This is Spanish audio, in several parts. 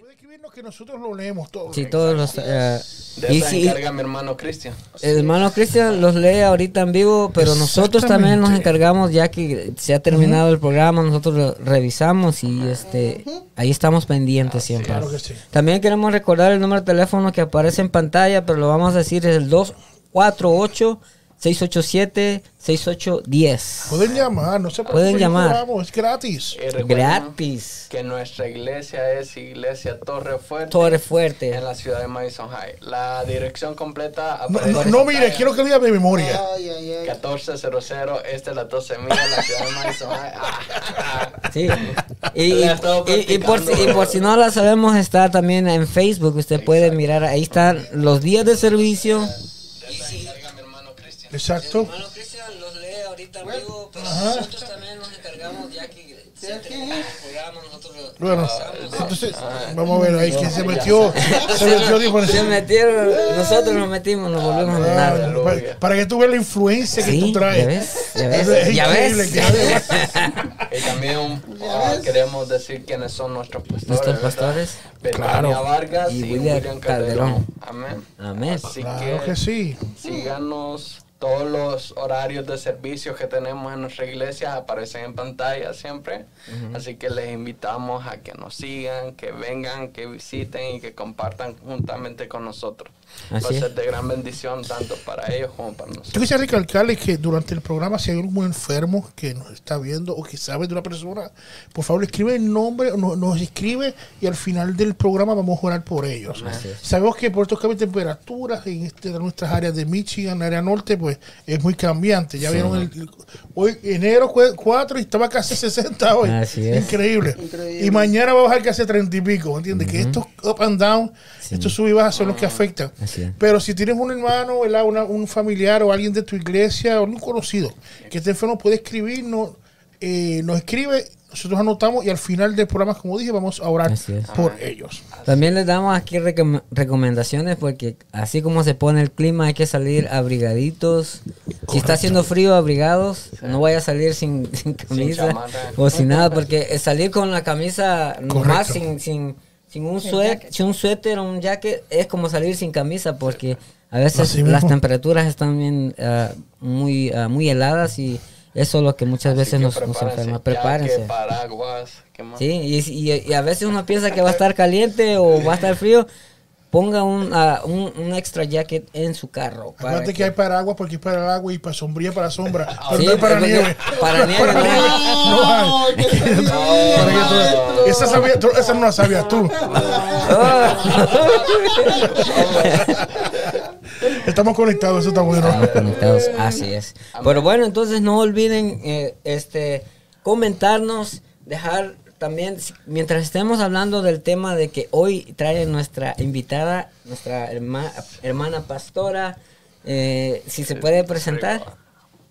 Puede escribirnos que nosotros lo leemos todo. Sí, todos los... eh, De y esa encarga mi hermano Cristian. el hermano Cristian los lee ahorita en vivo, pero nosotros también nos Exactamente. encargamos, ya que se ha terminado el programa, nosotros lo revisamos y este ahí estamos pendientes siempre. Claro que sí. También queremos recordar el número de teléfono que aparece en pantalla, pero lo vamos a decir, es el 248 687 6810. Pueden llamar, no se Pueden llamar. es gratis. Gratis. Que nuestra iglesia es Iglesia Torre Fuerte. Torre Fuerte. En la ciudad de Madison High. La dirección completa No, aparece no, mire, quiero que diga mi memoria. Ay, ay, ay. 1400, este es la 12 mil, la ciudad de Madison High. Ah. Sí. Y, y- por si, y por si no la sabemos, está también en Facebook. Usted puede mirar, ahí están los días de servicio. Encarga mi hermano Cristian. Exacto. los lee ahorita en vivo, pero nosotros también nos encargamos ya que se el programa, nosotros lo Bueno, revisamos. entonces, vamos a ver ahí quién se metió. Se metió tipo, Se metieron, nosotros nos metimos, nos volvimos a ganar. Para, para que tú veas la influencia que Sí, tú ya traes. ves, ya Es ves, ya increíble, ves. ya ves. Y también ah, queremos decir quiénes son nuestros pastores. Nuestros pastores. Claro. Vargas Y y, William William, Calderón. Calderón. Amén. Amén. Así Claro que sí. síganos. Todos los horarios de servicio que tenemos en nuestra iglesia aparecen en pantalla siempre. Así que les invitamos a que nos sigan, que vengan, que visiten y que compartan juntamente con nosotros. Va a es. ser de gran bendición tanto para ellos como para nosotros. Yo quisiera recalcarles que durante el programa, si hay algún enfermo que nos está viendo o que sabe de una persona, por favor escribe el nombre, o no- nos escribe y al final del programa vamos a orar por ellos. Sabemos que por estos cambios de temperaturas en este, de nuestras áreas de Michigan, área norte, pues es muy cambiante. Ya vieron el, el- hoy enero 4 y estaba casi 60 hoy. Así es. Increíble. Increíble. Y mañana va a bajar casi 30 y pico, ¿entiendes? Que estos up and down, estos sub y bajas son los que afectan. Así es. Pero si tienes un hermano, ¿verdad? Una- un familiar o alguien de tu iglesia o un conocido que esté enfermo, puede escribirnos, eh, nos escribe, nosotros anotamos y al final del programa, como dije, vamos a orar por ellos. También les damos aquí recom- recomendaciones porque así como se pone el clima hay que salir abrigaditos. Si está haciendo frío, abrigados. No vaya a salir sin, sin camisa o sin nada porque salir con la camisa nomás sin, sin, sin un suéter, sin un suéter o un jacket es como salir sin camisa porque a veces Así las mismo. temperaturas están bien ah, muy ah, muy heladas y eso es lo que muchas Así veces que nos, nos enferma. Prepárense. paraguas, ¿qué más? Sí, y, y- y a veces uno piensa que va a estar caliente o va a estar frío. Ponga un, ah, un, un extra jacket en su carro. para Acuérdate que hay paraguas porque es para el agua y para sombría para sombra. Pero Sí, no hay para nieve. para nieve, no. No hay. Que esa, sabía- tú- esa no la sabías tú. Estamos conectados, eso está bueno. Estamos conectados, así es. Pero bueno, entonces no olviden eh, este comentarnos, dejar también, mientras estemos hablando del tema de que hoy trae nuestra invitada, nuestra herma- hermana pastora, eh, si se puede presentar.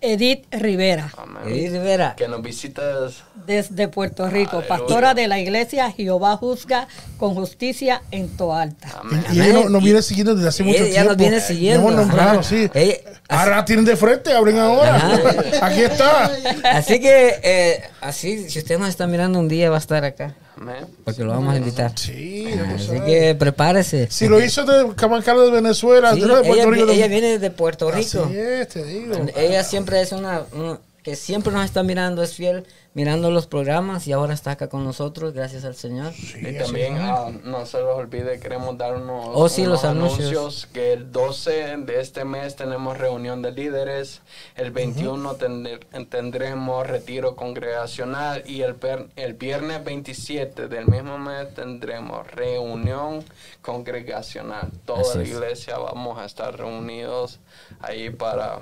Edith Rivera, Amén. Edith Rivera. Que nos visites desde Puerto Rico, Aleluya. pastora de la iglesia Jehová Juzga con Justicia en Toalta. Amén. Y, y ella no- nos viene siguiendo desde hace Ella mucho ya tiempo. nos viene siguiendo, Hemos nombrado, sí. Ella- ahora tienen de frente, abren ahora. Ajá. Aquí está. Así que, eh, así, si usted nos está mirando un día, va a estar acá. Amén. Porque lo vamos a invitar. Sí, Así que prepárese. Si lo hizo de Camancalo de Venezuela, Sí, de, de Puerto ella, Rico. ella también. viene de Puerto Rico. Así es, te digo. Ella siempre es una, una- que siempre nos está mirando, es fiel, mirando los programas y ahora está acá con nosotros, gracias al Señor. Y también ah, no se los olvide, queremos dar unos, Oh, sí, unos los anuncios. que el 12 de este mes tenemos reunión de líderes, el 21 tendr- tendremos retiro congregacional y el, per- el viernes 27 del mismo mes tendremos reunión congregacional. Toda Así la es. iglesia vamos a estar reunidos ahí para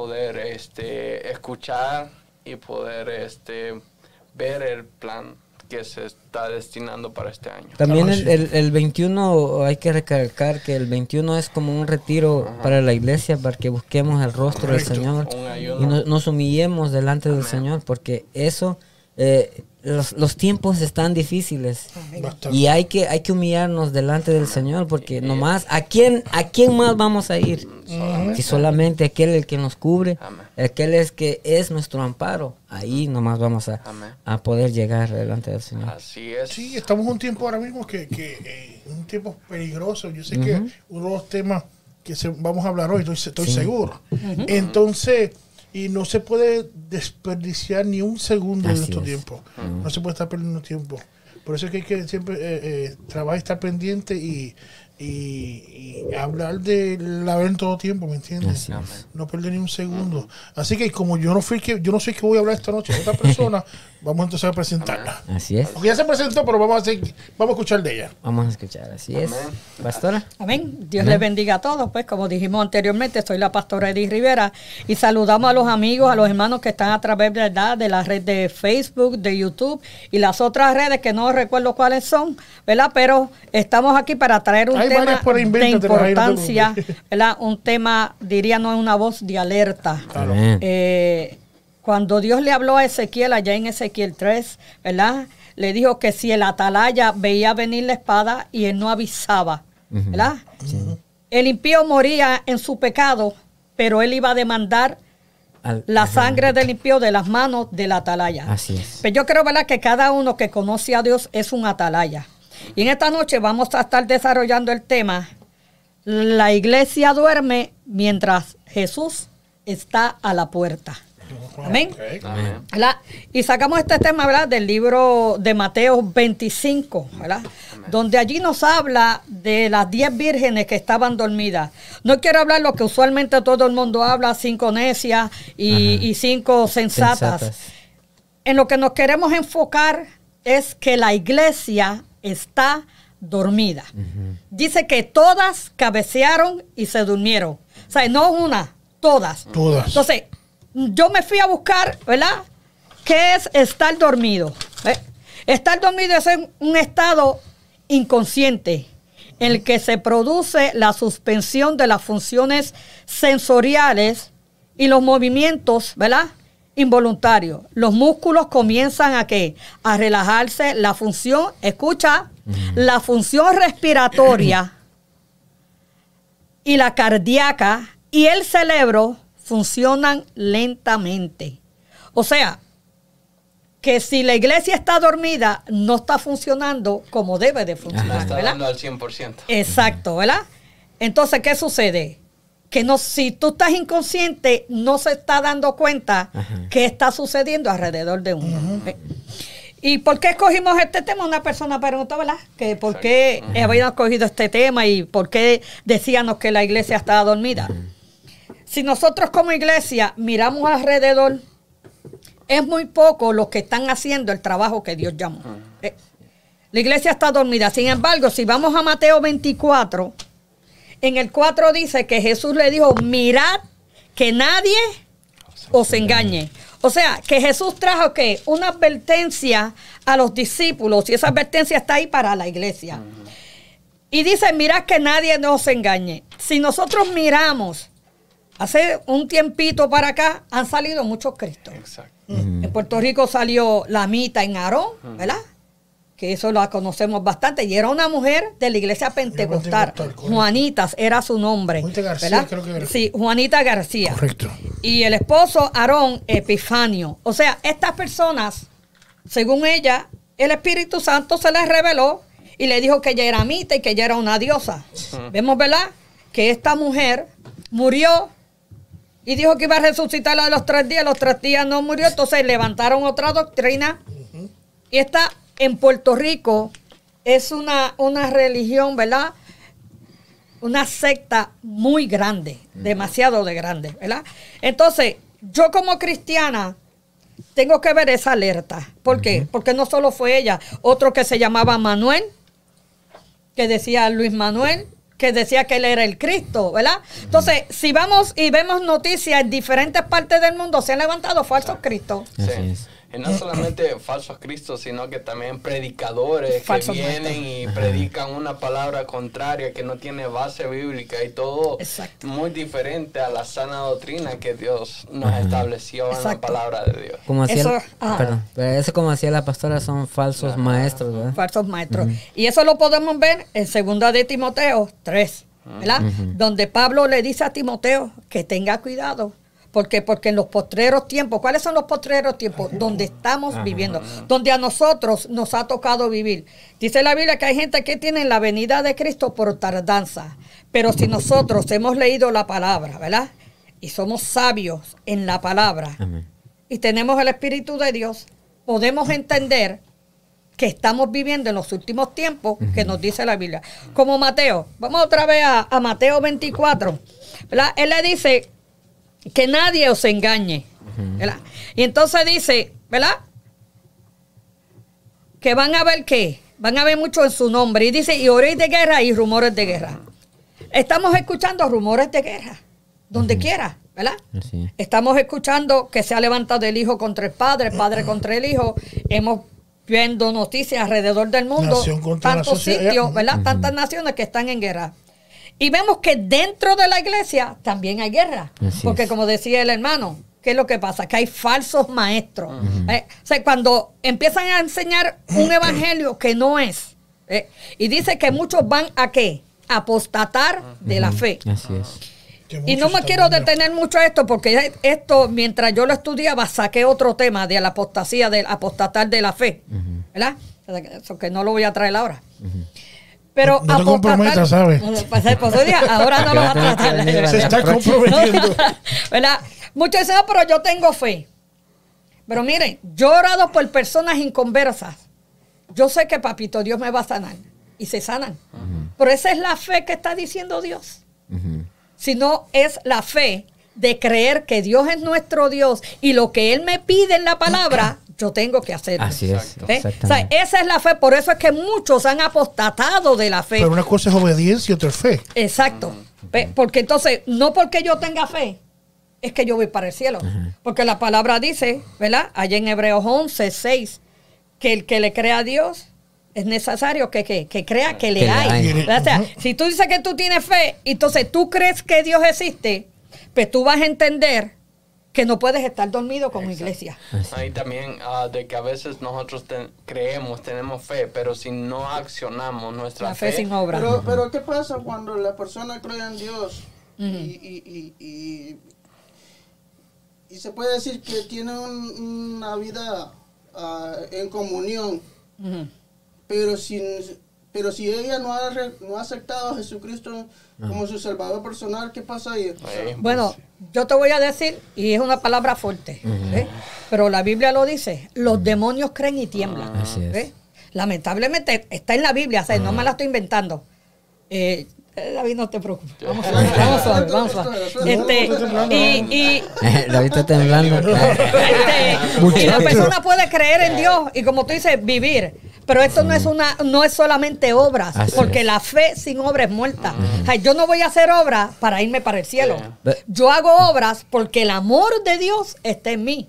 poder este escuchar y poder este ver el plan que se está destinando para este año. También el, el, el 21, hay que recalcar que el 21 es como un retiro para la iglesia, para que busquemos el rostro del Correcto. Señor Un ayuno. y no- nos humillemos delante del Señor, porque eso, eh, los, los tiempos están difíciles. Bastante. Y hay que, hay que humillarnos delante del Señor, porque nomás, ¿a quién, ¿a quién más vamos a ir? Si solamente aquel el que nos cubre, Amén. aquel es que es nuestro amparo, ahí nomás vamos a, a poder llegar delante del Señor. Así es. Sí, estamos en un tiempo ahora mismo que, que eh, un tiempo peligroso. Yo sé que uno de los temas que se- vamos a hablar hoy, estoy, estoy seguro. Entonces, y no se puede desperdiciar ni un segundo de Así nuestro es. tiempo. No se puede estar perdiendo tiempo. Por eso es que hay que siempre eh, eh, trabajar, estar pendiente y, y, y hablar de la en todo tiempo, ¿me entiendes? No perder ni un segundo. Así que como yo no fui que yo no sé qué voy a hablar esta noche, otra persona, vamos entonces a presentarla. Así es. Porque ya se presentó, pero vamos a hacer, vamos a escuchar de ella. Vamos a escuchar, así es. Pastora. Amén. Dios les bendiga a todos. Pues como dijimos anteriormente, soy la pastora Edith Rivera y saludamos a los amigos, a los hermanos que están a través ¿verdad? de la red de Facebook, de YouTube y las otras redes que no recuerdo cuáles son, ¿verdad? Pero estamos aquí para traer un Hay tema de importancia. ¿verdad? Un tema, diría, no es una voz de alerta. Amén. Eh, cuando Dios le habló a Ezequiel, allá en Ezequiel 3, ¿verdad? Le dijo que si el atalaya veía venir la espada y él no avisaba, ¿verdad? El impío moría en su pecado, pero él iba a demandar Al- la sangre del impío de las manos del atalaya. Así es. Pero yo creo, ¿verdad?, que cada uno que conoce a Dios es un atalaya. Y en esta noche vamos a estar desarrollando el tema, la iglesia duerme mientras Jesús está a la puerta. Amén. Y sacamos este tema ¿verdad? del libro de Mateo 25, ¿verdad? donde allí nos habla de las diez vírgenes que estaban dormidas. No quiero hablar lo que usualmente todo el mundo habla, cinco necias y, cinco sensatas. Sensatas. En lo que nos queremos enfocar es que la iglesia está dormida. Dice que todas cabecearon y se durmieron. O sea, no una, todas. Todas. Entonces, yo me fui a buscar, ¿verdad? ¿Qué es estar dormido? ¿Eh? Estar dormido es en un estado inconsciente en el que se produce la suspensión de las funciones sensoriales y los movimientos, ¿verdad? Involuntarios. Los músculos comienzan a qué? A relajarse. La función, escucha, la función respiratoria y la cardíaca y el cerebro funcionan lentamente. O sea, que si la iglesia está dormida, no está funcionando como debe de No funcionar, está ¿verdad? dando al 100%. Exacto, ¿verdad? Entonces, ¿qué sucede? Que no, si tú estás inconsciente, no se está dando cuenta Ajá. qué está sucediendo alrededor de uno. ¿Y por qué escogimos este tema? Una persona preguntó, ¿verdad? Que por qué habíamos escogido este tema y por qué decíamos que la iglesia estaba dormida. Si nosotros como iglesia miramos alrededor, es muy poco los que están haciendo el trabajo que Dios llamó. Eh, La iglesia está dormida. Sin embargo, si vamos a Mateo 24, en el 4 dice que Jesús le dijo, mirad que nadie os engañe. O sea, que Jesús trajo que una advertencia a los discípulos y esa advertencia está ahí para la iglesia. Y dice, mirad que nadie nos engañe. Si nosotros miramos, hace un tiempito para acá han salido muchos cristos. Exacto. En Puerto Rico salió la mita en Aarón, ¿verdad? Que eso la conocemos bastante. Y era una mujer de la iglesia pentecostal. Juanitas era su nombre. Juanita García, ¿verdad? creo que era. Sí, Juanita García. Correcto. Y el esposo Aarón Epifanio. O sea, estas personas, según ella, el Espíritu Santo se les reveló y le dijo que ella era mita y que ella era una diosa. Vemos, ¿verdad? Que esta mujer murió y dijo que iba a resucitar a los tres días. Los tres días no murió, entonces levantaron otra doctrina. Y esta en Puerto Rico es una, una religión, ¿verdad? Una secta muy grande, demasiado de grande, ¿verdad? Entonces, yo como cristiana tengo que ver esa alerta. ¿Por qué? Porque no solo fue ella, otro que se llamaba Manuel, que decía Luis Manuel, que decía que él era el Cristo, ¿verdad? Entonces, si vamos y vemos noticias en diferentes partes del mundo, se han levantado falsos cristos. Así Sí. es. Y no solamente falsos cristos, sino que también predicadores Falsos que vienen y predican una palabra contraria que no tiene base bíblica y todo Exacto. muy diferente a la sana doctrina que Dios nos estableció en la Exacto. palabra de Dios. Como hacía, Eso- ajá. perdón, pero eso como hacía la pastora son falsos maestros, ¿verdad? falsos maestros. Y eso lo podemos ver en segunda de Timoteo 3, ¿verdad? Donde Pablo le dice a Timoteo que tenga cuidado. Porque Porque en los postreros tiempos, ¿cuáles son los postreros tiempos? Donde estamos viviendo, donde a nosotros nos ha tocado vivir. Dice la Biblia que hay gente que tiene la venida de Cristo por tardanza, pero si nosotros hemos leído la palabra, ¿verdad? Y somos sabios en la palabra Amén. y tenemos el Espíritu de Dios, podemos entender que estamos viviendo en los últimos tiempos que nos dice la Biblia. Como Mateo, vamos otra vez a, a Mateo 24, ¿verdad? Él le dice que nadie os engañe, ¿verdad? Y entonces dice, ¿verdad? Que van a ver qué, van a ver mucho en su nombre. Y dice, y oréis de guerra y rumores de guerra. Estamos escuchando rumores de guerra, donde quiera, ¿verdad? Estamos escuchando que se ha levantado el hijo contra el padre, el padre contra el hijo. Hemos viendo noticias alrededor del mundo, Nación contra la tantos sitios, ¿verdad? Tantas naciones que están en guerra. Y vemos que dentro de la iglesia también hay guerra. Así porque es. como decía el hermano, ¿qué es lo que pasa? Que hay falsos maestros. Eh, o sea, cuando empiezan a enseñar un evangelio que no es. eh, y dice que muchos van a qué? Apostatar de la fe. Así es. Y no me quiero detener mucho a esto porque esto, mientras yo lo estudiaba, saqué otro tema de la apostasía, del apostatar de la fe. ¿Verdad? Eso que no lo voy a traer ahora. Pero No te comprometas, ¿sabes? Pues, pues, ahora no lo vas a tratar. Se está comprometiendo. ¿Verdad? Muchos dicen, "Ah, pero yo tengo fe. Pero miren, yo he orado por personas inconversas. Yo sé que papito Dios me va a sanar. Y se sanan. Pero esa es la fe que está diciendo Dios Ujú. sino es la fe de creer que Dios es nuestro Dios y lo que Él me pide en la palabra, yo tengo que hacerlo. Así es, exactamente. esa es la fe, por eso es que muchos han apostatado de la fe. Pero una cosa es obediencia y otra es fe. Exacto. Porque entonces, no porque yo tenga fe, es que yo voy para el cielo. Porque la palabra dice, ¿verdad? Allá en Hebreos 11, 6, que el que le crea a Dios es necesario que, que, que crea que le Que le hay. O sea, si tú dices que tú tienes fe, entonces tú crees que Dios existe, pues tú vas a entender que no puedes estar dormido como iglesia. Ahí también ah, de que a veces nosotros ten- creemos, tenemos fe, pero si no accionamos nuestra La fe sin obra. Pero, pero ¿qué pasa cuando la persona cree en Dios y, y, y, y, y se puede decir que tiene un- una vida ah, en comunión, Ujú. pero sin pero si ella no ha, re- no ha aceptado a Jesucristo como su salvador personal, ¿qué pasa ahí? O sea, Ahí, Bueno, yo te voy a decir, y es una palabra fuerte, ¿eh? pero la Biblia lo dice, los demonios creen y tiemblan. Así es. ¿eh? Lamentablemente está en la Biblia, o sea, no me la estoy inventando. Eh, David, no te preocupes. Vamos vamos suave, vamos suave. Este, y, y, David está temblando. este, y la persona puede creer en Dios y como tú dices, vivir. Pero esto no es una, no es solamente obras, Así porque es. la fe sin obra es muerta. O sea, yo no voy a hacer obras para irme para el cielo. Yo hago obras porque el amor de Dios está en mí.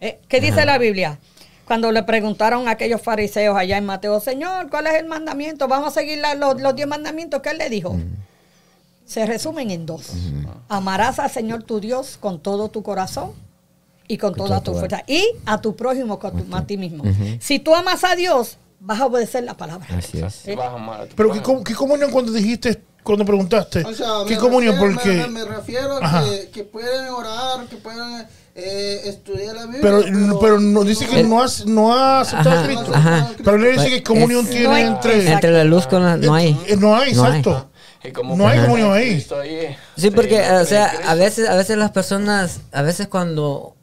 ¿Eh? ¿Qué dice la Biblia? Cuando le preguntaron a aquellos fariseos allá en Mateo, Señor, ¿cuál es el mandamiento? Vamos a seguir la- los, los diez mandamientos. ¿Qué él le dijo? Se resumen en dos. Amarás al Señor tu Dios con todo tu corazón y con toda toda tu tu fuerza. Y a tu prójimo con tu, a ti mismo. Si tú amas a Dios, vas a obedecer la palabra. Así es. ¿Eh? Pero ¿qué, comunión cuando dijiste, cuando preguntaste? O sea, ¿Qué me comunión? refiero- Porque... Me, me refiero a que, que pueden orar, que pueden eh, estudiar la Biblia. Pero, pero no dice que no has, no ha aceptado Ajá, a Cristo. ajá. Pero le dice que comunión Es- tiene No hay- entre... Entre la luz con la... No hay. Eh, No hay, No hay. exacto. Como No hay comunión ahí. Cristo ahí, Sí, porque, no o sea, a veces, a veces las personas, a veces cuando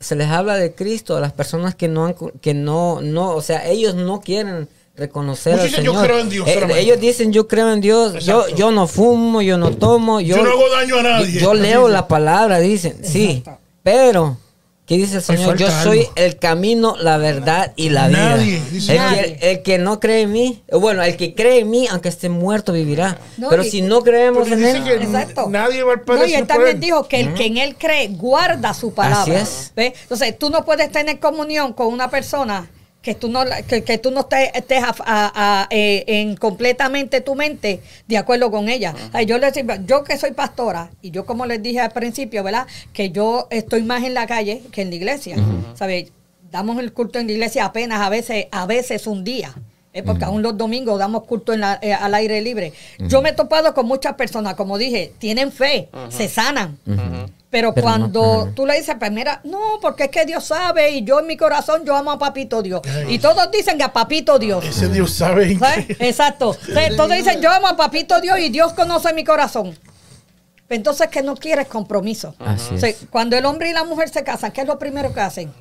se les habla de Cristo, las personas que no, han que no, no, o sea, ellos no quieren reconocer Muchos al dicen, "Yo Señor. creo en Dios Eh, solamente". ellos dicen, yo creo en Dios, yo, Exacto. yo no fumo, yo no tomo, yo, Yo no hago daño a nadie. yo leo la palabra, dicen, sí, Exacto. pero ¿Qué dice el Señor? Yo soy algo. el camino, la verdad y la vida. Nadie, dice el, nadie. Que, el que no cree en mí, bueno, el que cree en mí, aunque esté muerto, vivirá. No, Pero y- si no creemos en él, que Exacto. nadie va al Padre No, y él también él. dijo que el que en él cree guarda su palabra. Así es. ¿Ves? Entonces, tú no puedes tener comunión con una persona que tú no que, que tú no estés, estés a- a- a- eh, en completamente tu mente de acuerdo con ella. Yo les digo, yo que soy pastora y yo como les dije al principio, ¿verdad? Que yo estoy más en la calle que en la iglesia. ¿Sabes? Damos el culto en la iglesia apenas a veces a veces un día. ¿eh? porque aún los domingos damos culto en la- eh, al aire libre. Yo me he topado con muchas personas, como dije, tienen fe, se sanan. Pero, Pero no, cuando tú le dices, pues mira, no, porque es que Dios sabe y yo en mi corazón yo amo a Papito Dios. Ay. Y todos dicen que a Papito Dios. Ese Dios sabe. ¿Sabes? Exacto. Entonces, Todos dicen, yo amo a Papito Dios y Dios conoce mi corazón. Entonces, que no quieres compromiso. Así O sea, es. cuando el hombre y la mujer se casan, ¿qué es lo primero que hacen?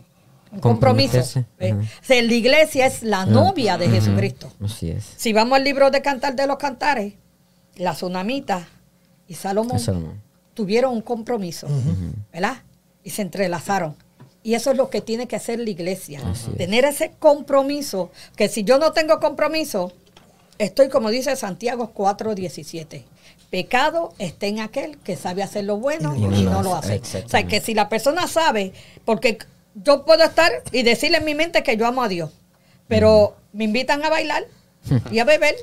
Un compromiso. ¿eh? Ajá. O sea, la iglesia es la novia de Ujú. Jesucristo. Así es. Si vamos al libro de Cantar de los Cantares, la Tsunamita y Salomón Salomón. Tuvieron un compromiso, ¿verdad? Y se entrelazaron. Y eso es lo que tiene que hacer la iglesia. Así es. Tener ese compromiso, que si yo no tengo compromiso, estoy como dice Santiago 4:17. Pecado está en aquel que sabe hacer lo bueno y no, lo hace. O sea, que si la persona sabe, porque yo puedo estar y decirle en mi mente que yo amo a Dios, pero me invitan a bailar y a beber,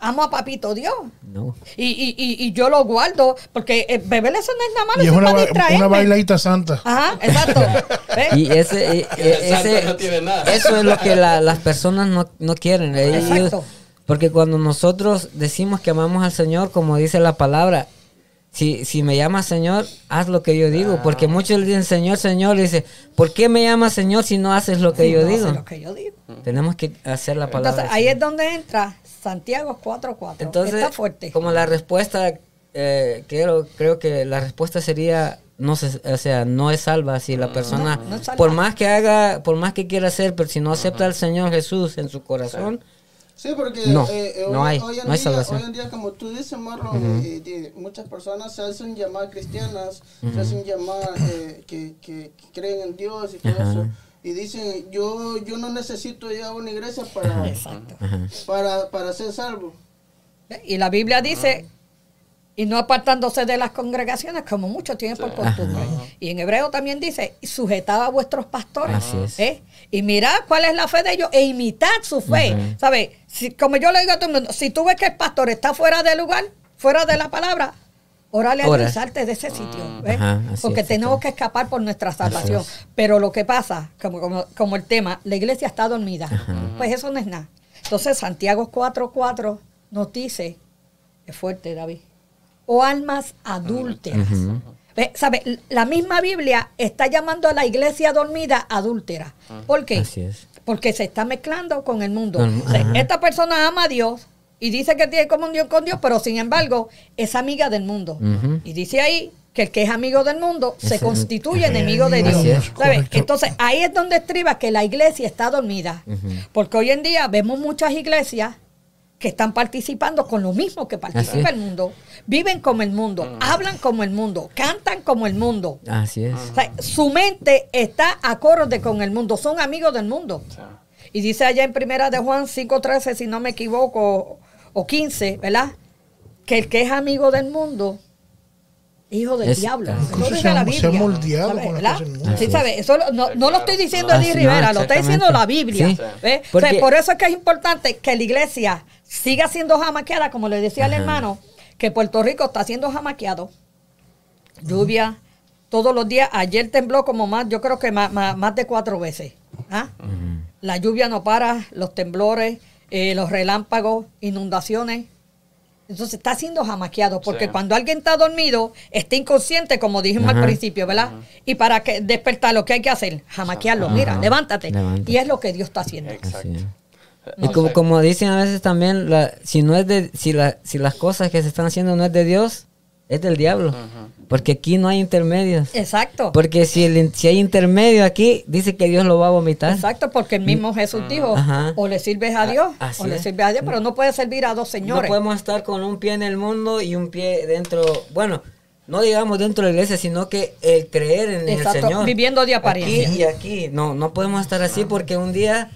amo a papito Dios. No. Y, y, y, y yo lo guardo, porque eh, beber eso no es nada malo, Y es una, para distraerme. una bailadita santa. Ajá, exacto. Y ese, y- e- Santo ese- no tiene nada. eso es lo que la- las personas no, no quieren. Ellos- Exacto. porque cuando nosotros decimos que amamos al Señor, como dice la palabra, si, si me llamas Señor, haz lo que yo digo. Ah. Porque muchos le dicen Señor, Señor, y dice, ¿por qué me llamas Señor si no haces lo que yo no hace digo? lo que yo digo. Tenemos que hacer la palabra. Entonces, ahí Señor. es donde entra Santiago 4.4. Entonces, Está fuerte. como la respuesta, eh, creo, creo que la respuesta sería, no se, o sea, no es salva si la persona, no salva. por más que haga, por más que quiera hacer, pero si no acepta al Señor Jesús en su corazón, Sí, porque No, eh, eh, no hoy, hay, hoy en no hay día, salvación. hoy en día, como tú dices, Marlon, eh, de- muchas personas se hacen llamar cristianas, se hacen llamar eh, que, que- que creen en Dios y todo Ajá. eso. Y dicen, yo, yo no necesito ir a una iglesia para, para, para ser salvo. Y la Biblia dice, y no apartándose de las congregaciones, como muchos tienen por costumbre. Y en hebreo también dice, sujetad a vuestros pastores. Así es. ¿eh? Y mirad cuál es la fe de ellos e imitad su fe. ¿Sabes? Si, como yo le digo a todo el mundo, si tú ves que el pastor está fuera de lugar, fuera de la palabra, órale a Ora. Dios, salte de ese sitio. ¿ves? Ajá, así Porque es, tenemos que escapar por nuestra salvación. es. Pero lo que pasa, como, como, como el tema, la iglesia está dormida. Pues eso no es nada. Entonces, Santiago 4.4 nos dice, es fuerte, David, o almas adúlteras. Ve, ¿Sabe? La misma Biblia está llamando a la iglesia dormida adúltera. ¿Por qué? Así es. Porque se está mezclando con el mundo. Con- O sea, ajá. esta persona ama a Dios y dice que tiene comunión con Dios, pero sin embargo es amiga del mundo. Y dice ahí que el que es amigo del mundo se constituye enemigo de Dios. Entonces ahí es donde estriba que la iglesia está dormida. Porque hoy en día vemos muchas iglesias que están participando con lo mismo que participa el mundo, viven como el mundo, hablan como el mundo, cantan como el mundo. Así es. O sea, su mente está acorde con el mundo, son amigos del mundo. Y dice allá en primera de Juan 5.13, si no me equivoco, o 15, ¿verdad? Que el que es amigo del mundo, hijo del Es- diablo. Eso dice la han- se Biblia. han moldeado ¿sabe? con las ¿verdad? cosas del mundo. Sí, ¿sabe? Eso lo- no, no lo estoy diciendo Eddie Rivera, no, lo está diciendo la Biblia. Sí. ¿ve? O sea, Porque- por eso es que es importante que la iglesia siga siendo jamaqueada, como le decía al hermano, que Puerto Rico está siendo jamaqueado. Lluvia, todos los días. Ayer tembló como más, yo creo que más, más, más de cuatro veces. ¿ah? La lluvia no para, los temblores, eh, los relámpagos, inundaciones. Entonces está siendo jamaqueado, porque Sí. cuando alguien está dormido, está inconsciente, como dijimos al principio, ¿verdad? Y para que despertar, lo que hay que hacer, jamaquearlo. Mira, levántate. Levántate. Y es lo que Dios está haciendo. Exacto. Así es. No Y como, como dicen a veces también, la, si no es de, si la, si las cosas que se están haciendo no es de Dios, es del diablo. Porque aquí no hay intermedios. Exacto. Porque si, el, si hay intermedio aquí, dice que Dios lo va a vomitar. Exacto, porque el mismo Jesús dijo, Ajá. o le sirves a Dios, A- así o le es. sirves a Dios, pero no puedes servir a dos No señores. podemos estar con un pie en el mundo y un pie dentro. Bueno, no digamos dentro de la iglesia, sino que el creer en Exacto, el Señor. viviendo de apariencia. Aquí y aquí. No, no podemos estar así porque un día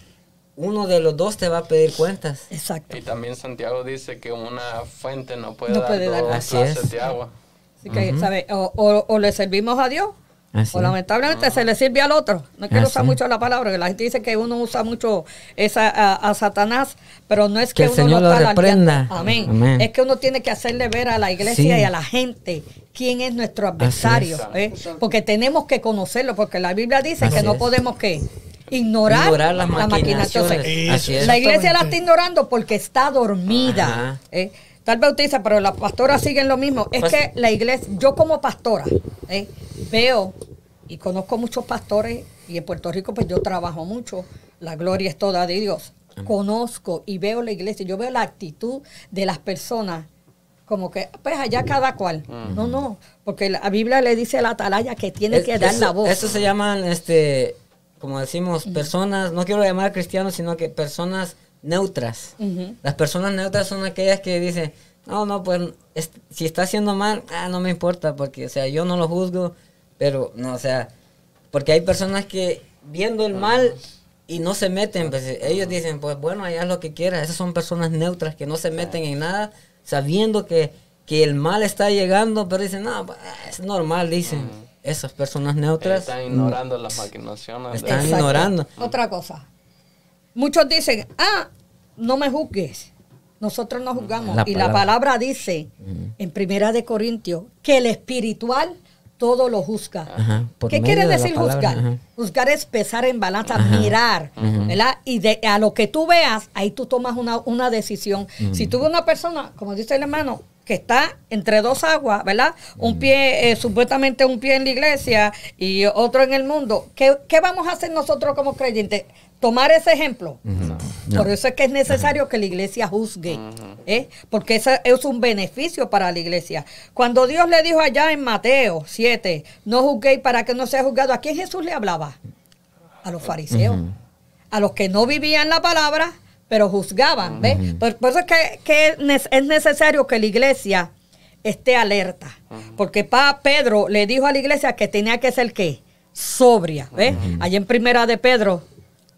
uno de los dos te va a pedir cuentas. Exacto. Y también Santiago dice que una fuente no puede No dar puede dar. dos Así clases es. de agua. Así que, ¿sabe? O, o- o le servimos a Dios, Así o lamentablemente se le sirve al otro. No quiero Así usar mucho la palabra, que la gente dice que uno usa mucho esa, a, a Satanás, pero no es que, Que el uno Señor lo está reprenda. Amén. Amén. Es que uno tiene que hacerle ver a la iglesia Sí. y a la gente quién es nuestro adversario. es. ¿eh? Porque tenemos que conocerlo, porque la Biblia dice Así que no podemos que ignorar, Ignorar las la maquinación. maquinaciones. Así es. La iglesia la está ignorando porque está dormida. Ajá. ¿eh? Tal dice, pero las pastoras siguen lo mismo. Es Pues- que la iglesia, yo como pastora, ¿eh? veo y conozco muchos pastores y en Puerto Rico pues yo trabajo mucho. La gloria es toda de Dios. Conozco y veo la iglesia, yo veo la actitud de las personas como que, pues allá cada cual. No, no, porque la Biblia le dice a la atalaya que tiene Es- que dar eso, la voz. Eso se llaman, este, como decimos, personas, no quiero llamar cristianos, sino que personas neutras. Ujú. Las personas neutras son aquellas que dicen, no, no, pues es- si está haciendo mal, ah, no me importa, porque, o sea, yo no lo juzgo, pero, no, o sea, porque hay personas que viendo el mal y no se meten, pues ellos dicen, pues bueno, allá es lo que quiera. Esas son personas neutras que no se meten en nada, sabiendo que, que el mal está llegando, pero dicen, no, pues, es normal, dicen. Esas personas neutras Están ignorando las maquinaciones. Están ignorando. Otra cosa. Muchos dicen, ah, no me juzgues. Nosotros no juzgamos. La y la palabra. dice en Primera de Corintios que el espiritual todo lo juzga. Ajá, ¿Qué quiere de decir palabra, juzgar? ajá. Juzgar es pesar en balanza, Ajá. mirar, ¿verdad? Y de, a lo que tú veas, ahí tú tomas una, una decisión. Si tú ves una persona, como dice el hermano, que está entre dos aguas, ¿verdad? Un pie, eh, supuestamente un pie en la iglesia y otro en el mundo, ¿qué, qué vamos a hacer nosotros como creyentes? Tomar ese ejemplo. No. Por eso es que es necesario que la iglesia juzgue, ¿eh? porque eso es un beneficio para la iglesia. Cuando Dios le dijo allá en Mateo 7, no juzguéis para que no sea juzgado, ¿a quién Jesús le hablaba? A los fariseos, a los que no vivían la palabra, pero juzgaban. ¿ves? por, por eso es que, es necesario que la iglesia esté alerta, porque pa Pedro le dijo a la iglesia que tenía que ser qué? Sobria. ¿ves? Allá en primera de Pedro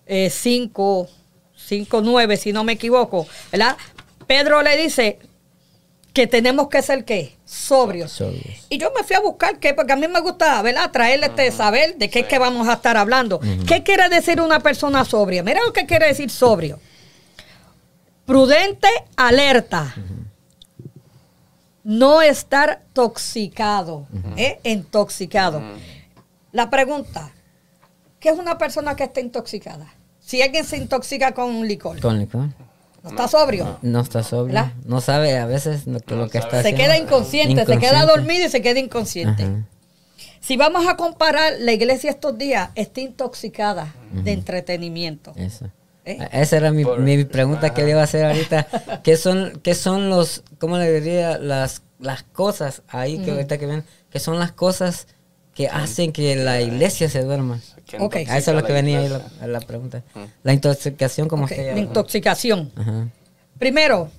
5, 5, 9, si no me equivoco, ¿verdad? Pedro le dice que tenemos que ser qué? Sobrios. Sobrios. Y yo me fui a buscar qué, porque a mí me gusta, ¿verdad? Traerle este saber de qué es que vamos a estar hablando. ¿Qué quiere decir una persona sobria? Mira lo que quiere decir sobrio. Prudente, alerta. No estar toxicado, ¿eh? Intoxicado. La pregunta, ¿qué es una persona que está intoxicada? Si alguien se intoxica con licor, Con licor. ¿no está sobrio? No está sobrio. ¿Verdad? No sabe a veces lo que, lo que está Se haciendo. queda inconsciente, se queda dormido y se queda inconsciente. Ajá. Si vamos a comparar, la iglesia estos días está intoxicada de entretenimiento. Eso. ¿Eh? Esa era mi, Por- mi pregunta que le iba a hacer ahorita. ¿Qué son, qué son los, cómo le diría, las, las cosas ahí que ahorita que ven, que son las cosas que hacen que la iglesia se duerma? que Ok. intoxica A eso es lo que venía ahí la, la pregunta. La intoxicación, como Ok, usted la intoxicación. Ajá. Primero,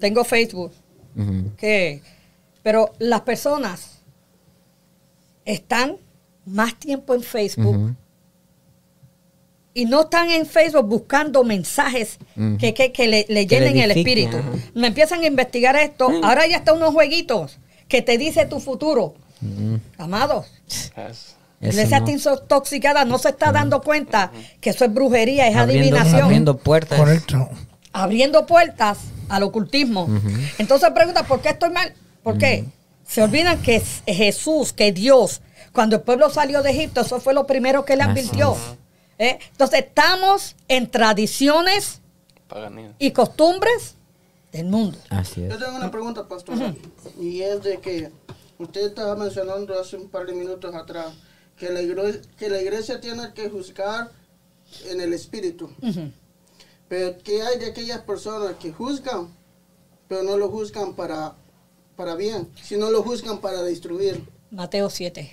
tengo Facebook, que, pero las personas están más tiempo en Facebook y no están en Facebook buscando mensajes que, que, que le, le Que le llenen el espíritu. Me empiezan a investigar esto. Ahora ya están unos jueguitos que te dice tu futuro. Ujú. Amados, iglesia no. está intoxicada, no se está dando cuenta que eso es brujería, es abriendo, adivinación. abriendo puertas. Correcto. abriendo puertas al ocultismo. Entonces pregunta, ¿por qué estoy mal? ¿Por qué? Se olvidan que es Jesús, que Dios, cuando el pueblo salió de Egipto, eso fue lo primero que le advirtió. ¿Eh? Entonces estamos en tradiciones y costumbres del mundo. Así es. Yo tengo una pregunta, pastor. Y es de que usted estaba mencionando hace un par de minutos atrás que la, igre- que la iglesia tiene que juzgar en el espíritu. Pero ¿qué hay de aquellas personas que juzgan, pero no lo juzgan para, para bien, sino lo juzgan para destruir? Mateo 7.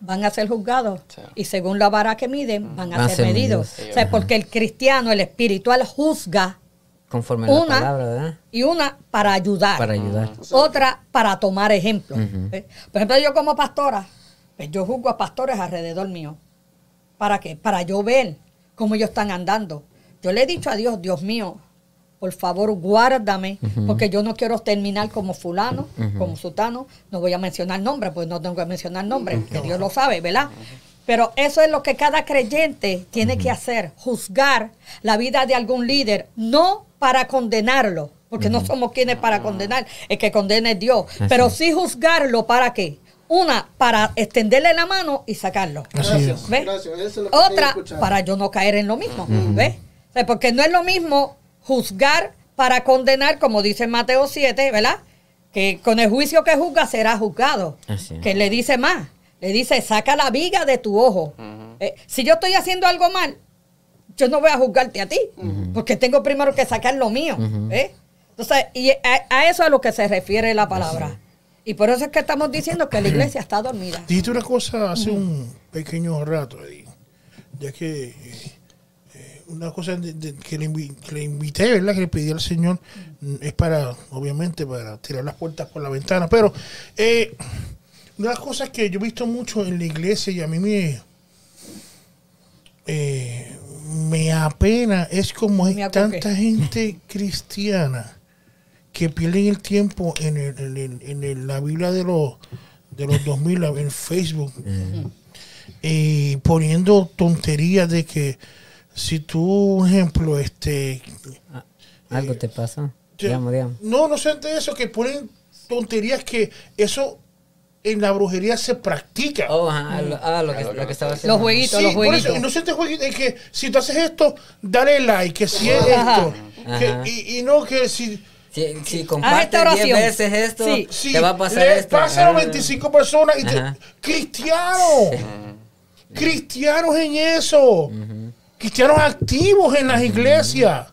Van a ser juzgados Sí. y según la vara que miden van a Van ser ser medidos. medidos. O sea, porque el cristiano, el espiritual, juzga Conforme a la palabra, ¿verdad? y una para ayudar. Para ayudar. Otra para tomar ejemplo. ¿eh? Por ejemplo, yo como pastora, pues yo juzgo a pastores alrededor mío. ¿Para qué? Para yo ver cómo ellos están andando. Yo le he dicho a Dios, Dios mío, por favor, guárdame, porque yo no quiero terminar como fulano, como sutano. No voy a mencionar nombres, pues no tengo que mencionar nombres, que Dios lo sabe, ¿verdad? Pero eso es lo que cada creyente tiene que hacer, juzgar la vida de algún líder, no para condenarlo, porque no somos quienes para condenar, el que condena es Dios, Así pero sí juzgarlo para qué? Una, para extenderle la mano y sacarlo. Gracias, es. ¿Ves? gracias. Eso es lo que quería Otra, para yo no caer en lo mismo. ¿Ves? O sea, porque no es lo mismo juzgar para condenar, como dice Mateo 7, ¿verdad? Que con el juicio que juzga será juzgado. Así. Que le dice más. Le dice, saca la viga de tu ojo. Eh, si yo estoy haciendo algo mal, yo no voy a juzgarte a ti, porque tengo primero que sacar lo mío. ¿eh? Entonces, y a, a eso es a lo que se refiere la palabra. Y por eso es que estamos diciendo que la iglesia está dormida. Dijiste una cosa hace un pequeño rato, ya que eh, una cosa de- de- que, le que le invité, ¿verdad? Que le pedí al Señor es para, obviamente, para tirar las puertas por la ventana. Pero eh, de las cosas que yo he visto mucho en la iglesia y a mí me, eh, me apena es como hay tanta gente cristiana que pierden el tiempo en, el- en el- en el- la Biblia de los de los 2000 en Facebook y poniendo tonterías de que si tú, un ejemplo, este ¿Algo te pasa? te- Digamos, digamos. no, no sé de eso, que ponen tonterías que eso en la brujería se practica. Oh, ajá, lo, ah, lo que, lo que estaba haciendo. Los jueguitos, Sí, los por jueguitos. eso, y no se te juegue de que si tú haces esto, dale like, que si es Ajá. esto, que- Ajá. y, y no que si, Si, si compartes 10 oración. veces esto, Sí. si te va a pasar le esto. pasa a Ah. 25 personas y te, cristianos, cristianos en eso, cristianos activos en las iglesias,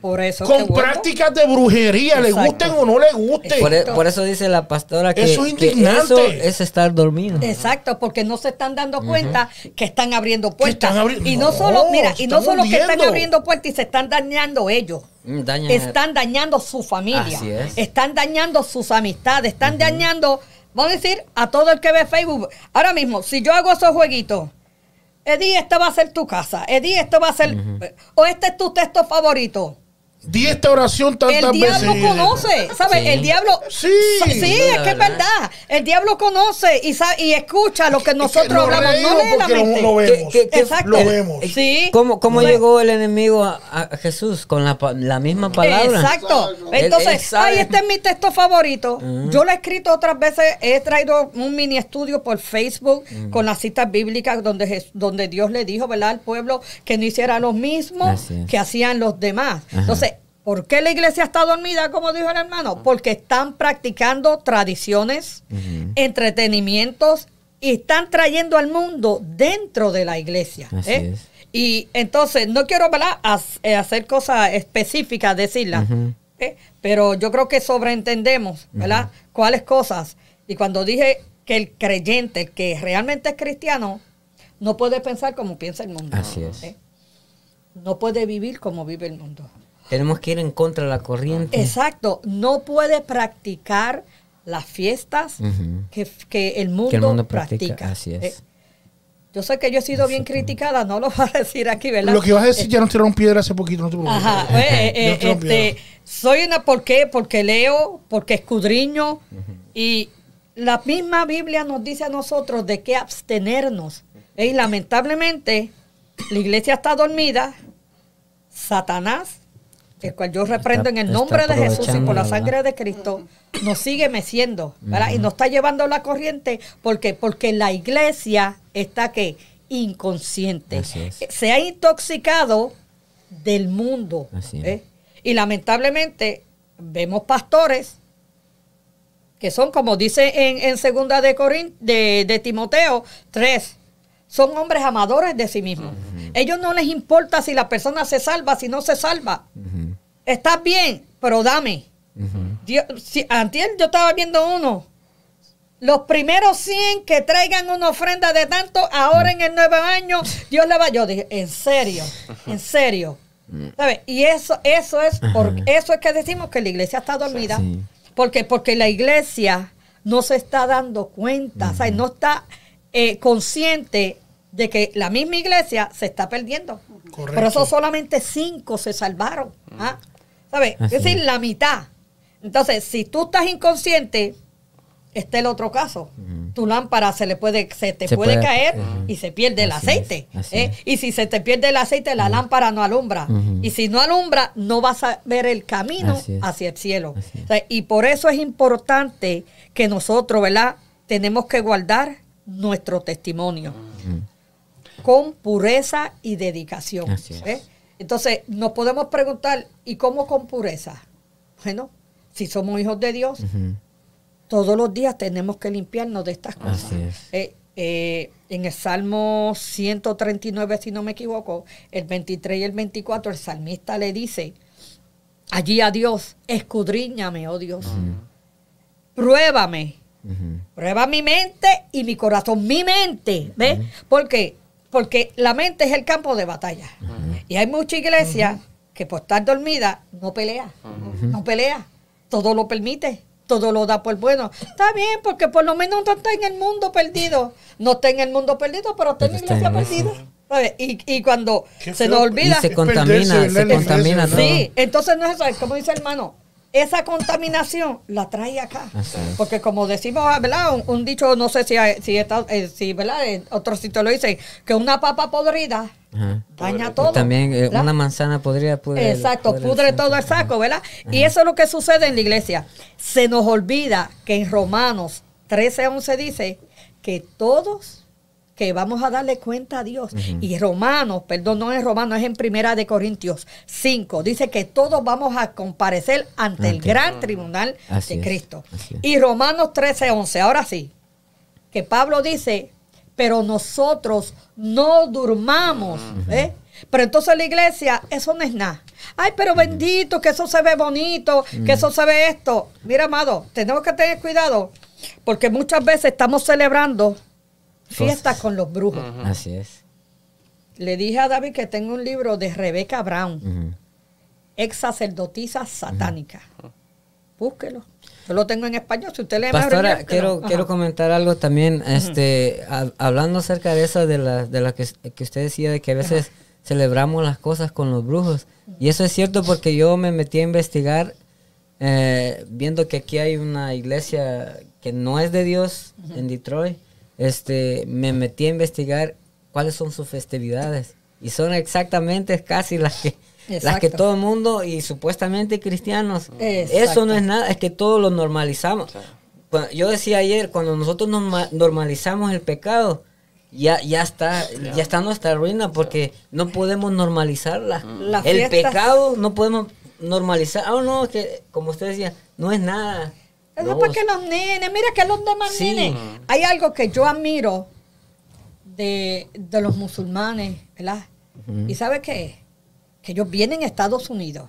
Por eso con prácticas de brujería, le gusten o no le gusten. Por, e- por eso dice la pastora que Eso es indignante. eso es estar dormido. Exacto, porque no se están dando cuenta que están abriendo puertas. están abri- y no, No, solo, mira, y no están solo que están abriendo puertas y se están dañando ellos. Mm, dañan- Están dañando su familia. Así es. Están dañando sus amistades. Están dañando, vamos a decir, a todo el que ve Facebook. Ahora mismo, si yo hago esos jueguitos, Eddie, esta va a ser tu casa. Eddie, esto va a ser. O este es tu texto favorito. Di esta oración tantas El diablo veces. conoce, ¿sabes? Sí. El diablo. Sí. sí, es que es verdad. El diablo conoce y, sa- y escucha lo que Es que nosotros nos hablamos. No lee la lo- mente. lo vemos. ¿Qué- qué- Exacto. Lo vemos. Sí. ¿Cómo, cómo No, llegó el enemigo a, a Jesús? Con la, pa- la misma palabra. Exacto. Entonces, Él- él sabe. ay, este es mi texto favorito. Yo lo he escrito otras veces, he traído un mini estudio por Facebook con las citas bíblicas donde, donde Dios le dijo, ¿verdad?, al pueblo que no hiciera lo mismo que hacían los demás. Ajá. Entonces, ¿por qué la iglesia está dormida, como dijo el hermano? Porque están practicando tradiciones, entretenimientos y están trayendo al mundo dentro de la iglesia. Así ¿eh? es. Y entonces, no quiero ¿verdad? Eh, hacer cosas específicas, decirlas. ¿eh? pero yo creo que sobreentendemos, ¿verdad? Cuáles cosas. Y cuando dije que el creyente, el que realmente es cristiano, no puede pensar como piensa el mundo. Así es. ¿eh? No puede vivir como vive el mundo. Tenemos que ir en contra de la corriente. Exacto, no puede practicar las fiestas que, que el mundo, Que el mundo practica. practica, así es. ¿eh? Yo sé que yo he sido bien criticada, no lo voy a decir aquí, ¿verdad? Lo que vas a decir ya nos tiraron piedra hace poquito, no te preocupes. Ajá, eh, eh, este, soy una, ¿por qué? Porque leo, porque escudriño y la misma Biblia nos dice a nosotros de qué abstenernos. Eh, Y lamentablemente la iglesia está dormida, Satanás, el cual yo reprendo en el nombre de Jesús y por la sangre de Cristo, nos sigue meciendo, ¿verdad? Y nos está llevando la corriente porque porque la iglesia está que inconsciente. Se ha intoxicado del mundo. ¿eh? Y lamentablemente vemos pastores que son, como dice en, en segunda de, Corin, de, de Timoteo 3, son hombres amadores de sí mismos. Ellos no les importa si la persona se salva, si no se salva. Ujú, Estás bien, pero dame. Dios, si, antier yo estaba viendo uno. Los primeros 100 que traigan una ofrenda de tanto, ahora en el nuevo año, Dios le va. Yo dije, en serio, en serio. ¿Sabe? Y eso, eso es, por, eso es que decimos que la iglesia está dormida. Sí. Porque, porque la iglesia no se está dando cuenta, o sea, no está eh, consciente de que la misma iglesia se está perdiendo. Correcto. Por eso solamente cinco se salvaron. ¿ah? ¿Sabes? Así Es decir, la mitad. Entonces, si tú estás inconsciente, está el otro caso. Tu lámpara se le puede, se te Se puede, puede- caer y se pierde el Así aceite. es, ¿eh? Y si se te pierde el aceite, la lámpara no alumbra. Y si no alumbra, no vas a ver el camino hacia el cielo. O sea, y por eso es importante que nosotros, ¿verdad? Tenemos que guardar nuestro testimonio con pureza y dedicación. ¿eh? Entonces, nos podemos preguntar, ¿y cómo con pureza? Bueno, si somos hijos de Dios, todos los días tenemos que limpiarnos de estas cosas. Así es. Eh, eh, en el Salmo 139, si no me equivoco, el 23 y el 24, el salmista le dice allí a Dios, escudriñame, oh Dios, pruébame, prueba mi mente y mi corazón, mi mente, ¿ves? ¿Por qué? Porque la mente es el campo de batalla. Y hay mucha iglesia que por estar dormida no pelea, no pelea, todo lo permite, todo lo da por bueno. Está bien, porque por lo menos no está en el mundo perdido. No está en el mundo perdido, pero está en la iglesia perdida. Y, y cuando se nos Y olvida... se contamina, se contamina. Sí, entonces no es eso, es como dice el hermano, esa contaminación la trae acá. Porque como decimos, ¿verdad? Un, un dicho, no sé si, hay- si, está, eh, si ¿verdad? En otro sitio lo dicen, que una papa podrida Ajá. daña todo. También eh, una manzana podría pudre. Exacto, pudre todo el saco, ¿verdad? Y eso es lo que sucede en la iglesia. Se nos olvida que en Romanos 13, 11 dice que todos que vamos a darle cuenta a Dios. Y Romanos, perdón, no es Romanos, es en Primera de Corintios 5. Dice que todos vamos a comparecer ante el gran tribunal Así de Cristo. Y Romanos 13, 11, ahora sí, que Pablo dice, pero nosotros no durmamos. ¿eh? Pero entonces la iglesia, eso no es nada. Ay, pero bendito, que eso se ve bonito, que eso se ve esto. Mira, amado, tenemos que tener cuidado, porque muchas veces estamos celebrando fiestas con los brujos. Así es. Le dije a David que tengo un libro de Rebecca Brown, Ujú. ex sacerdotisa satánica. Búsquelo. Yo lo tengo en español. Si usted lee mejor Pastora, inglés, quiero, quiero comentar algo también, este, hab- hablando acerca de eso, de la, de la que, que usted decía, de que a veces celebramos las cosas con los brujos. Y eso es cierto porque yo me metí a investigar, eh, viendo que aquí hay una iglesia que no es de Dios en Detroit, este, me metí a investigar cuáles son sus festividades. Y son exactamente casi las que, las que todo el mundo y supuestamente cristianos. Exacto. Eso no es nada, es que todo lo normalizamos. Yo decía ayer, cuando nosotros norma- normalizamos el pecado, ya, ya está, ya está nuestra ruina porque no podemos normalizarla. Las el pecado no podemos normalizar. Ah, no, que como usted decía, no es nada. Eso No, es porque los nenes, mira que los demás Sí. nenes. Hay algo que yo admiro de, de los musulmanes, ¿verdad? ¿Y sabe qué? Que ellos vienen a Estados Unidos,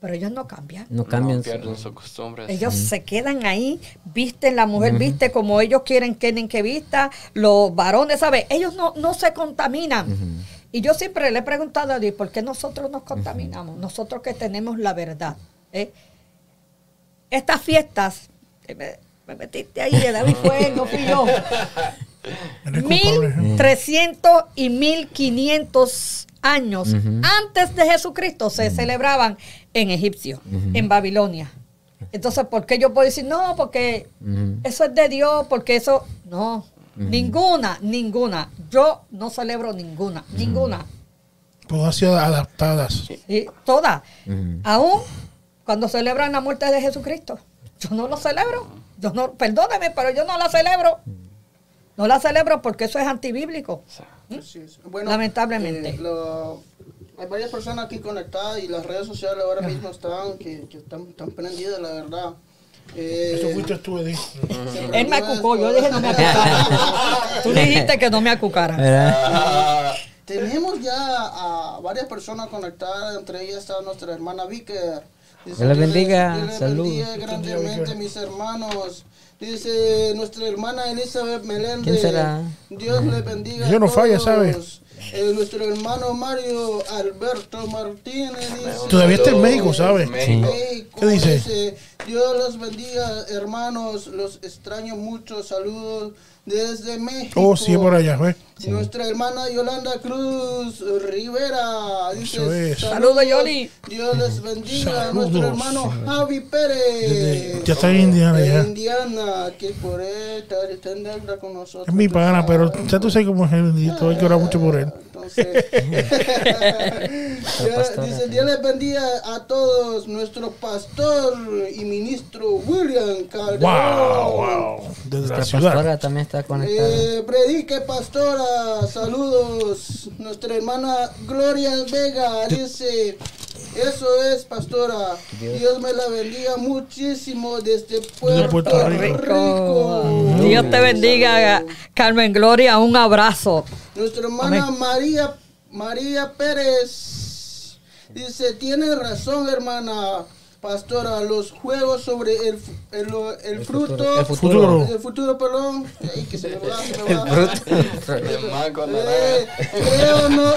pero ellos no cambian. no cambian. No pierden sus costumbres. Ellos se quedan ahí, visten, la mujer viste como ellos quieren, quieren que vista, los varones, ¿sabes? Ellos no, no se contaminan. Y yo siempre le he preguntado a Dios, ¿por qué nosotros nos contaminamos? Nosotros que tenemos la verdad. ¿eh? Estas fiestas, me, me metiste ahí, de David fue él, no fui yo. Eres culpable, ¿eh? 1300 y 1500 años antes de Jesucristo se celebraban en Egipcio, en Babilonia. Entonces, ¿por qué yo puedo decir no? Porque eso es de Dios, porque eso. No, ninguna, ninguna. Yo no celebro ninguna, ninguna. Todas sido adaptadas. Y todas. Aún cuando celebran la muerte de Jesucristo. Yo no lo celebro. Yo no, perdóneme, pero yo no la celebro. No la celebro porque eso es antibíblico. Es. Bueno, Lamentablemente. eh, lo- hay varias personas aquí conectadas y las redes sociales ahora mismo están que, que están, están prendidas, la verdad. Eh, Eso fuiste tú, Edith. Él me acucó, yo dije no me acucara. Tú dijiste que no me acucara. Tenemos ya a varias personas conectadas, entre ellas está nuestra hermana Vicker. Dice, Dios le "Dios bendiga, Dios le salud". bendiga grandemente, mis hermanos. Dice nuestra hermana Elizabeth Meléndez. ¿Quién será? Dios le bendiga. Dios no falla, todos. ¿sabe? Eh, nuestro hermano Mario Alberto Martínez dice, Todavía está en México, ¿sabes? México, ¿Qué dice? Dios los bendiga, hermanos, los extraño mucho, saludos desde México. Oh, sí, por allá, ¿ves? Nuestra hermana Yolanda Cruz Rivera dice Eso es. Saludos, Yoli. Dios les bendiga. Saludos. Nuestro hermano Javi Pérez. Desde- ya está en Indiana, de ya. Indiana, que por él está, en deuda con nosotros. Es mi pana, pero ya tú sabes cómo es el bendito, hay que orar mucho por él. Entonces, Dios- dice, Dios les bendiga a todos, nuestro pastor y ministro William Calderón. Wow, wow. Desde la Nuestra ciudad. pastora también está conectada. Eh, predique pastora, saludos. Nuestra hermana Gloria Vega dice, eso es pastora. Dios, me la bendiga muchísimo desde Puerto, Puerto Rico. Rico. Dios te bendiga, Carmen Gloria. Un abrazo. Nuestra hermana María María Pérez dice, tiene razón hermana pastora, los juegos sobre el, el, el fruto, el futuro. el futuro, perdón, Ay, que se me va, se me va. El mago naranja. Eh, creo no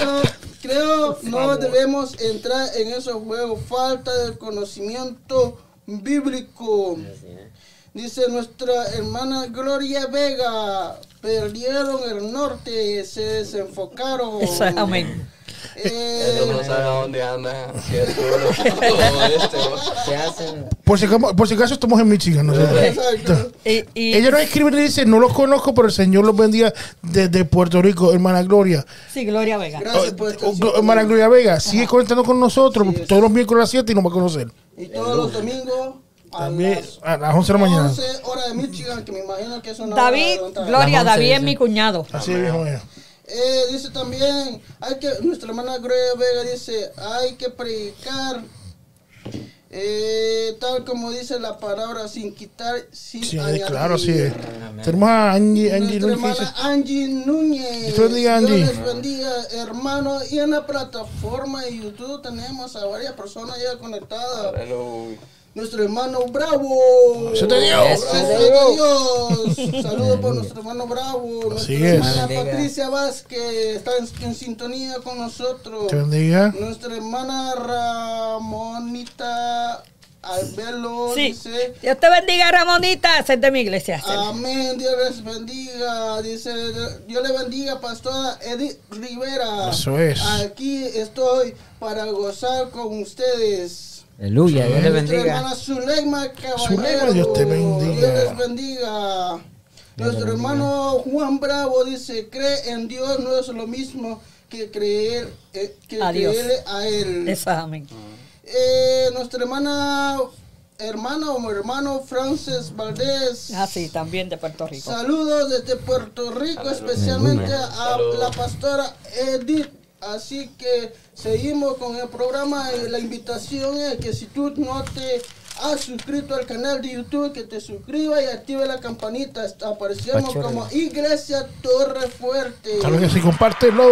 creo no debemos entrar en esos juegos falta de conocimiento bíblico dice nuestra hermana Gloria Vega perdieron el norte se desenfocaron amén. Eh, Eso no sabe a dónde anda. Si es sur o este. Hacen. Por si, acaso- por si acaso estamos en Michigan, no. Y, y- Ella nos escribe y dice, no los conozco, pero el Señor los bendiga desde Puerto Rico, hermana Gloria. sí, Gloria Vega. gracias por Oh, estar hermana Gloria Vega, sigue conectando con nosotros Sí, todos los miércoles a las 7 y nos va a conocer. y todos los domingos a También las a las 11 de la mañana. 11 horas de Michigan que me imagino que es una hora David. Gloria, David es mi cuñado. Así es, viejo mío. Eh, dice también, hay que, nuestra hermana Gloria Vega dice, hay que predicar, eh, tal como dice la palabra, sin quitar, sin Sí, añadir. claro. Tenemos a Angie, Angie Nuestra Núñez que hermana Angie Núñez. Dios les bendiga, hermano. Y en la plataforma de YouTube tenemos a varias personas ya conectadas. Aleluya. Nuestro hermano Bravo. Eso te dio. Gracias a Dios. Saludos por nuestro hermano Bravo. Así Nuestra es. hermana Bendiga. Patricia Vázquez está en, en sintonía con nosotros. te bendiga. Nuestra hermana Ramonita Albelo Sí. dice. Dios te bendiga, Ramonita. De mi iglesia. Amén, Dios les bendiga. Dice, Dios le bendiga, pastora Edith Rivera. Eso es. Aquí estoy para gozar con ustedes. Aleluya, Dios le Nuestra bendiga. hermana Caballero. Zuleima, Dios te bendiga. Dios les bendiga. Nuestro hermano Juan Bravo dice, cree en Dios no es lo mismo que creer eh, que A creerle a Él. Amén. Eh, nuestra hermana, hermana o hermano Francis Valdés. Ah, sí, también de Puerto Rico. Saludos desde Puerto Rico, especialmente a la pastora Edith. Así que seguimos con el programa y la invitación es que si tú no te has suscrito al canal de YouTube, que te suscribas y active la campanita. Aparecemos como Iglesia Torre Fuerte. Claro que sí, compártelo.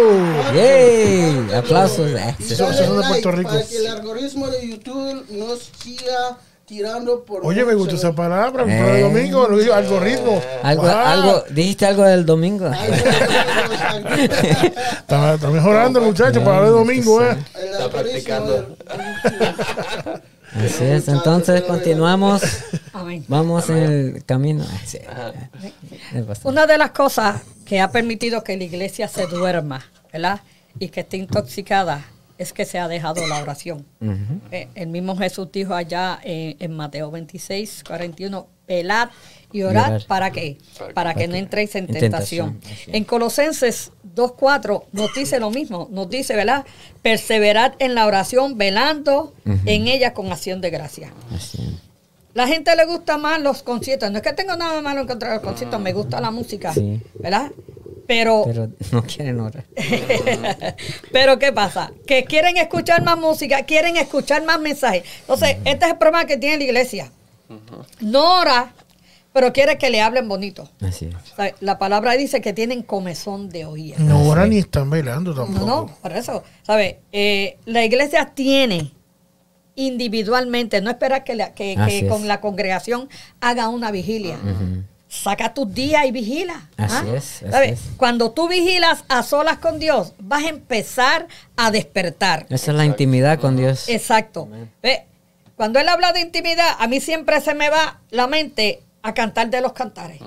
¡Yay! Aplausos. Y Eso- dale eso es de like Puerto Rico. Para que el algoritmo de YouTube nos siga tirando por Oye, me gusta esa palabra, para el Eh. domingo, lo digo, algoritmo. Algo, Wow. algo, dijiste algo del domingo. Está, está mejorando, muchachos, para el domingo, ¿eh? El Está practicando. Así es, entonces continuamos. Vamos en el camino. Ah, sí. El. Una de las cosas que ha permitido que la iglesia se duerma, ¿verdad? Y que esté intoxicada es que se ha dejado la oración. Eh, el mismo Jesús dijo allá en, en Mateo 26, 41, velad y orad orar. para qué? Para Para que- que no entréis en en tentación. En Colosenses 2.4 nos dice lo mismo, nos dice, ¿verdad? Perseverad en la oración, velando en ella con acción de gracia. Así. La gente le gusta más los conciertos. No es que tengo nada malo en contra de los conciertos, me gusta la música, Sí. ¿verdad? Pero, Pero no quieren orar. pero ¿qué pasa? Que quieren escuchar más música, quieren escuchar más mensajes. Entonces, este es el problema que tiene la iglesia. No ora, pero quiere que le hablen bonito. Así es. O sea, La palabra dice que tienen comezón de oír. No oran ni están No, tampoco. no, por eso, ¿sabe? Eh, la iglesia tiene individualmente, no esperar que, la- que, Así que es. con la congregación haga una vigilia. Ujú. Saca tus días y vigila. Así ¿ah? es, así ¿Sabes? es. Cuando tú vigilas a solas con Dios, vas a empezar a despertar. Esa es la intimidad con Dios. Exacto. Ve, Cuando él habla de intimidad, a mí siempre se me va la mente a cantar de los cantares.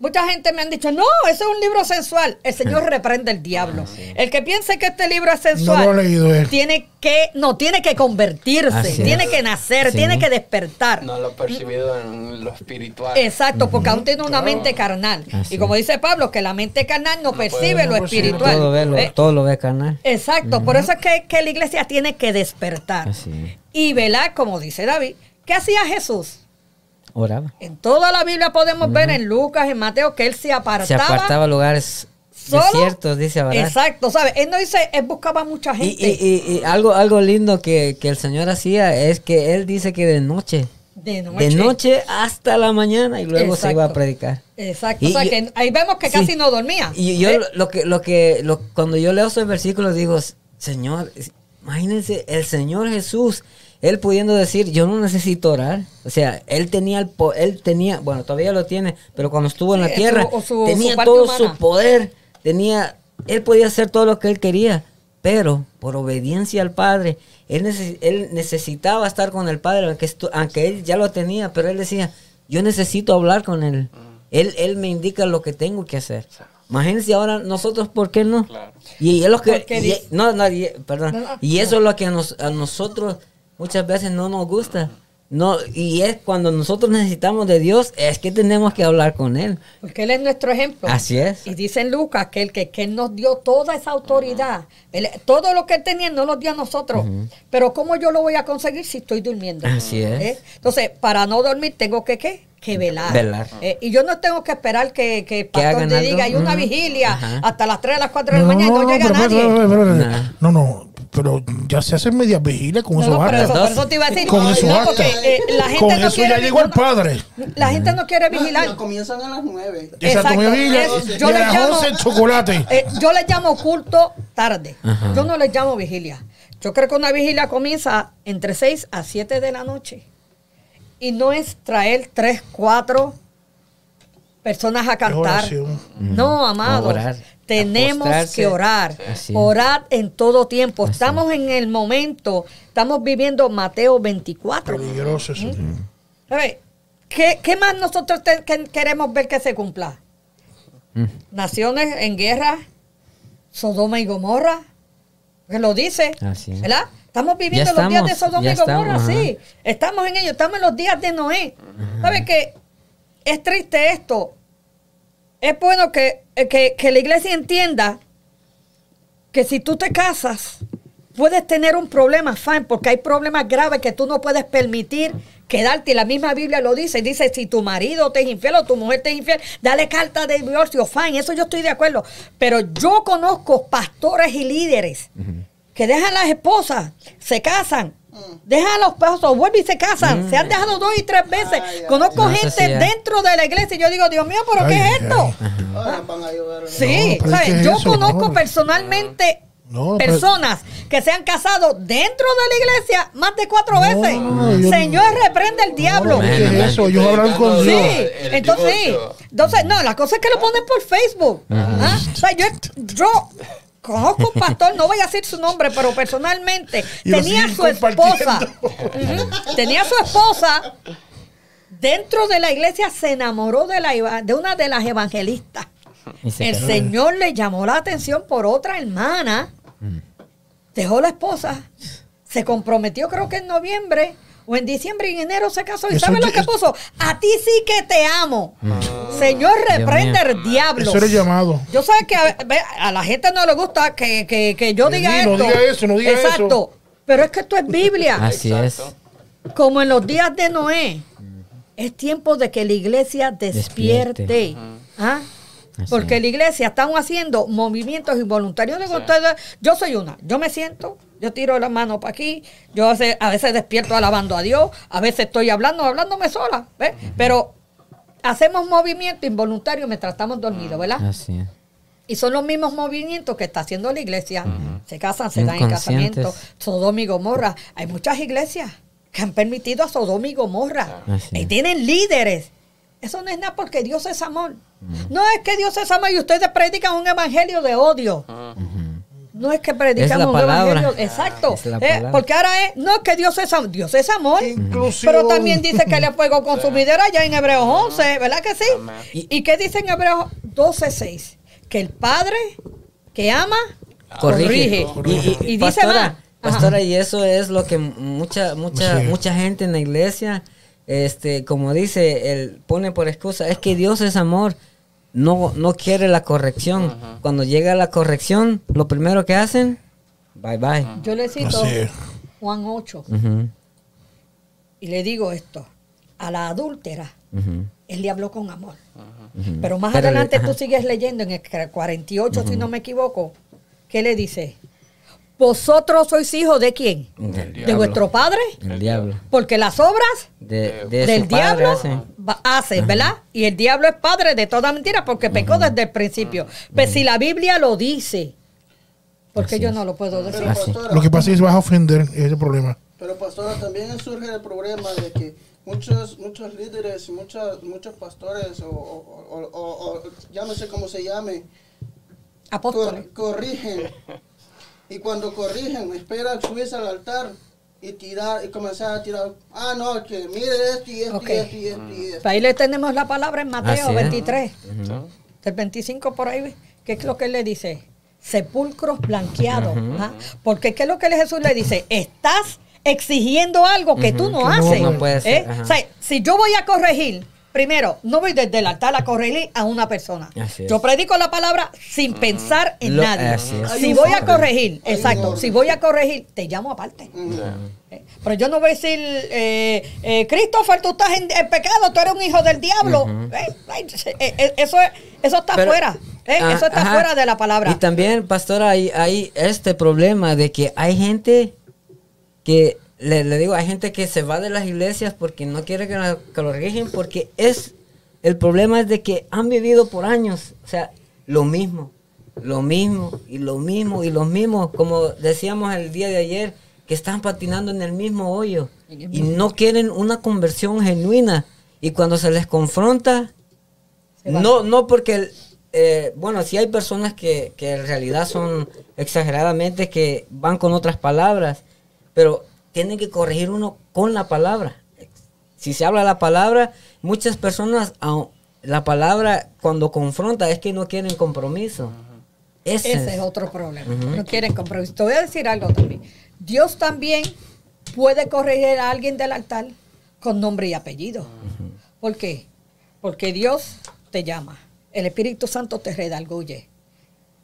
Mucha gente me han dicho, no, eso es un libro sensual. El Señor reprende el diablo. El que piense que este libro es sensual, No lo ha leído él. tiene que, no, tiene que convertirse, Así tiene es. que nacer, Sí. tiene que despertar. No lo he percibido en lo espiritual. Exacto, porque aún tiene una mente carnal. Así Y como dice Pablo, que la mente carnal no, percibe lo espiritual. todo, ve, lo, Eh, todo lo ve carnal. Exacto, por eso es que, que la iglesia tiene que despertar. Así. Y velar, como dice David, ¿qué hacía Jesús? Oraba. En toda la Biblia podemos ver en Lucas, en Mateo, que él se apartaba. Se apartaba a lugares solo- desiertos, dice ahora. Exacto, ¿sabes? Él no dice, él buscaba mucha gente. y- y- y algo, algo lindo que, que el Señor hacía es que Él dice que de noche, de noche. de noche hasta la mañana y luego se iba a predicar. Exacto, Y- o sea que ahí vemos que sí. casi no dormía. Y yo ¿Eh? lo- que, lo que, lo, cuando yo leo esos versículos digo, Señor, imagínense el Señor Jesús, él pudiendo decir, yo no necesito orar. O sea, él tenía el po- él tenía, bueno, todavía lo tiene, pero cuando estuvo en Sí, la tierra, su- su- tenía su todo humana. su poder, tenía, él podía hacer todo lo que él quería, pero por obediencia al Padre, él, neces- él necesitaba estar con el Padre, aunque, aunque él ya lo tenía, pero él decía, yo necesito hablar con él. Él, él me indica lo que tengo que hacer. Imagínense ahora nosotros, ¿por qué no? Claro. Y es lo que... Y- no, no, y- perdón. No, no. Y eso es lo que a, nos- a nosotros muchas veces no nos gusta. No, y es cuando nosotros necesitamos de Dios, es que tenemos que hablar con Él. Porque Él es nuestro ejemplo. Así es. Y dice en Lucas que, el que, que Él nos dio toda esa autoridad. Él- todo lo que Él tenía, no lo dio a nosotros. Pero ¿cómo yo lo voy a conseguir si estoy durmiendo? Así es. ¿Eh? Entonces, para no dormir, tengo que ¿qué? Que velar. Velar. Eh, y yo no tengo que esperar que, que el pastor te diga, hay una vigilia Ajá. hasta las 3 a las 4 de la mañana y no, llega pero, nadie. pero, pero, pero, Nah. no, no, pero ya se hacen media vigilia con No, eso no, pero basta. eso, por eso te iba a decir. Con eso no, porque, eh, la gente Con no eso quiere ya llegó el padre. La gente no quiere No, vigilar. comienzan a las 9. Exacto, Exacto. media vigilia. Es- y yo a las llamo- 11 chocolate. Eh, yo le llamo culto tarde. Ajá. Yo no le llamo vigilia. Yo creo que una vigilia comienza entre 6 a 7 de la noche. Y no es traer 3, 4 personas a cantar. No, amado. Tenemos que orar. Así es. Orar en todo tiempo. Así Estamos en el momento, estamos viviendo Mateo 24. Peligroso eso. ¿Sabe? ¿Qué, qué más nosotros te- que- queremos ver que se cumpla? Mm. Naciones en guerra, Sodoma y Gomorra, que lo dice, Así. ¿verdad? Estamos viviendo los días de Sodoma y Gomorra, estamos, sí. Estamos en ello, estamos en los días de Noé. ¿Sabe que es triste esto? Es bueno que, eh, que, que la iglesia entienda que si tú te casas, puedes tener un problema, fine, porque hay problemas graves que tú no puedes permitir quedarte. Y la misma Biblia lo dice. Dice, si tu marido te es infiel o tu mujer te es infiel, dale carta de divorcio, fine. Eso yo estoy de acuerdo. Pero yo conozco pastores y líderes que dejan las esposas, se casan. Dejan a los esposos, vuelven y se casan. Se han dejado dos y tres veces. Ay, ay, Conozco No, gente dentro de la iglesia y yo digo, Dios mío, ¿pero qué Ay, es esto? Sí, No, pero ¿sabes? es que yo eso, conozco no. personalmente No, pero- personas que se han casado dentro de la iglesia más de cuatro No, veces. yo- Señor, reprende el diablo. Sí, Dios. Entonces sí. Entonces, no, la cosa es que lo ponen por Facebook. ¿ah? O sea, yo, yo conozco un pastor, no voy a decir su nombre, pero personalmente tenía su esposa. tenía su esposa. Dentro de la iglesia se enamoró de, la, eva- de una de las evangelistas. Se El quedó. Señor le llamó la atención por otra hermana. Dejó la esposa. Se comprometió creo que en noviembre o en diciembre y en enero se casó. ¿Y Eso sabe lo que puso? A ti sí que te amo. Señor, reprende mío. el diablo. Eso era llamado. Yo sé que a, la gente no le gusta que, que- que yo diga di- esto. no diga eso, no diga Exacto. eso. Pero es que esto es Biblia. Así es. Exacto. Como en los días de Noé. Es tiempo de que la iglesia despierte. Despierte. ¿Ah? Así Porque es. la iglesia están haciendo movimientos involuntarios. Yo digo, ustedes, yo soy una. Yo me siento, yo tiro la mano para aquí. Yo a veces, a veces despierto alabando a Dios. A veces estoy hablando, hablándome sola. ¿ves? Pero hacemos movimientos involuntarios mientras estamos dormidos, ¿verdad? Así es. Y son los mismos movimientos que está haciendo la iglesia. Se casan, se dan en casamiento. Sodoma y Gomorra. Hay muchas iglesias que han permitido a Sodoma y Gomorra. Y tienen líderes Eso no es nada porque Dios es amor. No es que Dios es amor y ustedes predican un evangelio de odio. No es que predican Es un palabra. evangelio. Exacto. Eh, porque ahora es, no es que Dios es amor. Dios es amor. Inclusión. Pero también dice que le fuego consumidera ya en Hebreos 11, ¿verdad que sí? ¿Y, y qué dice en Hebreos 12, 6? Que el Padre que ama, corrige. corrige. Y, y- Y dice pastora, más. Ajá. pastora, y eso es lo que mucha, mucha, Sí. mucha gente en la iglesia, este, como dice, él pone por excusa, es que Dios es amor. No, no quiere la corrección. Cuando llega la corrección, lo primero que hacen, bye bye. Yo le cito. Juan 8 Ujú, y le digo esto. A la adúltera, él le habló con amor. Pero más Pero le- adelante tú sigues leyendo en el 48, si no me equivoco. ¿Qué le dice? Vosotros sois hijos de quién? Del ¿De vuestro padre? El diablo. Porque las obras De, de del diablo hace. va- hace, ¿verdad? Y el diablo es padre de toda mentira porque pecó desde el principio. Pero si la Biblia lo dice, ¿por qué Así yo es. no lo puedo decir? Pastora, Lo que pasa es que vas a ofender, ese es el problema. pero pastora, también surge el problema de que muchos muchos líderes, muchos muchos pastores o, o, o- o- o llámese como se llame, Apóstoles. cor- corrigen. Y cuando corrigen, esperan subirse al altar y tirar y comenzar a tirar, ah no, que mire esto y esto y esto y esto y esto. Ahí le tenemos la palabra en Mateo Así es. 23, Ujú. del 25 por ahí, ¿qué es lo que él le dice? Sepulcros blanqueados. ¿ah? Porque ¿qué es lo que Jesús le dice? Estás exigiendo algo que tú no Que haces. No puede ser, ¿eh? ajá. O sea, si yo voy a corregir, primero, no voy desde el altar a corregir a una persona. Yo predico la palabra sin pensar en Lo- nadie. Si voy a corregir, exacto, si voy a corregir, te llamo aparte. Ujú. Eh, Pero yo no voy a decir, eh, eh, Christopher, tú estás en, en pecado, tú eres un hijo del diablo. Eh, eso, es- eso está Pero- fuera. Ah, eso está ajá. fuera de la palabra. Y también, pastora, hay, hay este problema de que hay gente que, le, le digo, hay gente que se va de las iglesias porque no quiere que, la- que lo rigen, porque es, el problema es de que han vivido por años, o sea, lo mismo, lo mismo, y lo mismo, y lo mismo, como decíamos el día de ayer, que están patinando en el mismo hoyo, y no quieren una conversión genuina, y cuando se les confronta, Se no, no porque, el- eh, bueno, sí hay personas que, que en realidad son exageradamente que van con otras palabras, pero tienen que corregir uno con la palabra. Si se habla la palabra, muchas personas, la palabra cuando confronta es que no quieren compromiso. Ese, Ese es otro problema. No quieren compromiso. Te voy a decir algo también. Dios también puede corregir a alguien del altar con nombre y apellido. ¿Por qué? Porque Dios te llama. El Espíritu Santo te redarguye.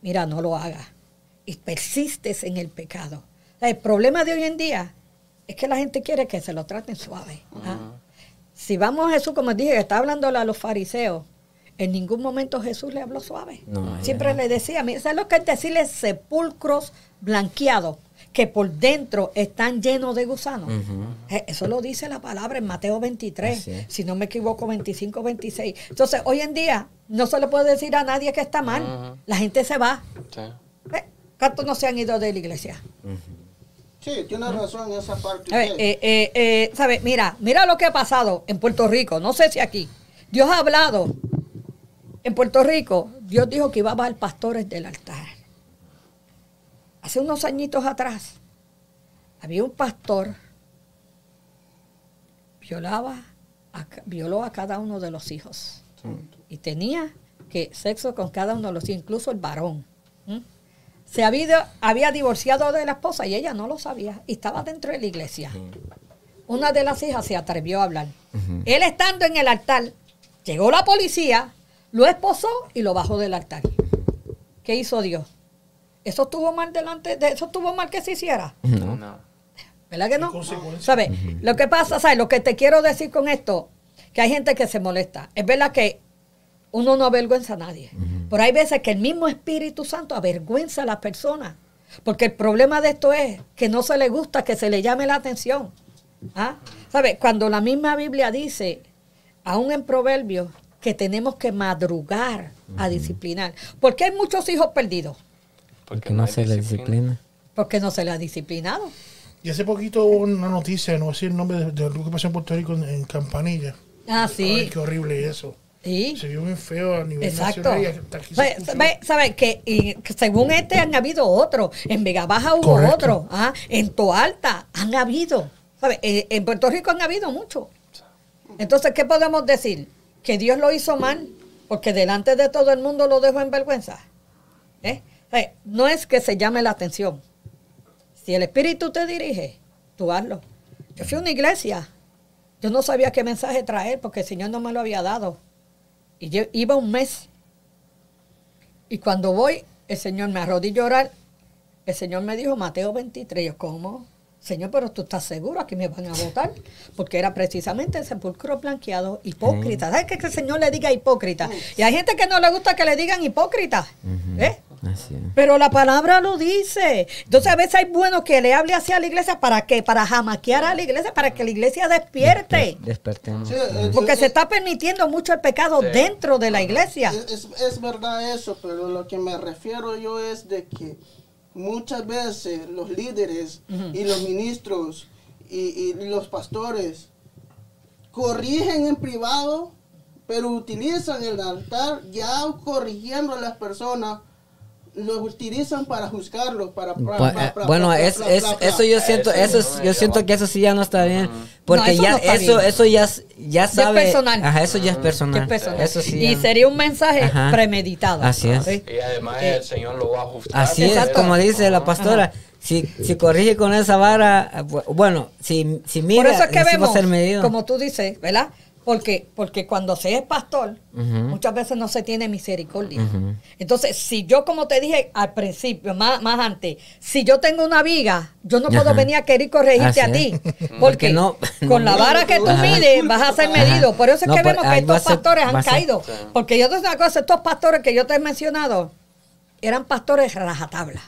Mira, no lo hagas. Y persistes en el pecado. El problema de hoy en día es que la gente quiere que se lo traten suave. ¿ah? Si vamos a Jesús, como dije, está hablándole a los fariseos, en ningún momento Jesús le habló suave. No, Siempre le decía, ¿sabes lo que es decirle sepulcros blanqueados? Que por dentro están llenos de gusanos. Eh, Eso lo dice la palabra en Mateo 23, Así es. si no me equivoco, 25, 26. Entonces, hoy en día no se le puede decir a nadie que está mal. La gente se va. Sí. Eh, ¿Cuántos no se han ido de la iglesia? Sí, tiene razón en esa parte. A ver, eh, eh, eh, ¿sabe? Mira, mira lo que ha pasado en Puerto Rico. No sé si aquí. Dios ha hablado. En Puerto Rico, Dios dijo que iba a bajar pastores del altar. Hace unos añitos atrás, había un pastor violaba a violó a cada uno de los hijos y tenía que sexo con cada uno de los hijos, incluso el varón. ¿m? Se había, había divorciado de la esposa y ella no lo sabía y estaba dentro de la iglesia. Una de las hijas se atrevió a hablar. Él estando en el altar, llegó la policía, lo esposó y lo bajó del altar. ¿Qué hizo Dios? Eso estuvo mal delante, de, eso estuvo mal que se hiciera. No. No. ¿Verdad que no? ¿Sabes? Lo que pasa, ¿sabes? Lo que te quiero decir con esto, que hay gente que se molesta. Es verdad que uno no avergüenza a nadie. Pero hay veces que el mismo Espíritu Santo avergüenza a las personas. Porque el problema de esto es que no se le gusta que se le llame la atención. ¿Ah? ¿Sabes? Cuando la misma Biblia dice, aún en Proverbios, que tenemos que madrugar a disciplinar. ¿Por qué hay muchos hijos perdidos? Porque no se le disciplina. Porque no se le ha disciplinado. Y hace poquito hubo una noticia, no voy a decir el nombre de, de lo que pasó en Puerto Rico en, en Campanilla, Ah, sí. Ay, qué horrible eso. Sí. Se vio muy feo a nivel Exacto. nacional y hasta aquí se Ve- escuchó. ve- ¿Sabe que, y que según este han habido otros? En Vega Baja hubo Correcto. otro. ah, En Toalta han habido. ¿Sabe? Eh, En Puerto Rico han habido muchos. Entonces, ¿qué podemos decir? Que Dios lo hizo mal porque delante de todo el mundo lo dejó en vergüenza. ¿Eh? Eh, No es que se llame la atención. Si el Espíritu te dirige, tú hazlo. Yo fui a una iglesia. Yo no sabía qué mensaje traer porque el Señor no me lo había dado. Y yo iba un mes. Y cuando voy, el Señor me arrodilló a. El Señor me dijo, Mateo 23. Yo, ¿cómo? Señor, pero tú estás seguro, aquí me van a votar. Porque era precisamente el sepulcro blanqueado, hipócrita. ¿Sabes qué? que el Señor le diga hipócrita? Y hay gente que no le gusta que le digan hipócrita. ¿Eh? Así. Pero la palabra lo dice. Entonces a veces hay bueno que le hable hacia la iglesia para qué? Para jamaquear a la iglesia, para que la iglesia despierte. Despertemos. Sí, Porque se está permitiendo mucho el pecado Sí. dentro de la iglesia. Es, es- es verdad eso, pero lo que me refiero yo es de que muchas veces los líderes y los ministros y, y los pastores corrigen en privado, pero utilizan el altar ya corrigiendo a las personas, los utilizan para juzgarlos, para... para- para- eh, para- bueno, para- es, para- es- para- para- eso yo siento, Eso eso es- no yo es siento que eso sí ya no está bien, porque eso ya no eso bien. eso ya ya sabe, personal. ajá, eso ya es personal, Qué personal. eso sí. y ya- sería un mensaje Ajá. premeditado. Así es. ¿sí? Y además Eh, el Señor lo va a ajustar. Así es, Exacto. como dice la pastora, si, si corrige con esa vara, bu- bueno, si, si mira, Por eso es que vemos, ser medido. como tú dices, ¿verdad? Porque, porque cuando se es pastor, muchas veces no se tiene misericordia. Entonces, si yo, como te dije al principio, más, más antes, si yo tengo una viga, yo no puedo Ajá. venir a querer corregirte Así a ti. Porque Porque no- con no- la vara que tú Ajá. mides, vas a ser Ajá. medido. Por eso es No, que por- vemos que estos ser- pastores han ser- caído. Porque yo te digo una cosa, estos pastores que yo te he mencionado, eran pastores rajatabla.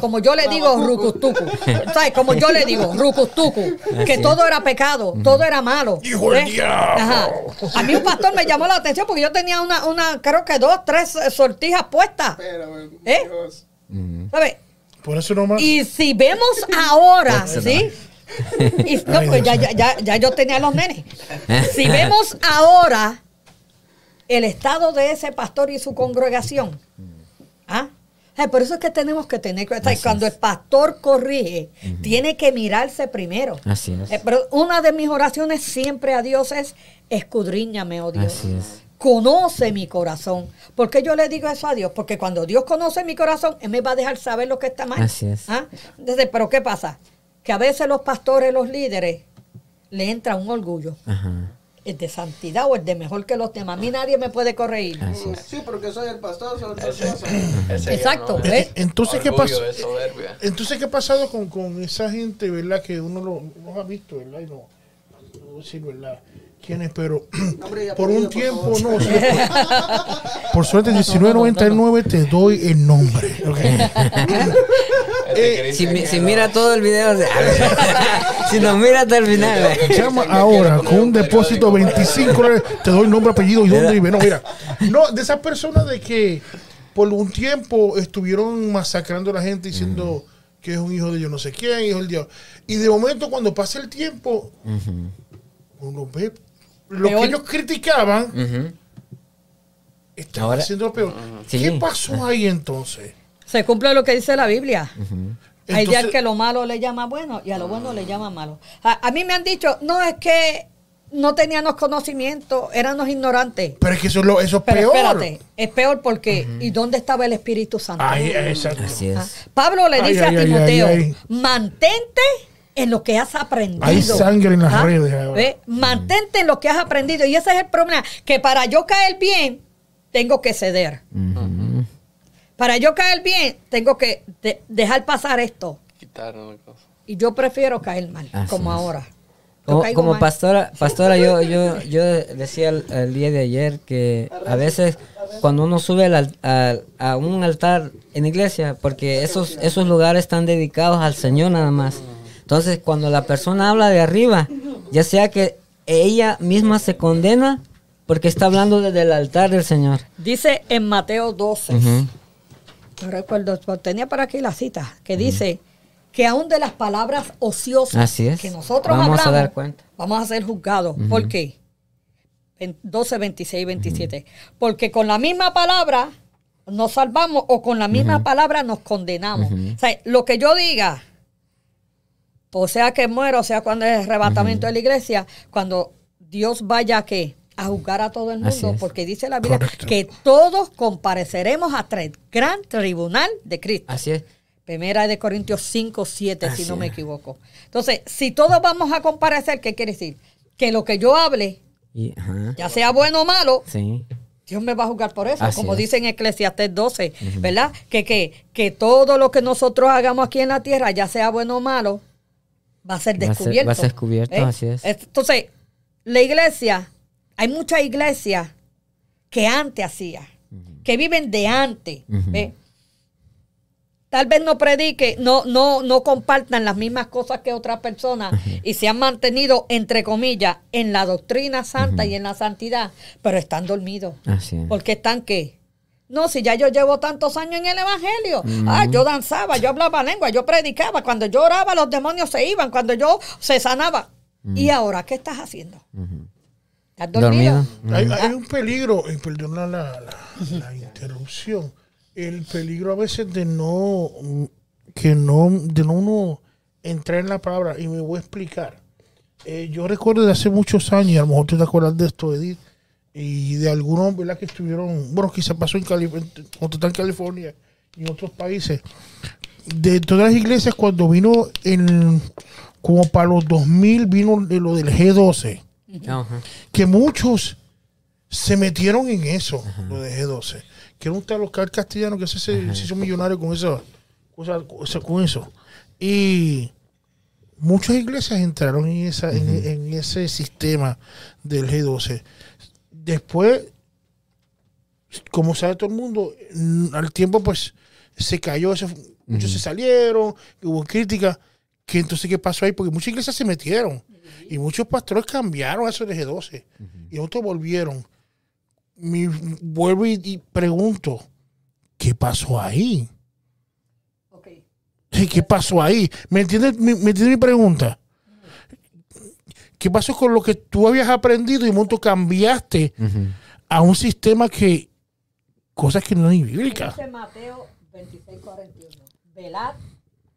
Como yo le digo, rucustucu. ¿Sabes? Como yo le digo, rucustucu. Que todo era pecado, todo era malo. Hijo del ¿Eh? diablo. Ajá. A mí un pastor me llamó la atención porque yo tenía una, una creo que dos, tres eh, sortijas puestas. ¿Eh? ¿Sabes? Por eso nomás. Y si vemos ahora. ¿sí? Y, no, pues ya, ya, ya, ya yo tenía los nenes. Si vemos ahora el estado de ese pastor y su congregación, ¿ah? Ay, por eso es que tenemos que tener. Así Cuando es. el pastor corrige, tiene que mirarse primero. Así es. Eh, pero una de mis oraciones siempre a Dios es, escudriñame, oh Dios. Así es. Conoce mi corazón. ¿Por qué yo le digo eso a Dios? Porque cuando Dios conoce mi corazón, Él me va a dejar saber lo que está mal. Así es. ¿Ah? Entonces, pero ¿qué pasa? Que a veces los pastores, los líderes, le entra un orgullo. Ajá. El de santidad o el de mejor que los demás. A mí nadie me puede corregir. Así es. Sí, porque soy el pastor, soy el Ese- pastor. ese Exacto, no. ¿ves? Entonces, ¿qué pasó? es. Entonces, ¿qué ha pasado con, con esa gente, verdad? Que uno lo, los ha visto, ¿verdad? Y no, no voy a ¿verdad? ¿Quiénes? Pero por un tiempo, no. sí, por, por suerte, 1999 te doy el nombre. Eh, Si, mi- mira todo el video, si nos mira hasta el final. Llama ahora con un depósito de 25 dólares, te doy nombre, apellido y dónde vive. No, mira. No, de esas personas de que por un tiempo estuvieron masacrando a la gente diciendo que es un hijo de yo no sé quién, hijo del diablo. Y de momento, cuando pasa el tiempo, uno ve lo Peor. que ellos criticaban, están Ahora- haciendo lo peor. Sí. ¿Qué pasó ahí entonces? Se cumple lo que dice la Biblia. Hay días que lo malo le llama bueno y a lo bueno le llama malo. A, a mí me han dicho, no es que no teníamos conocimiento, éramos ignorantes. Pero es que eso es, lo, eso es Pero peor. espérate, es peor porque ¿y dónde estaba el Espíritu Santo? Ay, exacto. Así es. Pablo le Ay, dice ay, a Timoteo, ay. mantente en lo que has aprendido. Hay sangre en las ¿Ah? redes. Mantente en lo que has aprendido. Y ese es el problema, que para yo caer bien, tengo que ceder. Para yo caer bien, tengo que de- dejar pasar esto. Y yo prefiero caer mal, Así como es. ahora. Yo Como, como pastora, pastora yo, yo, yo decía el, el día de ayer que a veces cuando uno sube al al- al- a un altar en iglesia, porque esos, esos lugares están dedicados al Señor nada más. Entonces cuando la persona habla de arriba, ya sea que ella misma se condena porque está hablando desde el altar del Señor. Dice en Mateo 12, Ujú. no recuerdo, tenía por aquí la cita, que dice que aún de las palabras ociosas es. que nosotros Vamos a hablamos, dar cuenta. vamos a ser juzgados. ¿Por qué? en 12, 26 y 27. Porque con la misma palabra nos salvamos o con la misma palabra nos condenamos. O sea, lo que yo diga, o sea que muero, o sea cuando es arrebatamiento de la iglesia, cuando Dios vaya a qué? A juzgar a todo el mundo, porque dice la Biblia Correcto. que todos compareceremos a el gran tribunal de Cristo. Así es. Primera de Corintios 5, 7, si no me equivoco. Entonces, si todos vamos a comparecer, ¿qué quiere decir? Que lo que yo hable, Y, ya sea bueno o malo, Sí. Dios me va a juzgar por eso, Así como es. dice en Eclesiastés 12, ¿verdad? Que, que, que todo lo que nosotros hagamos aquí en la tierra, ya sea bueno o malo, va a ser Va a ser- descubierto. va a ser descubierto, así es. Entonces, la iglesia, hay muchas iglesias que antes hacía, que viven de antes. ¿ves? Tal vez no predique, no, no, no compartan las mismas cosas que otras personas y se han mantenido, entre comillas, en la doctrina santa y en la santidad, pero están dormidos. Así es. Porque están qué? No, si ya yo llevo tantos años en el Evangelio. Ah, yo danzaba, yo hablaba lengua, yo predicaba. Cuando yo oraba, los demonios se iban. Cuando yo se sanaba. ¿Y ahora qué estás haciendo? ¿Estás dormido? Dormido. Hay, hay un peligro, y perdona la, la- la interrupción, el peligro a veces de no, que no, de no uno entrar en la palabra, y me voy a explicar. Eh, yo recuerdo de hace muchos años, y a lo mejor tú te acuerdas de esto, Edith, y de algunos, ¿verdad? Que estuvieron, bueno, quizás pasó en está en California y en otros países, de todas las iglesias cuando vino en, como para los 2000, vino de lo del G12 Ajá. que muchos se metieron en eso, lo de G12. Que era un tal local castellano que se, se, se hizo millonario con eso, cosa- cosa- con eso. Y muchas iglesias entraron en, esa, en, en ese sistema del G12. Después, como sabe todo el mundo, mm, al tiempo pues se cayó, se- muchos se salieron, hubo críticas. Que entonces, ¿qué pasó ahí? Porque muchas iglesias se metieron y muchos pastores cambiaron a eso de G12 y otros volvieron. Mi- vuelvo y, y pregunto, ¿qué pasó ahí? Ok. Sí, ¿Qué pasó ahí? ¿Me entiendes mi, me entiendes mi pregunta? ¿Qué pasó con lo que tú habías aprendido y momento cambiaste a un sistema que, cosas que no es bíblicas? Dice Mateo 26, 41. Velad,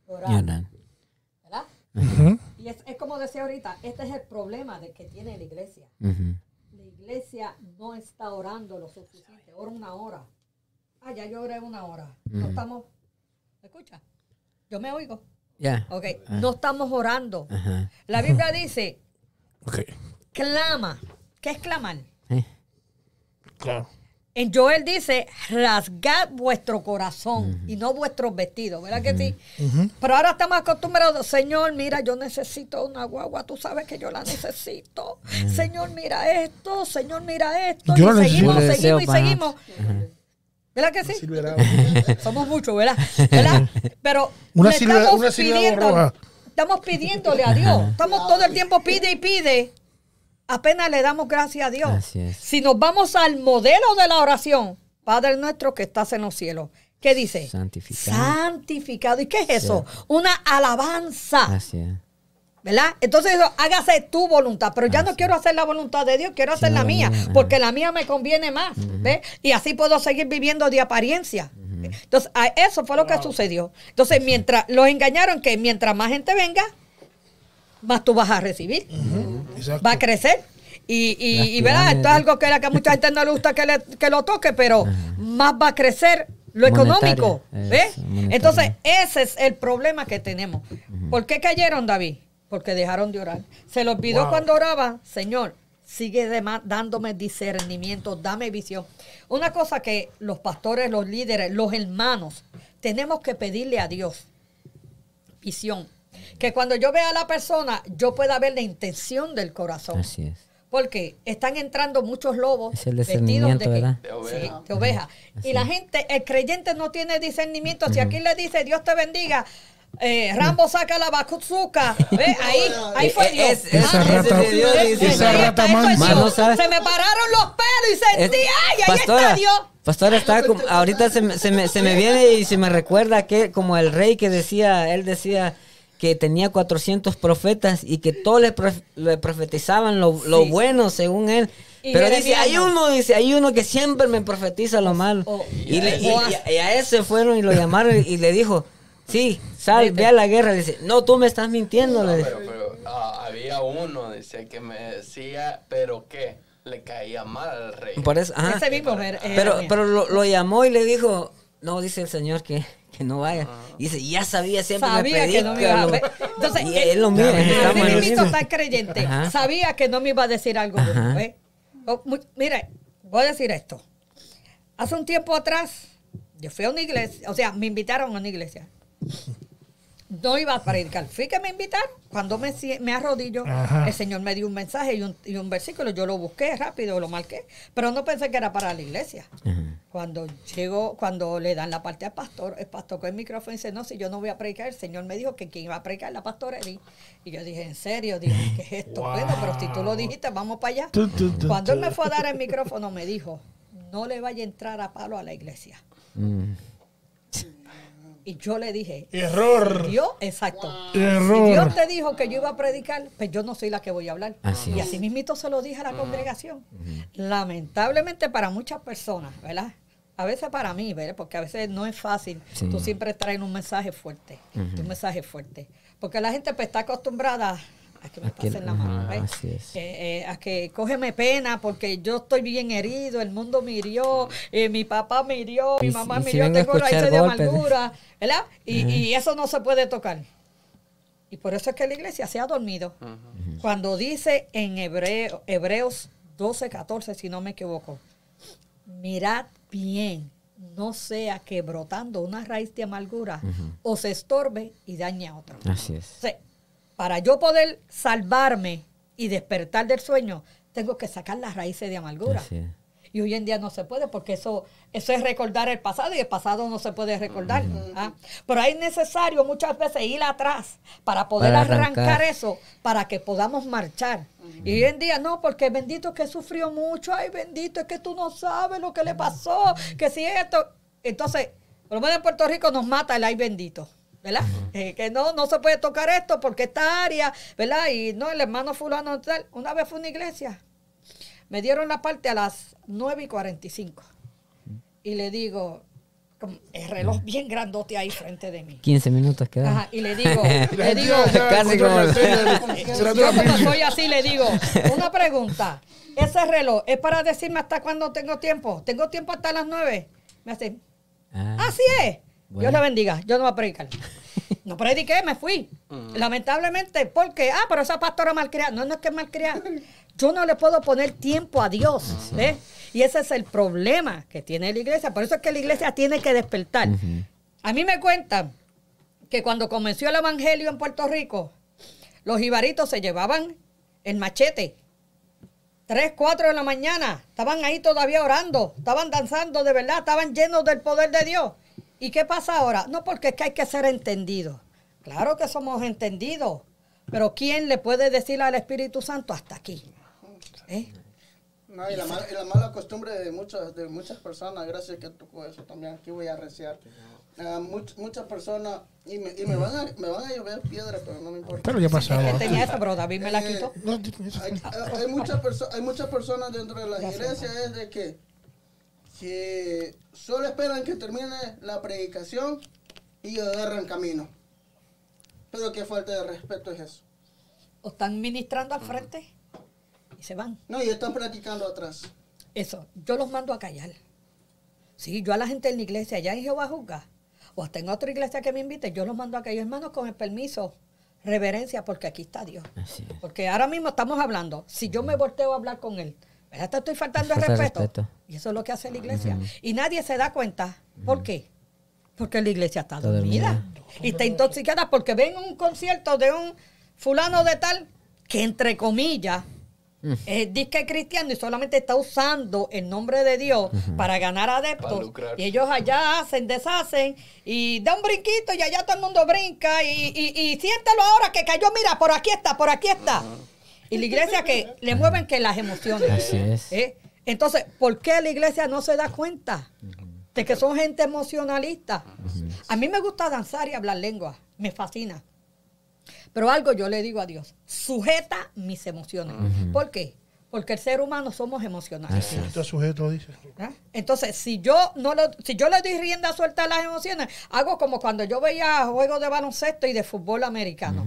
oran. ¿Verdad? Ujú. Y es, es como decía ahorita, este es el problema de que tiene la iglesia. La iglesia no está orando lo suficiente. Ora una hora. Ah, ya yo oré una hora. No estamos. ¿Me escucha? Yo me oigo. Ya. Ok. No estamos orando. La Biblia dice, Clama. ¿Qué es clamar? Eh. claro. En Joel dice, rasgad vuestro corazón y no vuestros vestidos, ¿verdad que sí? Pero ahora estamos acostumbrados, Señor, mira, yo necesito una guagua, tú sabes que yo la necesito. Señor, mira esto, Señor, mira esto. Yo y seguimos. Yo seguimos y seguimos. ¿Verdad que sí? Silverado. Somos muchos, ¿verdad? ¿verdad? Pero Una le silba- estamos una silbada pidiendo- roja. Estamos pidiéndole a Dios. Estamos todo el tiempo pide y pide. Apenas le damos gracias a Dios. Si nos vamos al modelo de la oración, Padre nuestro que estás en los cielos, ¿qué dice? Santificado. Santificado. ¿Y qué es eso? Una alabanza. Así es. ¿Verdad? Entonces, eso, hágase tu voluntad, pero ya no quiero hacer la voluntad de Dios, quiero hacer la mía, porque la mía me conviene más, ¿ves? Y así puedo seguir viviendo de apariencia. Entonces, a- eso fue lo que sucedió. Entonces, mientras los engañaron que mientras más gente venga, más tú vas a recibir, va a crecer. Y, y, y, ¿verdad? Esto es algo que, a mucha gente no le gusta que, le- que lo toque, pero más va a crecer lo económico. eso, ¿Ves? Entonces, ese es el problema que tenemos. ¿Por qué cayeron, David? Porque dejaron de orar. Se le olvidó Wow. cuando oraba, Señor, sigue dándome discernimiento, dame visión. Una cosa que los pastores, los líderes, los hermanos, tenemos que pedirle a Dios, visión. Que cuando yo vea a la persona, yo pueda ver la intención del corazón. Así es. Porque están entrando muchos lobos Es el vestidos de, qué? ¿verdad? De oveja. Sí, de oveja. Y la gente, el creyente no tiene discernimiento. Si aquí le dice Dios te bendiga, eh, Rambo saca la bazuca, ¿ve? ahí, ahí fue Eh, Dios. es- Esa Ah, rata- esa rata está, es. Dios. Más no. Se me pararon los pelos y sentí, Es- ay, ahí está pastora, Dios. pastora está como- ahorita se me, se, me, se me viene y se me recuerda que como el rey que decía, él decía que tenía 400 profetas y que todos le, prof- le profetizaban lo, lo Sí. bueno según él. Y Pero dice, hay no. uno, dice, hay uno que siempre me profetiza lo malo. o- y, le- y- y a ese fueron y lo llamaron y le dijo, sí, sal, ve a la guerra. Le dice, no, tú me estás mintiendo. No, le dice. pero, pero, ah, había uno, dice, que me decía, pero qué, le caía mal al rey. Por eso, ajá. Ese mismo Jer- Pero, Jeremías. pero lo, lo llamó y le dijo, no, dice el Señor que, que no vaya. Dice, ya sabía, siempre Sabía me que no me iba a. Entonces, Y eh, es lo mismito mismo. está creyente. Ajá. Sabía que no me iba a decir algo bueno. ¿eh? Oh, mire, voy a decir esto. Hace un tiempo atrás, yo fui a una iglesia, o sea, me invitaron a una iglesia. No iba a predicar. Fui que me invitaron. Cuando me, me arrodillo, Ajá. el Señor me dio un mensaje y un, y un versículo. Yo lo busqué rápido, lo marqué. Pero no pensé que era para la iglesia. Cuando llego, cuando le dan la parte al pastor, el pastor con el micrófono dice, no, si yo no voy a predicar, el Señor me dijo que quien iba a predicar la pastora era él". Y yo dije, ¿en serio? Digo, ¿qué es esto? Wow. Bueno, pero si tú lo dijiste, vamos para allá. Tu, tu, tu, Cuando él me fue a dar el micrófono, me dijo, no le vaya a entrar a palo a la iglesia. Mm. Y yo le dije, Error. Dios, exacto. Si Error. Dios te dijo que yo iba a predicar, pues yo no soy la que voy a hablar. Así y es. así mismito se lo dije a la congregación. Lamentablemente para muchas personas, ¿verdad? A veces para mí, ¿verdad? Porque a veces no es fácil. Sí. Tú siempre traes un mensaje fuerte. Un mensaje fuerte. Porque la gente pues, está acostumbrada a que me A que- pasen la mano. ¿ves? así es. Eh, eh, a que cógeme pena porque yo estoy bien herido, el mundo me hirió, eh, mi papá me hirió, mi mamá y me si hirió, a tengo raíces de ¿eh? amargura, ¿verdad? Y, y eso no se puede tocar. Y por eso es que la iglesia se ha dormido. Cuando dice en Hebreo, Hebreos 12, 14, si no me equivoco, mirad bien, no sea que brotando una raíz de amargura os estorbe y dañe a otro. Así es. O sea, para yo poder salvarme y despertar del sueño, tengo que sacar las raíces de amargura. Es. Y hoy en día no se puede porque eso, eso es recordar el pasado y el pasado no se puede recordar. ¿ah? Pero es necesario muchas veces ir atrás para poder Para arrancar. arrancar. eso, para que podamos marchar. Y hoy en día no, porque bendito que sufrió mucho, ay bendito, es que tú no sabes lo que le pasó, que si esto. Entonces, por lo menos en Puerto Rico nos mata el ay bendito. ¿Verdad? Eh, que no, no se puede tocar esto porque esta área, ¿verdad? Y no, el hermano fulano tal. Una vez fue a una iglesia me dieron la parte a las 9 y 45. Y le digo, el reloj bien grandote ahí frente de mí. 15 minutos quedan. Ajá, y le digo, le digo, Casi como- yo como soy así, le digo, una pregunta. Ese reloj es para decirme hasta cuándo tengo tiempo. ¿Tengo tiempo hasta las 9? Me hace, Ah, Así es. Bueno. Dios le bendiga. Yo no voy a predicar. No prediqué, me fui. Lamentablemente, porque, ah, pero esa pastora malcriada. No, no es que es malcriada. Yo no le puedo poner tiempo a Dios. ¿ves? Y ese es el problema que tiene la iglesia. Por eso es que la iglesia tiene que despertar. A mí me cuentan que cuando comenzó el evangelio en Puerto Rico, los ibaritos se llevaban el machete. Tres, cuatro de la mañana, estaban ahí todavía orando, estaban danzando de verdad, estaban llenos del poder de Dios. ¿Y qué pasa ahora? No, porque es que hay que ser entendidos. Claro que somos entendidos, pero ¿quién le puede decir al Espíritu Santo hasta aquí? ¿Eh? No, y la, mala, y la mala costumbre de muchas, de muchas personas, gracias que tocó eso también, aquí voy a reciar. Ah, much- muchas personas, y, me, y me, van a, me van a llover piedras, pero no me importa. Pero ya pasaba. Que tenía eso, pero David me la Eh, quitó. Hay muchas perso- hay muchas personas dentro de las iglesias es de que, que solo esperan que termine la predicación y agarran camino. Pero qué falta de respeto es eso. O están ministrando al frente y se van. No, y están practicando atrás. Eso, yo los mando a callar. Sí, yo a la gente en la iglesia, allá en Jehová juzga, o hasta en otra iglesia que me invite, yo los mando a callar, hermanos, con el permiso, reverencia, porque aquí está Dios. Así es. Porque ahora mismo estamos hablando, si yo me volteo a hablar con él, ¿verdad? Te estoy faltando el respeto. respeto. Y eso es lo que hace la iglesia. Y nadie se da cuenta. ¿Por qué? Porque la iglesia está, dormida. Y está intoxicada porque ven un concierto de un fulano de tal que, entre comillas, es disque cristiano y solamente está usando el nombre de Dios para ganar adeptos. Y ellos allá hacen, deshacen y da un brinquito y allá todo el mundo brinca y, y, y siéntelo ahora que cayó, mira, por aquí está, por aquí está. Y la iglesia que le mueven que las emociones. Así es. ¿Eh? Entonces, ¿por qué la iglesia no se da cuenta de que son gente emocionalista? A mí me gusta danzar y hablar lengua, me fascina. Pero algo yo le digo a Dios, sujeta mis emociones. ¿Por qué? Porque el ser humano somos emocionales. Está sujeto, dice. ¿verdad? Entonces, si yo no lo, si yo le doy rienda suelta a las emociones, hago como cuando yo veía juegos de baloncesto y de fútbol americano.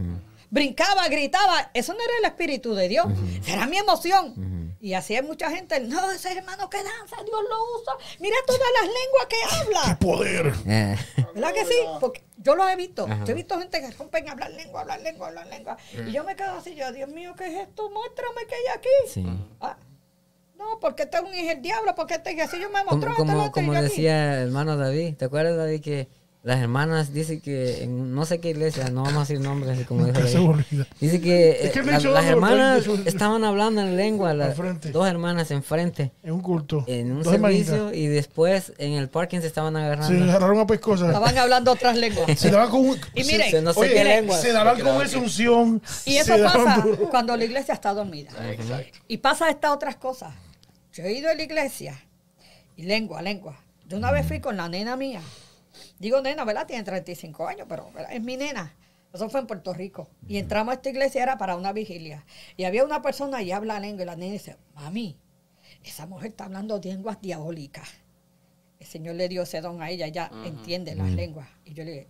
Brincaba, gritaba, eso no era el espíritu de Dios, era mi emoción. Y así hay mucha gente, no, ese hermano que danza, Dios lo usa. Mira todas las lenguas que ¡Qué habla. poder! Eh, ¿Verdad que sí? Porque yo lo he visto. Ajá. Yo he visto gente que rompen a hablar lengua, hablar lengua, hablar lengua. Y yo me quedo así, yo, Dios mío, ¿qué es esto? Muéstrame qué hay aquí. sí. Ah, no, porque este es un hijo del diablo, porque este es así yo me mostró. como, como decía el hermano David, ¿te acuerdas David que las hermanas dicen que en no sé qué iglesia, no vamos a decir nombres, como dijo se. Dice que, Es que eh, la- las hermanas estaban hablando en lengua, las dos hermanas enfrente, En un culto. en un Dos servicio hermanitas. y después en el parking se estaban Se agarrando. agarraron a pescosa. Estaban hablando otras lenguas. Se daban con un- Y se- miren, Se- no sé Oye, qué lengua. se daban con esa unción. Y eso se pasa duro. cuando la iglesia está dormida. Exacto. Y pasa estas otras cosas. Yo he ido a la iglesia y lengua, lengua. De una vez fui con la nena mía. Digo nena, ¿verdad? Tiene 35 años, pero ¿verdad? es mi nena. Eso fue en Puerto Rico. Y entramos a esta iglesia, era para una vigilia. Y había una persona y habla lengua. Y la nena dice, mami, esa mujer está hablando lenguas diabólicas. El Señor le dio ese don a ella, ella entiende las lenguas. Y yo le dije,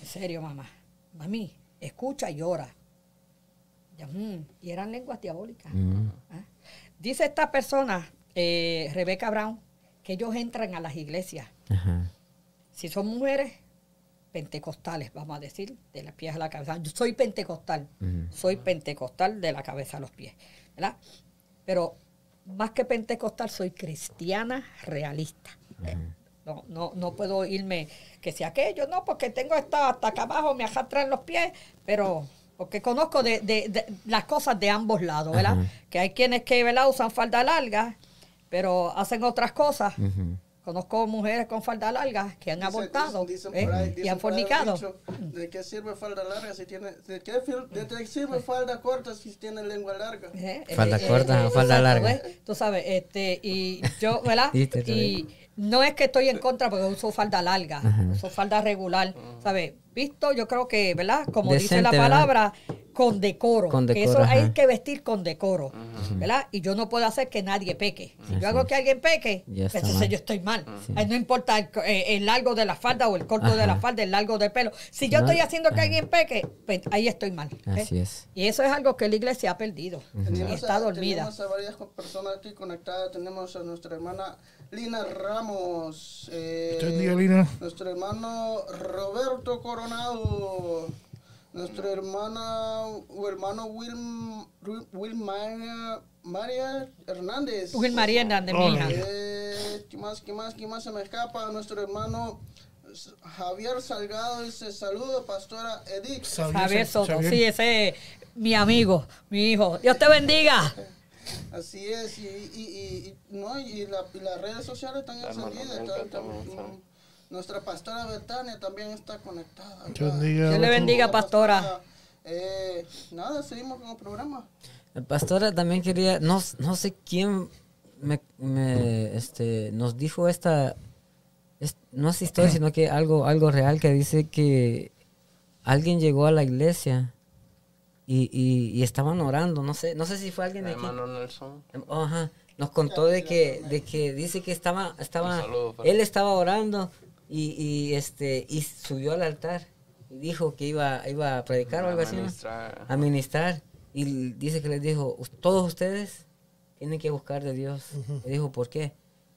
en serio, mamá, mami, escucha y ora. "Mm", y eran lenguas diabólicas. ¿Ah? Dice esta persona, eh, Rebeca Brown, que ellos entran a las iglesias. Ajá. Si son mujeres pentecostales, vamos a decir, de las pies a la cabeza. Yo soy pentecostal, soy pentecostal de la cabeza a los pies, ¿verdad? Pero más que pentecostal, soy cristiana realista. Eh, No, no, no puedo irme que si aquello, no, porque tengo esta hasta acá abajo, me arrastran los pies, pero porque conozco de, de- de las cosas de ambos lados, ¿verdad? Que hay quienes que ¿verdad? usan falda larga, pero hacen otras cosas. Conozco mujeres con falda larga que han abortado dicen ¿eh? y han fornicado. dicho, ¿De qué sirve falda larga si tiene, de qué, fil- de qué sirve falda corta si tiene lengua larga? Eh, eh, Falda eh, corta eh, o falda exacto, larga. Tú sabes, este, y yo, ¿verdad? Y no es que estoy en contra porque uso falda larga, Ajá. uso falda regular, ¿sabes? Visto, yo creo que, ¿verdad? Como dice la palabra, con decoro. Con que decoro, eso hay que vestir con decoro, ¿verdad? Y yo no puedo hacer que nadie peque. Si Así yo hago que alguien peque, entonces yo estoy mal. Sí. Ahí no importa el, eh, el largo de la falda o el corto de la falda, el largo del pelo. Si yo No, estoy haciendo que ajá. alguien peque, pues ahí estoy mal. ¿eh? Así es. Y eso es algo que la iglesia ha perdido. Y está dormida. Tenemos a varias personas aquí conectadas. Tenemos a nuestra hermana Lina Ramos. eh, bendiga, Lina. Nuestro hermano Roberto Coronado. Nuestra hermana o hermano Will, Will María, María Hernández. Will María Hernández, mi hija. Eh, ¿Qué más, qué más, qué más se me escapa? Nuestro hermano Javier Salgado dice saludo, pastora Edith. Javier Soto, sí, ese es mi amigo, mi hijo. Dios te bendiga. Así es, y, y, y, y- no, y, la- y las redes sociales están encendidas. Mm, nuestra pastora Betania también está conectada. Dios le bendiga, pastora. Eh, nada, seguimos con el programa. La pastora también quería, no, no sé quién me, me, este, nos dijo esta, es- no es historia, sino que algo, algo real que dice que alguien llegó a la iglesia y, y, y estaban orando, no sé, no sé si fue alguien de aquí. Hermano Nelson. Oh, Ajá. Nos contó de que, de que dice que estaba, estaba, saludo él estaba orando y, y este, y subió al altar y dijo que iba, iba a predicar o algo así, ¿no? Administrar. a ministrar y dice que les dijo, "Us- todos ustedes tienen que buscar de Dios. Y dijo, ¿por qué?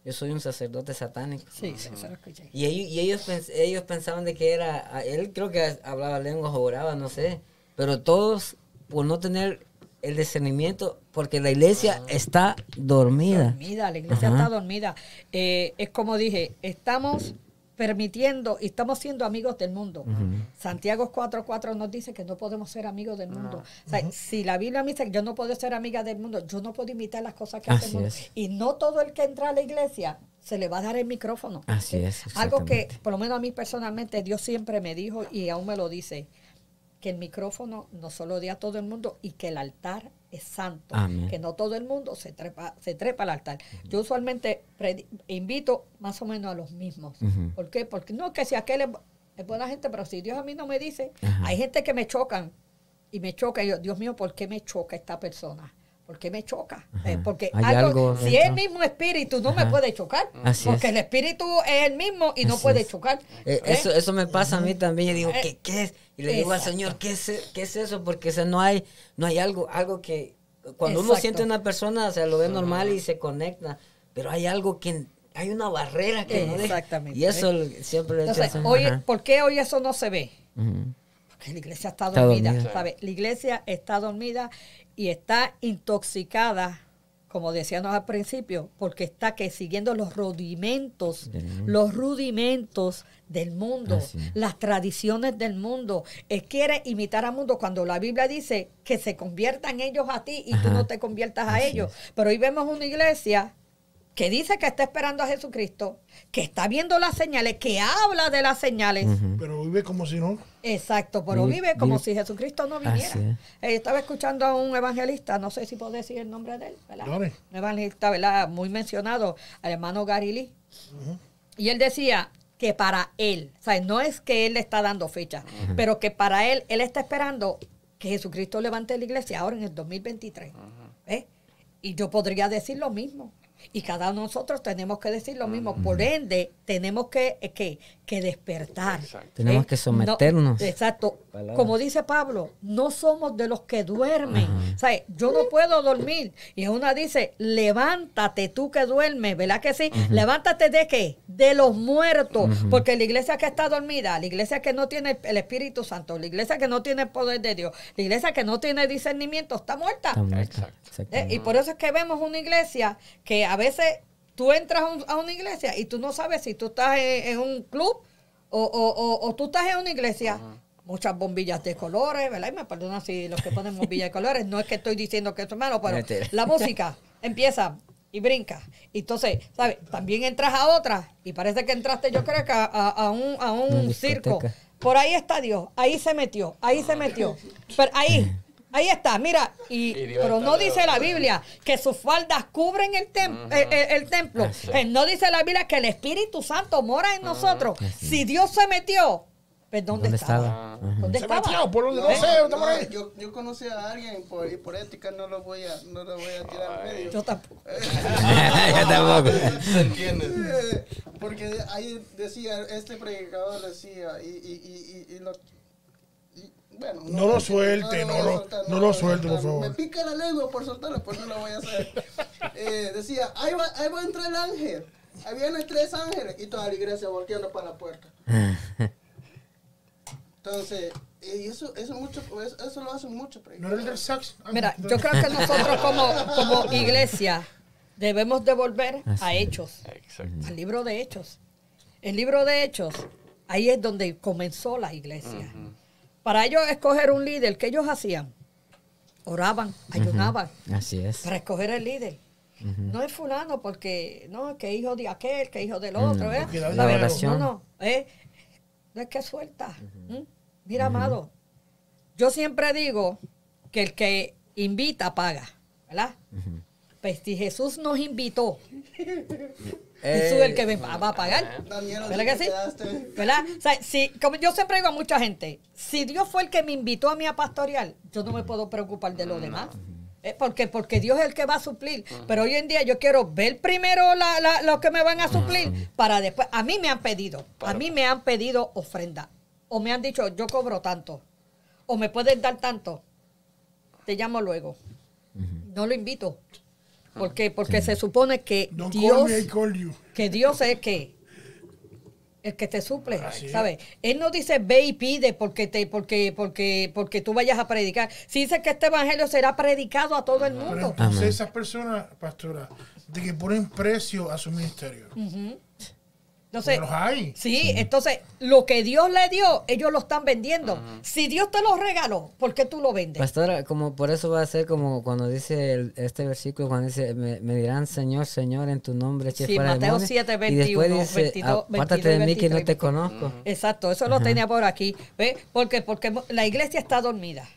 Yo soy un sacerdote satánico. Sí, sí, eso lo escuché. Y ellos, y ellos, pens- ellos pensaban de que era, él creo que hablaba lenguas o oraba, no sé, pero todos por no tener el discernimiento, porque la iglesia está dormida. Dormida, la iglesia Ajá. está dormida. Eh, es como dije, estamos permitiendo y estamos siendo amigos del mundo. Santiago 4.4 nos dice que no podemos ser amigos del mundo. O sea, si la Biblia me dice que yo no puedo ser amiga del mundo, yo no puedo imitar las cosas que hace el mundo. es. Y no todo el que entra a la iglesia se le va a dar el micrófono. Así es, Algo que, por lo menos a mí personalmente, Dios siempre me dijo y aún me lo dice, que el micrófono no solo dé a todo el mundo y que el altar es santo, Amén. que no todo el mundo se trepa, se trepa al altar. Yo usualmente invito más o menos a los mismos. ¿Por qué? Porque no que si aquel es, es buena gente, pero si Dios a mí no me dice, hay gente que me chocan y me choca y yo, Dios mío, ¿por qué me choca esta persona? ¿Por qué me choca? Eh, porque Hay algo, algo si es el mismo espíritu, no me puede chocar. Así porque es. el espíritu es el mismo y no Así puede es. chocar. Eh, ¿Eh? Eso, eso me pasa a mí también. Yo digo, Eh, ¿qué, qué es? Y le digo al. Señor, ¿qué es, qué es eso? Porque o sea, no hay no hay algo algo que cuando uno siente a una persona, o sea, lo ve normal y se conecta, pero hay algo que hay una barrera que no deja. Exactamente. Y eso siempre Entonces, hoy, ajá. ¿por qué hoy eso no se ve? Porque la iglesia está Está dormida, dormida. ¿sabe? La iglesia está dormida y está intoxicada, como decíamos al principio, porque está que siguiendo los rudimentos, los rudimentos del mundo, las tradiciones del mundo. Él quiere imitar al mundo cuando la Biblia dice que se conviertan ellos a ti y tú no te conviertas a Así ellos. es. Pero hoy vemos una iglesia que dice que está esperando a Jesucristo, que está viendo las señales, que habla de las señales. Pero vive como si no. Exacto, pero Vive- vive como vive- si Jesucristo no viniera. Eh, estaba escuchando a un evangelista, no sé si puedo decir el nombre de él, ¿verdad? Dale. Un evangelista, ¿verdad? Muy mencionado, al hermano Gary Lee. Y él decía que para él, o sea, no es que él le está dando fecha, pero que para él, él está esperando que Jesucristo levante la iglesia ahora en el 2023. ¿eh? Y yo podría decir lo mismo. Y cada uno de nosotros tenemos que decir lo mismo. Por ende, tenemos que, eh, que, que despertar. Exacto. Tenemos que someternos. No, exacto. Palabra. Como dice Pablo, no somos de los que duermen. O sea, yo no puedo dormir. Y una dice, levántate tú que duermes, ¿verdad que sí? Levántate de qué? De los muertos. Porque la iglesia que está dormida, la iglesia que no tiene el Espíritu Santo, la iglesia que no tiene el poder de Dios, la iglesia que no tiene discernimiento, está muerta. Está muerta. Exacto. ¿Eh? Y por eso es que vemos una iglesia que a veces tú entras a, un- a una iglesia y tú no sabes si tú estás en, en un club o, o- o- tú estás en una iglesia. Muchas bombillas de colores, ¿verdad? Y me perdonan si los que ponen bombillas de colores, no es que estoy diciendo que eso es malo, pero Mentira. la música empieza y brinca. Y entonces, ¿sabes? También entras a otra y parece que entraste, yo creo que a, a- a un, a un circo. Por ahí está Dios, ahí se metió, ahí se metió. Pero ahí, ahí está, mira, y, pero está no dice la. Biblia que sus faldas cubren el, tem- eh, eh, el templo. Eh, no dice la Biblia que el Espíritu Santo mora en nosotros. Si Dios se metió, pues ¿dónde, ¿Dónde estaba? estaba? Ajá. ¿Dónde Se estaba? metió por donde no ¿Eh? sé, ahí. yo, yo conocí a alguien por, y por ética no lo voy a, no lo voy a tirar al medio. Yo tampoco. Yo tampoco. ¿Se entiende? Porque ahí decía, este predicador decía, y, y, y, y, y lo... bueno, No lo voy a- suelte, no lo- soltar, no lo suelte, por favor. Me pica la lengua por soltarlo, pues no lo voy a hacer. Eh, decía, ahí va, ahí va a entrar el ángel. Ahí vienen tres ángeles y toda la iglesia volteando para la puerta. Entonces, y eso, eso, mucho, eso, eso lo hacen ¿No era el predicadores. sax? Ah, Mira, no. yo creo que nosotros como, como iglesia debemos de volver a. Hechos. Exacto. al libro de Hechos. El libro de Hechos, ahí es donde comenzó la iglesia. Para ellos escoger un líder, ¿qué ellos hacían? Oraban, ayunaban Así es. para escoger el líder. No es fulano porque, no, que hijo de aquel, que hijo del otro, ¿Sabes? la oración. No, no, ¿eh? No es que suelta. ¿Mm? Mira, amado, yo siempre digo que el que invita paga, ¿verdad? Pues si Jesús nos invitó, Jesús es el que me va a pagar. Daniel, ¿Verdad ¿dónde que sí? quedaste? ¿Verdad? O sea, si, como yo siempre digo a mucha gente, si Dios fue el que me invitó a mí a pastorear, yo no me puedo preocupar de lo demás. Eh, porque, porque Dios es el que va a suplir. Pero hoy en día yo quiero ver primero la, la- lo que me van a suplir para después. A mí me han pedido, a mí me han pedido ofrenda. O me han dicho, yo cobro tanto. O me puedes dar tanto. Te llamo luego. No lo invito. ¿Por qué? Porque se supone que Don't Dios call me, I call you. que Dios es que el que te suple, Así es. ¿sabes? Él no dice ve y pide porque te porque porque porque tú vayas a predicar. Si dice que este evangelio será predicado a todo el Pero mundo. entonces Amén. esas personas, pastora, de que ponen precio a su ministerio. Entonces, los hay. sí, entonces lo que Dios le dio, ellos lo están vendiendo. Si Dios te lo regaló, ¿por qué tú lo vendes? Pastora, como por eso va a ser como cuando dice el- este versículo, cuando dice, me, me dirán Señor, Señor, en tu nombre Sí, Mateo demonios". 7, Y después 21, dice, 22, apártate de mí que no 23. te conozco. Exacto, eso lo tenía por aquí. ¿Ve? Porque, porque la iglesia está dormida.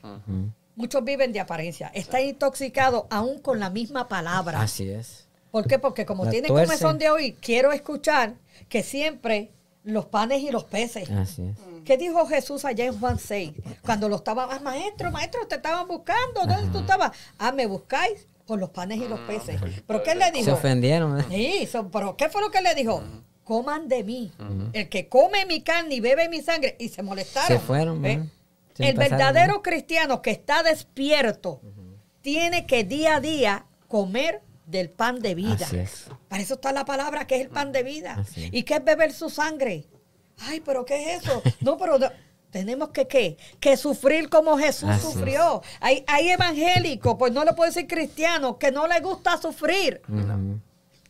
Muchos viven de apariencia. Está intoxicado aún con la misma palabra. Así es. ¿Por qué? Porque como La tienen comezón de hoy, quiero escuchar que siempre los panes y los peces. Así es. ¿Qué dijo Jesús allá en Juan 6? Cuando lo estaba, ah, maestro, maestro, te estaban buscando, ¿dónde tú estabas? Ah, me buscáis por los panes y los peces. ¿Pero qué le Se dijo? ofendieron. ¿eh? Sí, so- pero ¿qué fue lo que le dijo? Coman de mí. El que come mi carne y bebe mi sangre. Y se molestaron. Se fueron, ¿eh? Se El verdadero ¿no? cristiano que está despierto tiene que día a día comer del pan de vida. Así es. Para eso está la palabra que es el pan de vida. ¿Y qué es beber su sangre? Ay, pero ¿qué es eso? No, pero no- tenemos que qué? Que sufrir como Jesús Así es. sufrió. Hay, hay evangélicos, pues no le puedo decir cristianos, que no les gusta sufrir.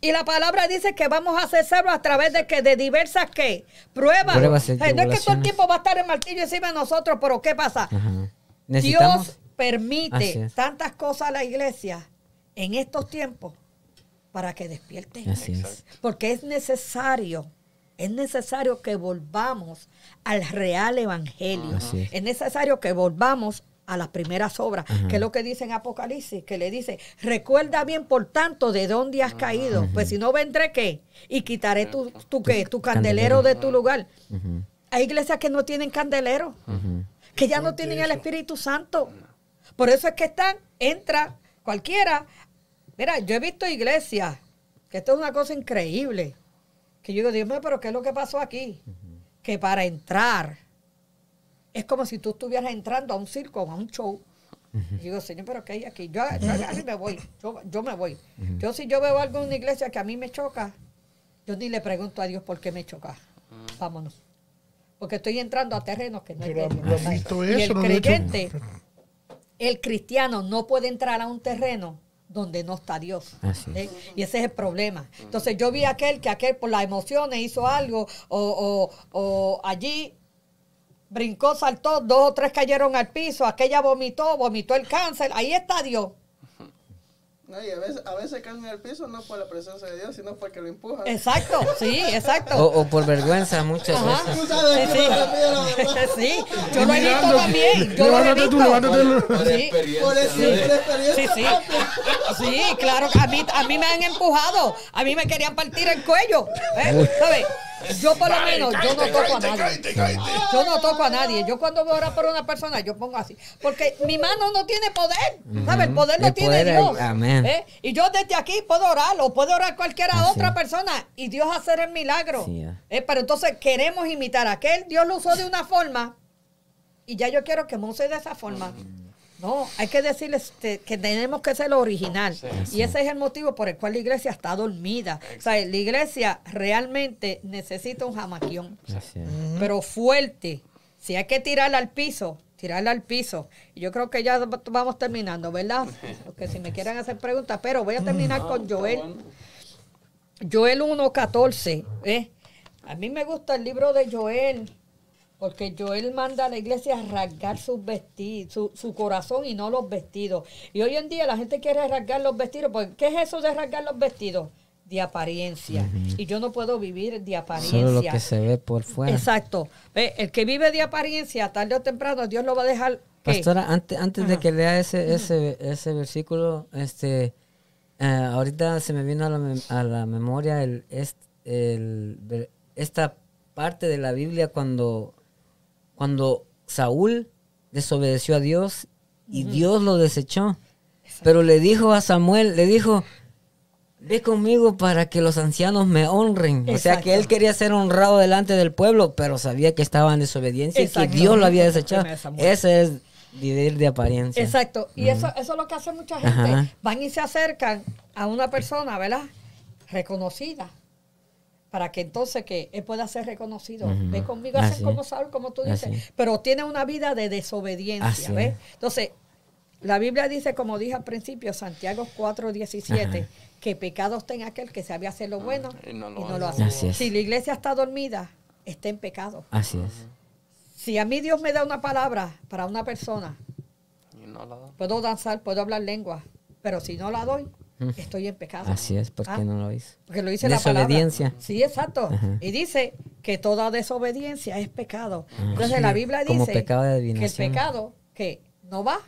Y la palabra dice que vamos a hacerlo a través de que de diversas qué? Pruebas. No es que todo el tiempo va a estar el martillo encima de nosotros, pero ¿qué pasa? Dios permite tantas cosas a la iglesia en estos tiempos para que despierten. Así es. Porque es necesario, es necesario que volvamos al real evangelio. Así es. Es necesario que volvamos a las primeras obras, Ajá. que es lo que dice en Apocalipsis, que le dice, recuerda bien por tanto de dónde has caído, pues si no vendré qué, y quitaré tu, tu, qué, tu candelero de tu lugar. Ujú, Hay iglesias que no tienen candelero, que ya no tienen el Espíritu Santo. Por eso es que están, entra cualquiera. Mira, yo he visto iglesias, que esto es una cosa increíble, que yo digo, Dios mío, pero ¿qué es lo que pasó aquí? Que para entrar, es como si tú estuvieras entrando a un circo, a un show. Y digo, Señor, pero ¿qué hay aquí? Yo, yo me voy, yo, yo me voy. Yo si yo veo algo en una iglesia que a mí me choca, yo ni le pregunto a Dios por qué me choca. Vámonos. Porque estoy entrando a terrenos que no es Pero de Dios. Y el creyente, el cristiano no puede entrar a un terreno donde no está Dios. Así es. ¿eh? Y ese es el problema. Entonces yo vi aquel que aquel por las emociones hizo algo o, o- o allí brincó, saltó, dos o tres cayeron al piso, aquella vomitó, vomitó el cáncer, ahí está Dios. No, y a veces, a veces caen en el piso no por la presencia de Dios, sino porque lo empujan. Exacto, sí, exacto. O, o por vergüenza muchas Ajá. veces. Tú sabes Sí, sí. sí, yo lo he visto también. Yo lo he levántate tú, visto. levántate. Por Sí. experiencia. Por, por Sí, experiencia. sí. Sí, claro, a mí, a mí me han empujado, a mí me querían partir el cuello. ¿eh? ¿Sabes? Yo por lo menos, yo no toco a nadie. Yo no toco a nadie. Yo cuando voy a orar por una persona, yo pongo así. Porque mi mano no tiene poder. ¿Sabes? El poder lo El tiene poder, Dios. amén. ¿eh? Y yo desde aquí puedo orar, o puede orar cualquiera Así otra persona y Dios hacer el milagro. Sí. ¿eh? Pero entonces queremos imitar a aquel. Dios lo usó de una forma y ya yo quiero que me use de esa forma. No, hay que decirles este, que tenemos que ser lo original. Y ese es el motivo por el cual la iglesia está dormida. O sea, la iglesia realmente necesita un jamaquión, pero fuerte. Si hay que tirarla al piso, tirarla al piso. Y yo creo que ya vamos terminando, ¿verdad? Porque si me quieren hacer preguntas, pero voy a terminar con Joel. Joel 1.14. ¿eh? A mí me gusta el libro de Joel, porque Joel manda a la iglesia a rasgar sus vestidos, su, su corazón y no los vestidos. Y hoy en día la gente quiere rasgar los vestidos, porque ¿qué es eso de rasgar los vestidos? De apariencia. Y yo no puedo vivir de apariencia. Solo lo que se ve por fuera. Exacto. Ve, El que vive de apariencia, tarde o temprano, Dios lo va a dejar. ¿qué? Pastora, antes, antes de que lea ese, ese, ese versículo, este, eh, ahorita se me vino a la, a la memoria el, el esta parte de la Biblia cuando, cuando Saúl desobedeció a Dios y Dios lo desechó. Pero le dijo a Samuel, le dijo, ve conmigo para que los ancianos me honren. O sea que él quería ser honrado delante del pueblo, pero sabía que estaba en desobediencia y que. Dios lo había desechado. Ese es vivir de apariencia. Exacto. Y eso, eso es lo que hace mucha gente. Ajá. Van y se acercan a una persona, ¿verdad? Reconocida. Para que entonces que él pueda ser reconocido. Ujú. Ve conmigo, Así hacen como. Saúl, como tú dices. es. Pero tiene una vida de desobediencia, ¿ves? es. Entonces, la Biblia dice, como dije al principio, Santiago 4, 17, Ajá. que pecado está en aquel que sabe hacer lo bueno Y no lo y no hace. lo hace. Si la iglesia está dormida, está en pecado. Así es. Si a mí Dios me da una palabra para una persona, Y no la puedo danzar, puedo hablar lengua, pero si no la doy, estoy en pecado. Así es, ¿por qué Ah, no lo hizo? Porque lo dice la palabra. Sí, exacto. Ajá. Y dice que toda desobediencia es pecado. Ah, Entonces sí. la Biblia Como dice pecado de que el pecado que no va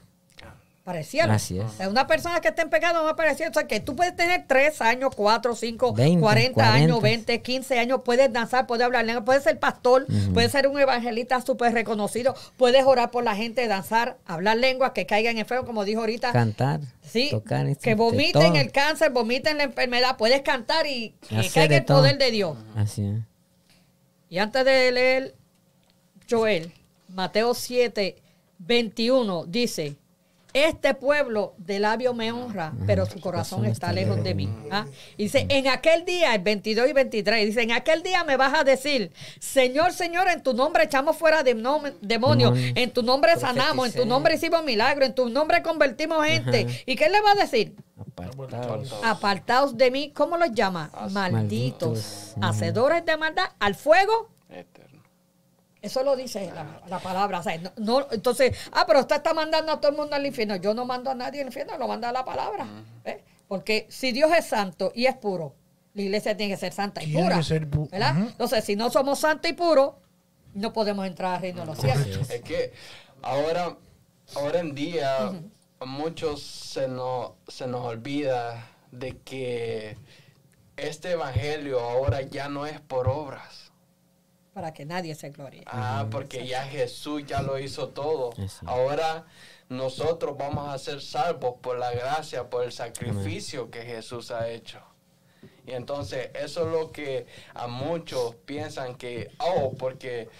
para el cielo. Así es. O sea, una persona que esté en pecado no va para el cielo. O sea, que tú puedes tener 3 años, 4, 5, 20, 40, años, 40. 20, 15 años, puedes danzar, puedes hablar lengua, puedes ser pastor, puedes ser un evangelista súper reconocido, puedes orar por la gente, danzar, hablar lengua, que caigan enfermos, como dijo ahorita. Cantar, Sí, tocar, que instrumentos, vomiten todo. el cáncer, vomiten la enfermedad, puedes cantar y que Hacer caiga el todo. poder de Dios. Así es. Y antes de leer Joel, Mateo 7, 21 dice, este pueblo de labio me honra, pero su corazón está lejos de mí. ¿Ah? Y dice, en aquel día, el 22 y 23, dice, en aquel día me vas a decir, Señor, Señor, en tu nombre echamos fuera demonios, demonios, en tu nombre sanamos, en tu nombre hicimos milagros, en tu nombre convertimos gente. ¿Y qué le va a decir? Apartados. Apartaos de mí, ¿cómo los llama? Malditos, Malditos. hacedores de maldad, al fuego. Eso lo dice la, la palabra. o sea, no, no- entonces, ah, pero usted está mandando a todo el mundo al infierno. Yo no mando a nadie al infierno, lo manda la palabra. ¿eh? Porque si Dios es santo y es puro, la iglesia tiene que ser santa y Tiene pura. que ser pu-. Entonces, si no somos santos y puros, no podemos entrar al reino de los cielos. Es que ahora, ahora en día, a muchos se nos, se nos olvida de que este evangelio ahora ya no es por obras. Para que nadie se glorie. Ah, porque ya Jesús ya lo hizo todo. Ahora nosotros vamos a ser salvos por la gracia, por el sacrificio que Jesús ha hecho. Y entonces eso es lo que a muchos piensan que, oh, porque,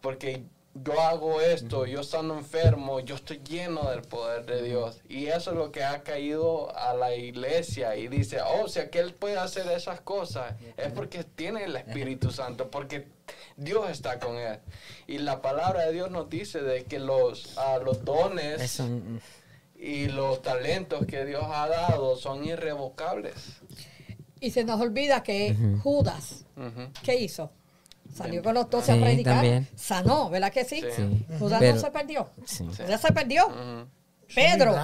porque yo hago esto, yo estando enfermo, yo estoy lleno del poder de Dios. Y eso es lo que ha caído a la iglesia y dice, oh, si aquel puede hacer esas cosas, es porque tiene el Espíritu Santo, porque Dios está con él. Y la palabra de Dios nos dice de que los, ah, los dones Eso, mm, y los talentos que Dios ha dado son irrevocables. Y se nos olvida que Judas. ¿qué hizo? Salió con los doce a Sí, predicar. también. Sanó, ¿verdad que sí? Sí. sí. Judas Pero- no se perdió. sí. Judas se perdió. Pedro.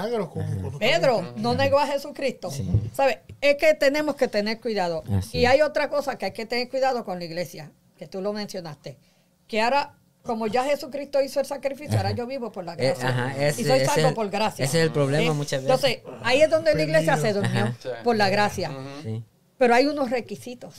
Pedro no negó a Jesucristo. Sí. ¿Sabe? Es que tenemos que tener cuidado. Así y hay otra cosa que hay que tener cuidado con la iglesia, que tú lo mencionaste. Que ahora, como ya Jesucristo hizo el sacrificio, ahora yo vivo por la Eh, gracia. ajá, ese- y soy salvo por gracia. ese es el problema muchas veces. Entonces, ahí es donde la iglesia se durmió Ajá. Por la gracia. Sí, Pero hay unos requisitos.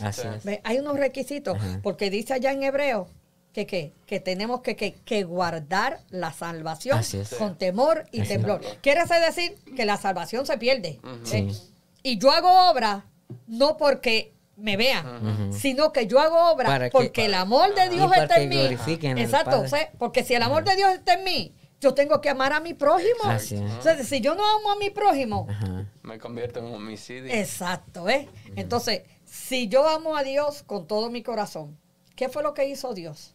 Hay unos requisitos, Ajá. porque dice allá en hebreo que, ¿qué? que tenemos que, que, que guardar la salvación Así es. con temor y Así es. temblor. Quiere decir que la salvación se pierde. ¿eh? Sí. Y yo hago obra no porque me vean, sino que yo hago obra Para que- porque el amor de Dios está que en mí. Exacto, o sea, porque si el amor de Dios está en mí, yo tengo que amar a mi prójimo. Así es. O sea, si yo no amo a mi prójimo, Ajá. Me convierto en un homicidio. Exacto, ¿eh? Entonces, si yo amo a Dios con todo mi corazón, ¿qué fue lo que hizo Dios?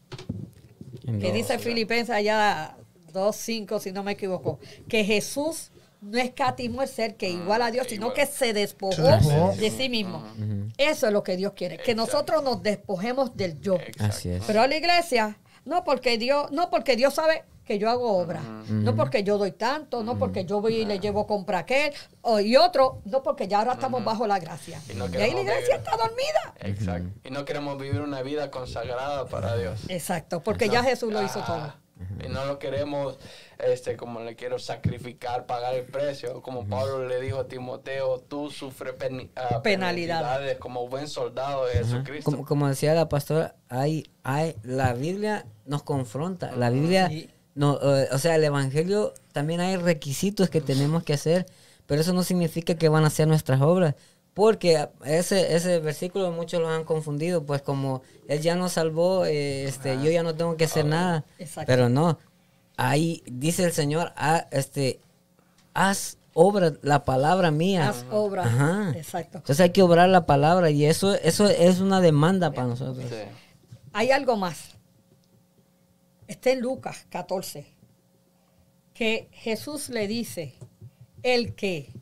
En Que dos. dice Filipenses allá 2.5, si no me equivoco, que Jesús no escatimó el ser que igual a Dios, sino igual. que se despojó de sí mismo. Eso es lo que Dios quiere, que Exacto. nosotros nos despojemos del yo. Exacto. Así es. Pero a la iglesia, no porque Dios, no porque Dios sabe que yo hago obra, no porque yo doy tanto, no porque yo voy y le llevo compra a aquel, o, y otro, no porque ya ahora estamos bajo la gracia. Y no Y ahí la queremos iglesia vivir. está dormida. Exacto. Y no queremos vivir una vida consagrada para Dios. Exacto, porque ya Jesús lo hizo Ah, todo. Y no lo queremos, este, como le quiero sacrificar, pagar el precio. Como Pablo le dijo a Timoteo, tú sufres ah, Penalidad. penalidades como buen soldado de Ajá. Jesucristo. Como, como decía la pastora, hay, hay, la Biblia nos confronta. La Biblia, Sí. No, eh, o sea, el Evangelio también hay requisitos que tenemos que hacer, pero eso no significa que van a ser nuestras obras. Porque ese, ese versículo muchos lo han confundido, pues como Él ya nos salvó, eh, este, yo ya no tengo que hacer nada. Exacto. Pero no, ahí dice el Señor, ah, este, haz obra la palabra mía. Haz obra. Ajá. Exacto. Entonces hay que obrar la palabra y eso, eso es una demanda para nosotros. Sí. Hay algo más. Está en Lucas 14. Que Jesús le dice, el que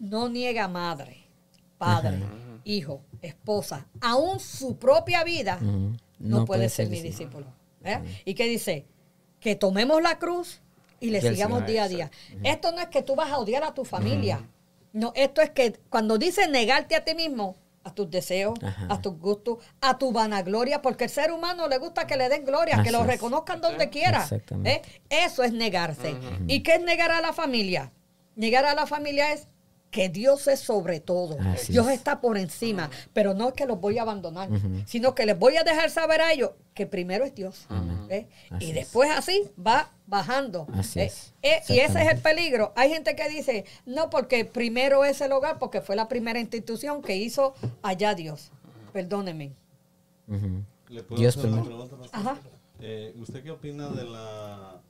no niega madre, padre, hijo, esposa, aún su propia vida, no, puede, ser, mi discípulo. ¿Eh? ¿Y qué dice? Que tomemos la cruz y le sigamos día a día. Esto no es que tú vas a odiar a tu familia. No, esto es que cuando dice negarte a ti mismo, a tus deseos, Ajá. a tus gustos, a tu vanagloria, porque el ser humano le gusta que le den gloria, que lo es. reconozcan donde quiera. Exactamente. ¿eh? Eso es negarse. ¿Y qué es negar a la familia? Llegar a la familia es que Dios es sobre todo. Así Dios es. está por encima, pero no es que los voy a abandonar, sino que les voy a dejar saber a ellos que primero es Dios. ¿eh? Y es. después así va bajando. Así ¿eh? es. Eh, y ese es el peligro. Hay gente que dice, no, porque primero es el hogar, porque fue la primera institución que hizo allá Dios. Perdónenme. Ujú. ¿Le puedo Dios hacer una pregunta? Ajá. Eh, ¿Usted qué opina de la,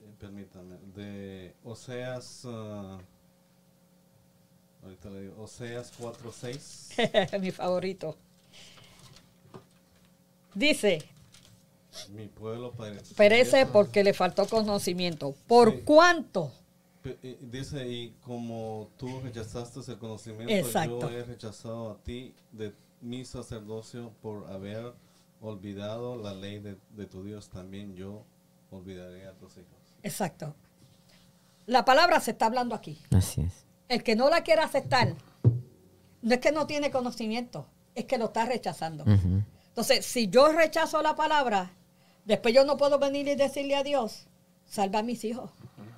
eh, permítame, de Oseas, ah, ahorita le digo, Oseas 4.6, Mi favorito. Dice, mi pueblo perece. perece porque le faltó conocimiento. ¿Por Sí. cuánto? Dice, y como tú rechazaste el conocimiento, Exacto. yo he rechazado a ti de mi sacerdocio por haber olvidado la ley de, de tu Dios, también yo olvidaré a tus hijos. Exacto. La palabra se está hablando aquí. Así es. El que no la quiere aceptar, no es que no tiene conocimiento, es que lo está rechazando. Entonces, si yo rechazo la palabra, después yo no puedo venir y decirle a Dios, salva a mis hijos.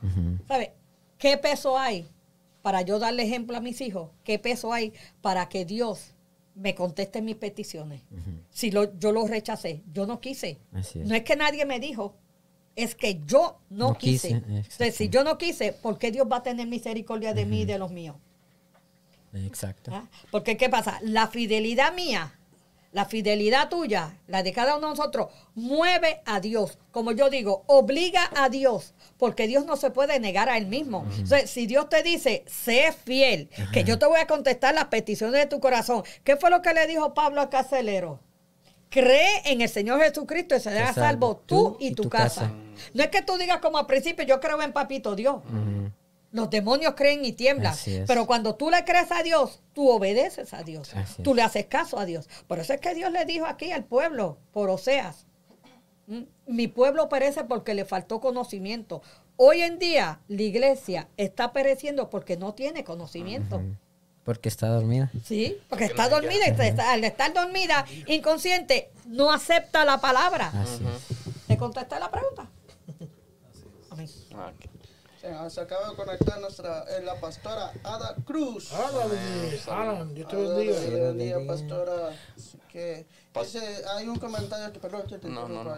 Ujú. ¿Sabe? ¿Qué peso hay para yo darle ejemplo a mis hijos? ¿Qué peso hay para que Dios me conteste mis peticiones? Si lo, yo lo rechacé, yo no quise. Es. No es que nadie me dijo, es que yo no, No quise. quise, Entonces, si yo no quise, ¿por qué Dios va a tener misericordia de mí y de los míos? Exacto. ¿Ah? Porque ¿qué pasa? La fidelidad mía, la fidelidad tuya, la de cada uno de nosotros, mueve a Dios. Como yo digo, obliga a Dios, porque Dios no se puede negar a él mismo. Entonces, si Dios te dice, sé fiel, que yo te voy a contestar las peticiones de tu corazón. ¿Qué fue lo que le dijo Pablo al carcelero? Cree en el Señor Jesucristo y serás salvo tú tú y y tu casa. casa. No es que tú digas como al principio, yo creo en papito Dios. Los demonios creen y tiemblan. Así es. Pero cuando tú le crees a Dios, tú obedeces a Dios. Así Tú es. le haces caso a Dios. Por eso es que Dios le dijo aquí al pueblo, por Oseas, "Mm, mi pueblo perece porque le faltó conocimiento. Hoy en día la iglesia está pereciendo porque no tiene conocimiento. Porque está dormida. Sí, porque Porque está dormida y está- al estar dormida, inconsciente, no acepta la palabra. Así es. ¿Te contesté la pregunta? Amén. Ok. Se, se acaba de conectar nuestra, eh, la pastora Ada Cruz. Ándale, Alan, Dios te Ada, bendiga. Pastora. Así que dice, hay un comentario aquí, perdón, que te No, no.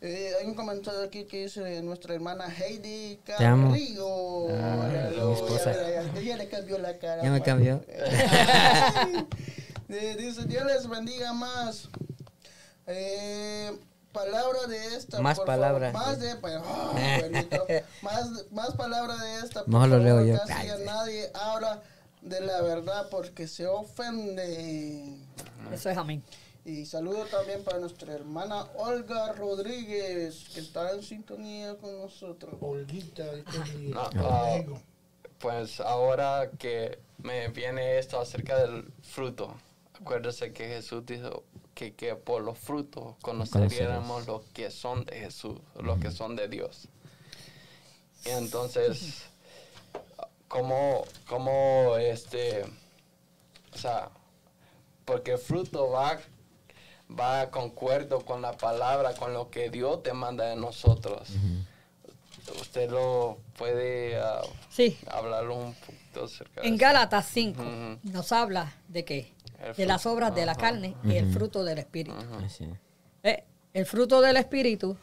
Eh, hay un comentario aquí que dice nuestra hermana Heidi Te amo. Carrillo. Ah, mi esposa. ya le cambió la cara. Ya me cambió. Eh, dice, Dios les bendiga más. Eh, palabra de esta. Más por palabra. favor. Más de. ah, bendito. más, más palabra de esta. Mejor lo leo yo. Casi nadie habla de la verdad porque se ofende. Eso es amén. Y saludo también para nuestra hermana Olga Rodríguez, que está en sintonía con nosotros. Olguita. No, ah, México. Pues ahora que me viene esto acerca del fruto, acuérdese que Jesús dijo que, que por los frutos conoceríamos los que son de Jesús, los que son de Dios. Y entonces, como, como este, o sea, porque el fruto va, va concuerdo con la palabra, con lo que Dios te manda de nosotros. Usted lo puede ah, Sí. hablar un poquito acerca de En? Gálatas 5 Ujú. nos habla de qué? De las fruto. obras de la carne y el fruto del espíritu. Así es. Eh, el fruto del espíritu,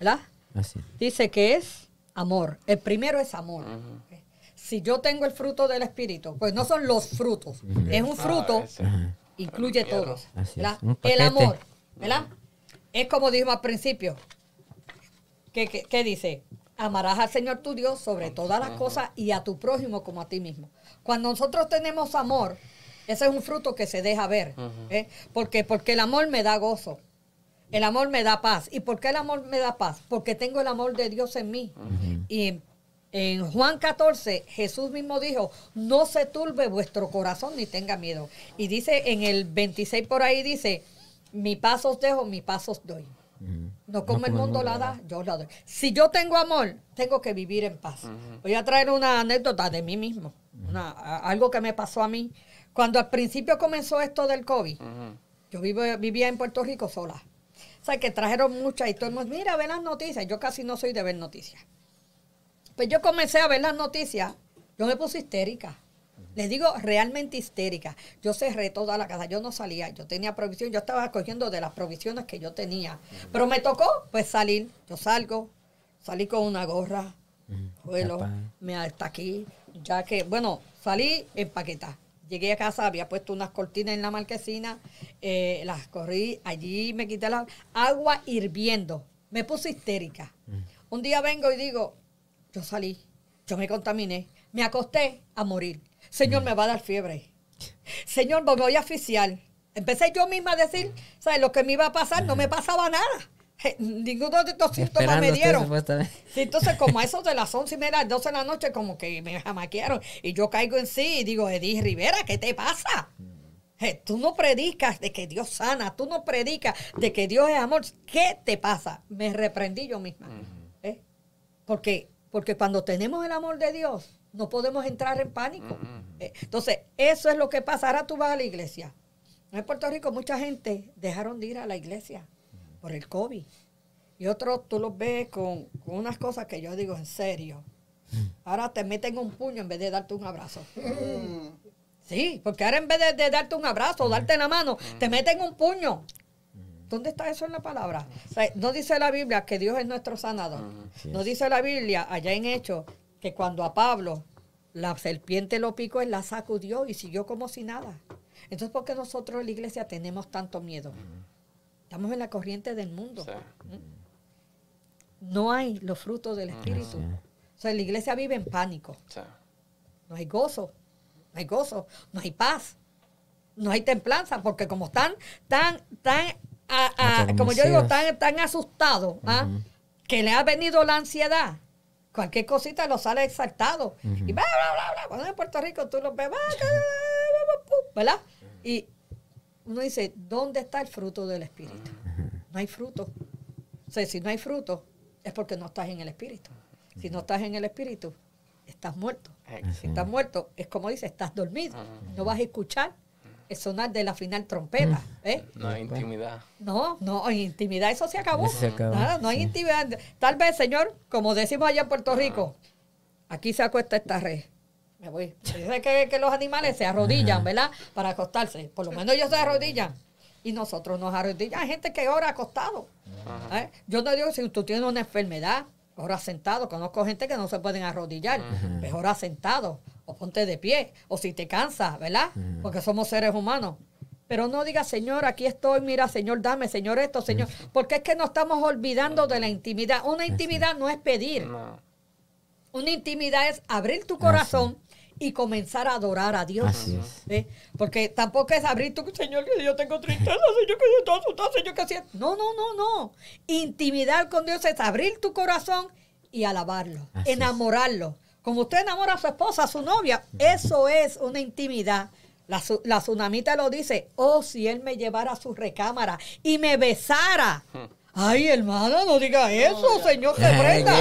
¿verdad? Así es. Dice que es amor. El primero es amor. Si yo tengo el fruto del espíritu, pues no son los frutos, es un fruto, Ah, ese. Ajá. incluye todos. El amor, ¿verdad? Es como dijimos al principio. ¿Qué, qué- qué dice? Amarás al Señor tu Dios sobre todas las cosas y a tu prójimo como a ti mismo. Cuando nosotros tenemos amor, ese es un fruto que se deja ver. ¿eh? ¿Por qué? Porque el amor me da gozo. El amor me da paz. ¿Y por qué el amor me da paz? Porque tengo el amor de Dios en mí. Y en Juan 14, Jesús mismo dijo, no se turbe vuestro corazón ni tenga miedo. Y dice en el 26 por ahí, dice, mi paz os dejo, mi paz os doy. No como el mundo la da, yo la doy. Si yo tengo amor, tengo que vivir en paz. Voy a traer una anécdota de mí mismo, una- algo que me pasó a mí. Cuando al principio comenzó esto del COVID, yo vivo, vivía en Puerto Rico sola. O sea, que trajeron muchas y todo el mundo, mira, ve las noticias. Yo casi no soy de ver noticias. Pues yo comencé a ver las noticias Yo me puse histérica. Les digo realmente histérica. Yo cerré toda la casa, yo no salía, yo tenía provisión, yo estaba cogiendo de las provisiones que yo tenía. Pero me tocó pues salir. Yo salgo, salí con una gorra, vuelo, me hasta aquí, ya que, bueno, salí empaquetada. Llegué a casa, había puesto unas cortinas en la marquesina, eh, las corrí, allí me quité la agua hirviendo. Me puse histérica. Un día vengo y digo, yo salí, yo me contaminé, me acosté a morir. Señor, me va a dar fiebre. Señor, me voy a asfixiar. Empecé yo misma a decir, ¿sabes? Lo que me iba a pasar, no me pasaba nada. Ninguno de estos síntomas me dieron. entonces, como a eso de las 11 y media, las 12 de la noche, como que me jamaquearon. Y yo caigo en sí y digo, Edith Rivera, ¿qué te pasa? Tú no predicas de que Dios sana, tú no predicas de que Dios es amor. ¿Qué te pasa? Me reprendí yo misma. ¿eh? Porque, porque cuando tenemos el amor de Dios, no podemos entrar en pánico. Eh, Entonces, eso es lo que pasa. Ahora tú vas a la iglesia. En Puerto Rico mucha gente dejaron de ir a la iglesia por el COVID. Y otros tú los ves con, con unas cosas que yo digo en serio. Ahora te meten un puño en vez de darte un abrazo. Sí, porque ahora en vez de, de darte un abrazo o darte la mano, te meten un puño. ¿Dónde está eso en la palabra? O sea, no dice la Biblia que Dios es nuestro sanador. No dice la Biblia allá en Hechos que cuando a Pablo la serpiente lo picó, él la sacudió y siguió como si nada. Entonces, ¿por qué nosotros en la iglesia tenemos tanto miedo? Estamos en la corriente del mundo. Sí. No hay los frutos del Espíritu. O sea, la iglesia vive en pánico. Sí. No hay gozo, no hay gozo, no hay paz, no hay templanza, porque como están tan, tan, a- a- como yo digo, tan, tan asustados, ¿ah? que le ha venido la ansiedad. Cualquier cosita lo sale exaltado. Y bla, bla, bla, bla. Cuando en Puerto Rico tú los ves, bla, bla, bla, bla, bla, ¿verdad? Y uno dice, ¿dónde está el fruto del Espíritu? No hay fruto. O sea, si no hay fruto, es porque no estás en el Espíritu. Si no estás en el Espíritu, estás muerto. Si estás muerto, es como dice, estás dormido. No vas a escuchar el sonar de la final trompeta. ¿eh? No hay intimidad. No, no, en intimidad eso se acabó. Eso se acabó. Nada, no hay intimidad. Tal vez, señor, como decimos allá en Puerto Rico, aquí se acuesta esta red. Me voy. Dice que, que los animales se arrodillan, ¿verdad? Para acostarse. Por lo menos ellos se arrodillan. Y nosotros nos arrodillamos. Hay gente que ora acostado. ¿eh? Yo no digo si tú tienes una enfermedad, ora sentado. Conozco gente que no se pueden arrodillar. Pues ora sentado. O ponte de pie. O si te cansas, ¿verdad? Porque somos seres humanos. Pero no diga, Señor, aquí estoy, mira, Señor, dame, Señor, esto, Señor. Porque es que nos estamos olvidando de la intimidad. Una intimidad no es pedir. Una intimidad es abrir tu corazón y comenzar a adorar a Dios. Así es. ¿Eh? Porque tampoco es abrir tu Señor, que yo tengo tristeza, Señor, que yo estoy asustado, Señor, que siento. No, no, no, no. Intimidad con Dios es abrir tu corazón y alabarlo, Así es. enamorarlo. Como usted enamora a su esposa, a su novia, eso es una intimidad. La, su- la tsunamita lo dice, oh, si él me llevara a su recámara y me besara. Ay, hermana, no diga eso, señor, te prenda.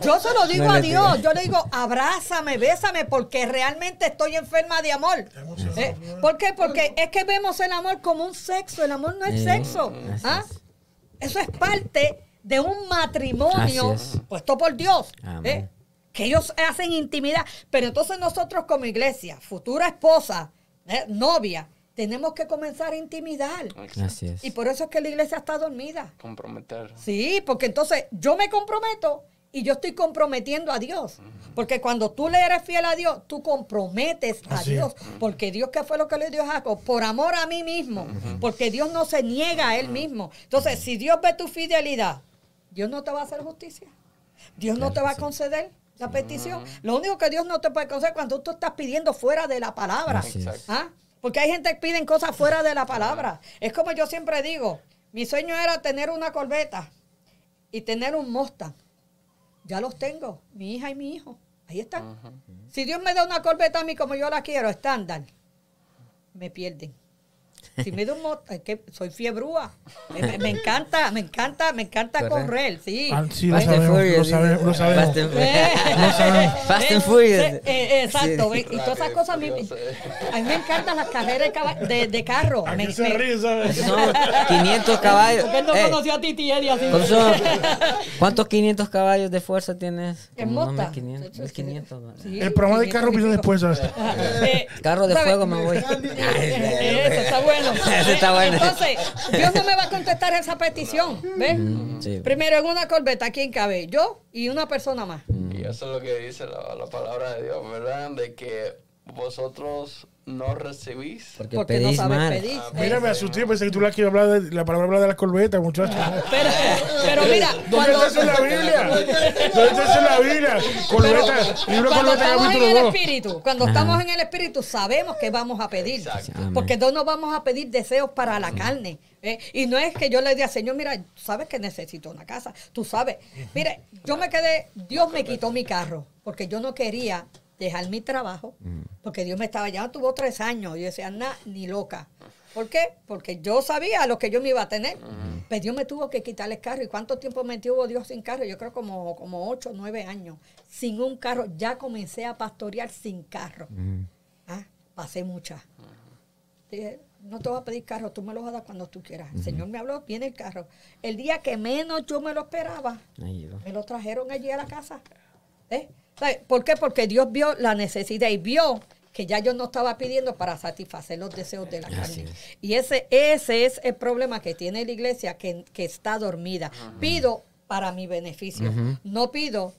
Yo se lo digo No a Dios, diga. yo le digo, abrázame, bésame, porque realmente estoy enferma de amor. ¿Eh? ¿Por qué? Porque es que vemos el amor como un sexo, el amor no es Eh, sexo. ¿ah? es. Eso es parte de un matrimonio puesto por Dios. ¿eh? Que ellos hacen intimidad. Pero entonces nosotros como iglesia, futura esposa, ¿eh? novia, tenemos que comenzar a intimidar. Así es. Y por eso es que la iglesia está dormida. Comprometer. Sí, porque entonces yo me comprometo y yo estoy comprometiendo a Dios. Porque cuando tú le eres fiel a Dios, tú comprometes a Así Dios. Porque Dios, ¿qué fue lo que le dio a Jacob? Por amor a mí mismo. Porque Dios no se niega a él mismo. Entonces, si Dios ve tu fidelidad, Dios no te va a hacer justicia. Dios no te va a conceder la petición. Lo único que Dios no te puede conceder cuando tú estás pidiendo fuera de la palabra. Así es. Exacto. ¿Ah? Porque hay gente que piden cosas fuera de la palabra. Es como yo siempre digo, mi sueño era tener una corbeta y tener un Mustang. Ya los tengo, mi hija y mi hijo. Ahí están. Si Dios me da una corbeta a mí como yo la quiero, estándar, me pierden. Si me doy un mot- es que soy fiebrúa. Me, me- me encanta, me encanta, me encanta Correr. correr, sí. Ah, sí, lo Fast and sabemos, Furious, lo sabemos, lo sabemos. Fast and Furious. eh, exacto, y todas esas cosas a mí, a mí me encantan las carreras de, de, carro. Aquí Me- se ríe, ¿sabes? Son 500 caballos. Porque él no Eh, conoció a Titi Eddie así. ¿cuántos son? ¿Cuántos 500 caballos de fuerza tienes? En mota. 1500, 1500, ¿no? Sí, El programa de 500 carro viene después, ¿sabes? Eh, Carro de fuego me voy. Eso está bueno. Eso está bueno. Entonces, Dios no me va a contestar esa petición. ¿Ves? Sí. Primero en una corbeta, ¿quién cabe? Yo y una persona más. Y eso es lo que dice la, la palabra de Dios, ¿verdad? De que vosotros no recibís. Porque, Porque no pedís sabes mal. pedir. Ah, ¿eh? Mira, me asusté, pensé que tú la quieres hablar de la palabra hablar de la corbeta, muchacho. Pero, pero mira, ¿Dónde cuando, está eso en la Biblia? ¿Dónde está eso en la Biblia? Corbeta, libro cuando estamos en el 2. espíritu, cuando estamos en el espíritu, sabemos que vamos a pedir. Exacto. Porque no nos vamos a pedir deseos para la carne. ¿eh? Y no es que yo le diga, Señor, mira, tú sabes que necesito una casa. Tú sabes. Mire, yo me quedé, Dios me quitó mi carro, porque yo no quería dejar mi trabajo, porque Dios me estaba llamando, tuvo tres años. Yo decía, nada, ni loca. ¿Por qué? Porque yo sabía lo que yo me iba a tener. Pero Dios me tuvo que quitar el carro. ¿Y cuánto tiempo me tuvo Dios sin carro? Yo creo como, como ocho, nueve años. Sin un carro. Ya comencé a pastorear sin carro. Ah, pasé muchas. Dije, no te voy a pedir carro, tú me lo vas a dar cuando tú quieras. El Señor me habló, viene el carro. El día que menos yo me lo esperaba, me lo trajeron allí a la casa. ¿Eh? ¿Sabe? ¿Por qué? Porque Dios vio la necesidad y vio que ya yo no estaba pidiendo para satisfacer los deseos de la carne. es. Y ese, ese es el problema que tiene la iglesia, que, que está dormida. Pido para mi beneficio, no pido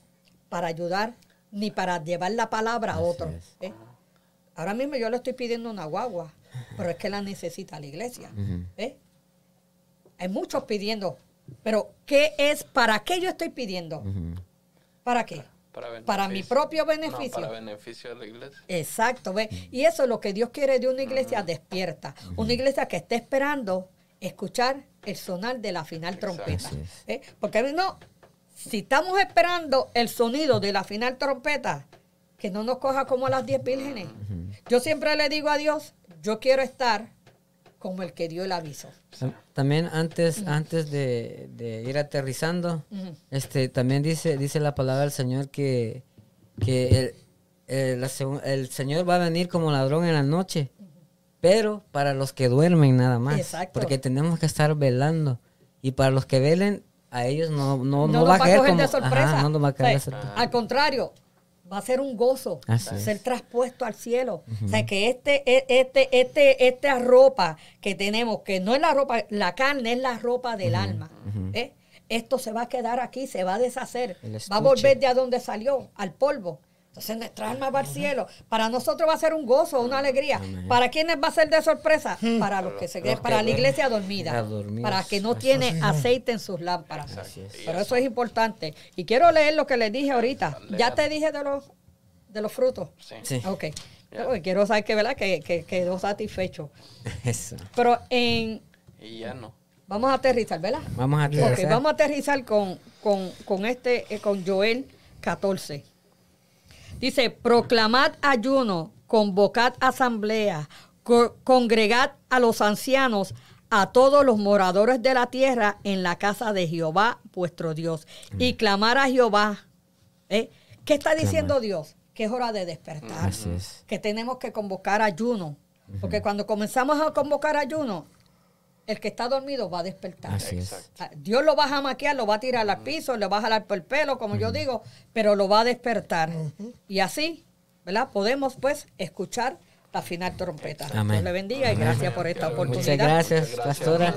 para ayudar ni para llevar la palabra a Así otro. ¿eh? Ahora mismo yo le estoy pidiendo una guagua, pero es que la necesita la iglesia. ¿eh? Hay muchos pidiendo, pero ¿qué es? ¿Para qué yo estoy pidiendo? ¿Para qué? Para, Para mi propio beneficio. No, para beneficio de la iglesia. Exacto, ¿ve? Y eso es lo que Dios quiere de una iglesia despierta. Una iglesia que esté esperando escuchar el sonar de la final trompeta. Así es. ¿eh? Porque no, si estamos esperando el sonido de la final trompeta, que no nos coja como las diez vírgenes. Yo siempre le digo a Dios, yo quiero estar como el que dio el aviso. Tam- También antes, antes de, de ir aterrizando, este, también dice, dice la palabra del Señor que, que el, el- Señor va a venir como ladrón en la noche, pero para los que duermen nada más. Exacto. Porque tenemos que estar velando. Y para los que velen, a ellos no, no, no, nos va a caer como... Ajá, no va a caer de O sea, sorpresa. Al contrario, va a ser un gozo Así es. ser traspuesto al cielo. O sea, que este, e- este, este, esta ropa que tenemos, que no es la ropa, la carne es la ropa del alma. ¿eh? Esto se va a quedar aquí, se va a deshacer, va a volver de a donde salió, al polvo. Entonces nuestra alma va al cielo. Para nosotros va a ser un gozo, una alegría. Amén. ¿Para quiénes va a ser de sorpresa? Para los que se que para la iglesia dormida. Para que no tiene aceite en sus lámparas. Pero eso es importante. Y quiero leer lo que les dije ahorita. Ya te dije de los, de los frutos. Sí. Ok. Pero quiero saber que, ¿verdad? Que, que quedó satisfecho. eso. Pero en, Y ya no. vamos a aterrizar, ¿verdad? Vamos a aterrizar. vamos a aterrizar con, con, con este, eh, con Joel 14. Dice, proclamad ayuno, convocad asamblea, co- congregad a los ancianos, a todos los moradores de la tierra en la casa de Jehová vuestro Dios, y clamar a Jehová. ¿Eh? ¿Qué está diciendo Dios? Que es hora de despertar es. que tenemos que convocar ayuno. Porque cuando comenzamos a convocar ayuno, el que está dormido va a despertar. Así es. Ah, Dios lo va a jamaquear, lo va a tirar al piso, le va a jalar por el pelo, como yo digo, pero lo va a despertar. Y así, ¿verdad? Podemos pues escuchar la final trompeta. Amén. Dios le bendiga y gracias por esta oportunidad. Muchas gracias, Muchas gracias. pastora.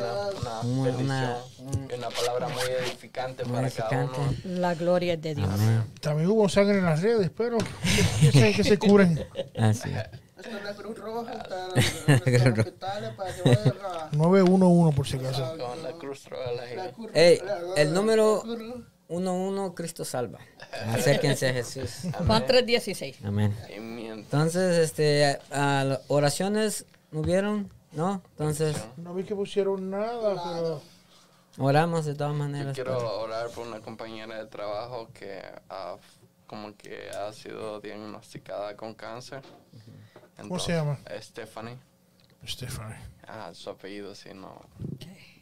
Una, una palabra muy edificante Muy para cada edificante. uno. La gloria es de Dios. Amén. También hubo sangre en las redes, pero que se, que se curen. Así es. Está la Cruz Roja, está en los hospitales para que vayan a... 911 por si acaso. Con la cruz roja la gente. Ey, el número la Cruz- 11 Cristo salva. Acérquense a Jesús. Juan 3.16. Amén. Entonces, este, a- a- oraciones no hubieron, ¿no? Entonces, No vi que pusieron nada, pero oramos de todas Yo maneras. quiero orar por una compañera de trabajo que ha, como que ha sido diagnosticada con cáncer. ¿Cómo se llama? Stephanie. Stephanie. Ah, su apellido sí, no,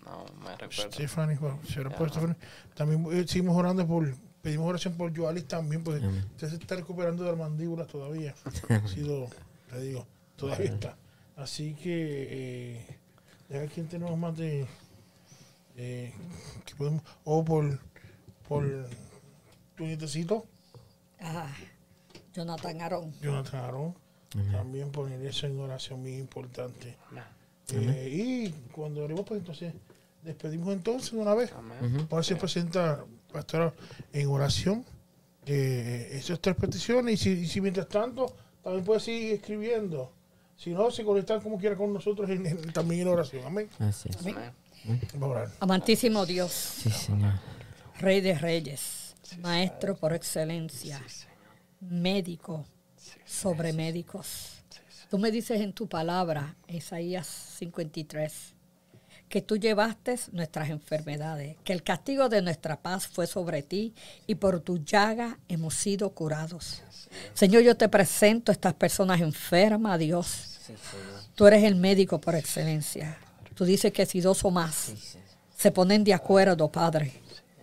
no me recuerdo. Stephanie, bueno, se hubiera Ya. puesto Stephanie. También eh, seguimos orando por, pedimos oración por Joalis también, porque Amén. usted se está recuperando de las mandíbulas todavía. Ha sido, te digo, todavía está. Así que, eh, deja quién tenemos más de, eh, que podemos, o por, por tu nietecito, Ah, Jonathan Arón. Jonathan También poner eso en oración muy importante. Eh, y cuando oremos, pues entonces despedimos entonces de una vez. Ahora se presenta pastora en oración. Eh, esas tres peticiones. Y si, y si mientras tanto también puede seguir escribiendo. Si no, se conectan como quiera con nosotros en- en- también en oración. Amén. Así es. Amén. Amantísimo Dios, Sí, Señor. Rey de Reyes, Maestro por excelencia, médico sobre médicos. Tú me dices en tu palabra, Isaías 53, que tú llevaste nuestras enfermedades, que el castigo de nuestra paz fue sobre ti y por tu llaga hemos sido curados. Señor, yo te presento a estas personas enfermas, Dios. Tú eres el médico por excelencia. Tú dices que si dos o más se ponen de acuerdo, Padre,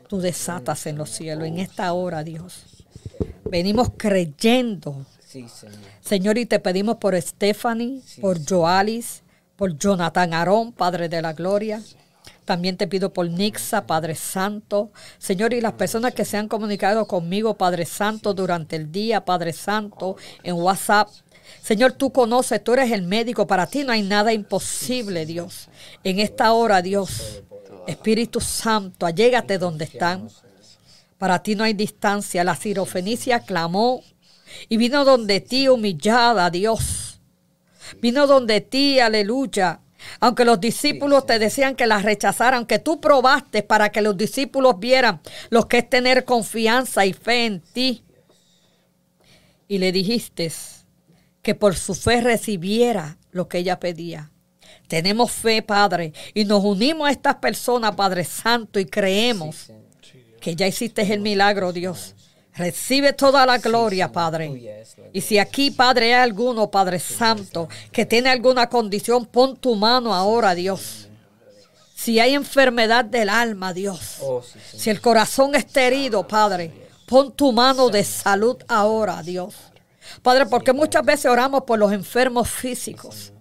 tú desatas en los cielos. En esta hora, Dios, venimos creyendo, Sí, Señor. Señor, y te pedimos por Stephanie, por Joalis, por Jonathan Aarón, Padre de la Gloria. También te pido por Nixa, Padre Santo. Señor, y las personas que se han comunicado conmigo, Padre Santo, durante el día, Padre Santo, en WhatsApp. Señor, tú conoces, tú eres el médico, para ti no hay nada imposible, Dios. En esta hora, Dios, Espíritu Santo, allégate donde están. Para ti no hay distancia. La sirofenicia clamó y vino donde ti humillada, Dios. Vino donde ti, aleluya. Aunque los discípulos te decían que la rechazaran, que tú probaste para que los discípulos vieran lo que es tener confianza y fe en ti. Y le dijiste que por su fe recibiera lo que ella pedía. Tenemos fe, Padre, y nos unimos a estas personas, Padre Santo, y creemos que ya hiciste el milagro, Dios. Recibe toda la gloria, Padre. Y si aquí, Padre, hay alguno, Padre Santo, que tiene alguna condición, pon tu mano ahora, Dios. Si hay enfermedad del alma, Dios. Oh. Si el corazón está herido, Padre, pon tu mano de salud ahora, Dios. Padre, porque muchas veces oramos por los enfermos físicos,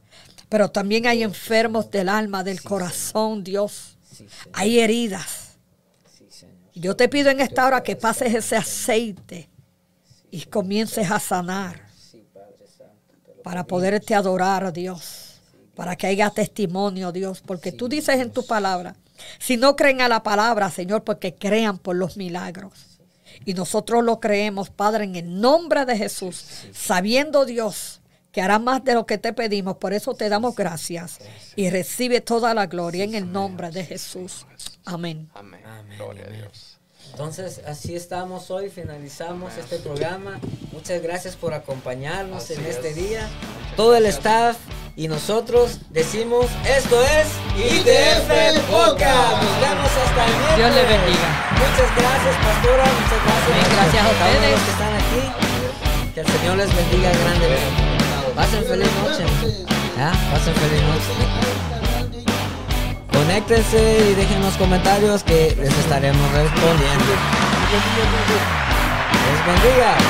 pero también hay enfermos del alma, del corazón, Dios. Hay heridas. Yo te pido en esta hora que pases ese aceite y comiences a sanar para poderte adorar, Dios, para que haya testimonio, Dios, porque tú dices en tu palabra, si no creen a la palabra, Señor, porque crean por los milagros. Y nosotros lo creemos, Padre, en el nombre de Jesús, sabiendo Dios que hará más de lo que te pedimos. Por eso te damos gracias y recibe toda la gloria en el nombre de Jesús. Amén. Amén. Gloria a Dios. Entonces, así estamos hoy, finalizamos este programa. Muchas gracias por acompañarnos Así en es. este día. Todo el staff y nosotros decimos, esto es ITF Podcast. Nos vemos hasta el miércoles. Dios le bendiga. Muchas gracias, pastora. Muchas gracias. Amén, gracias a ustedes. los que están aquí. Que el Señor les bendiga grandemente. Pasen feliz noche. ¿Ah? Pasen feliz noche. Conéctense y dejen los comentarios que les estaremos respondiendo. Les bendiga.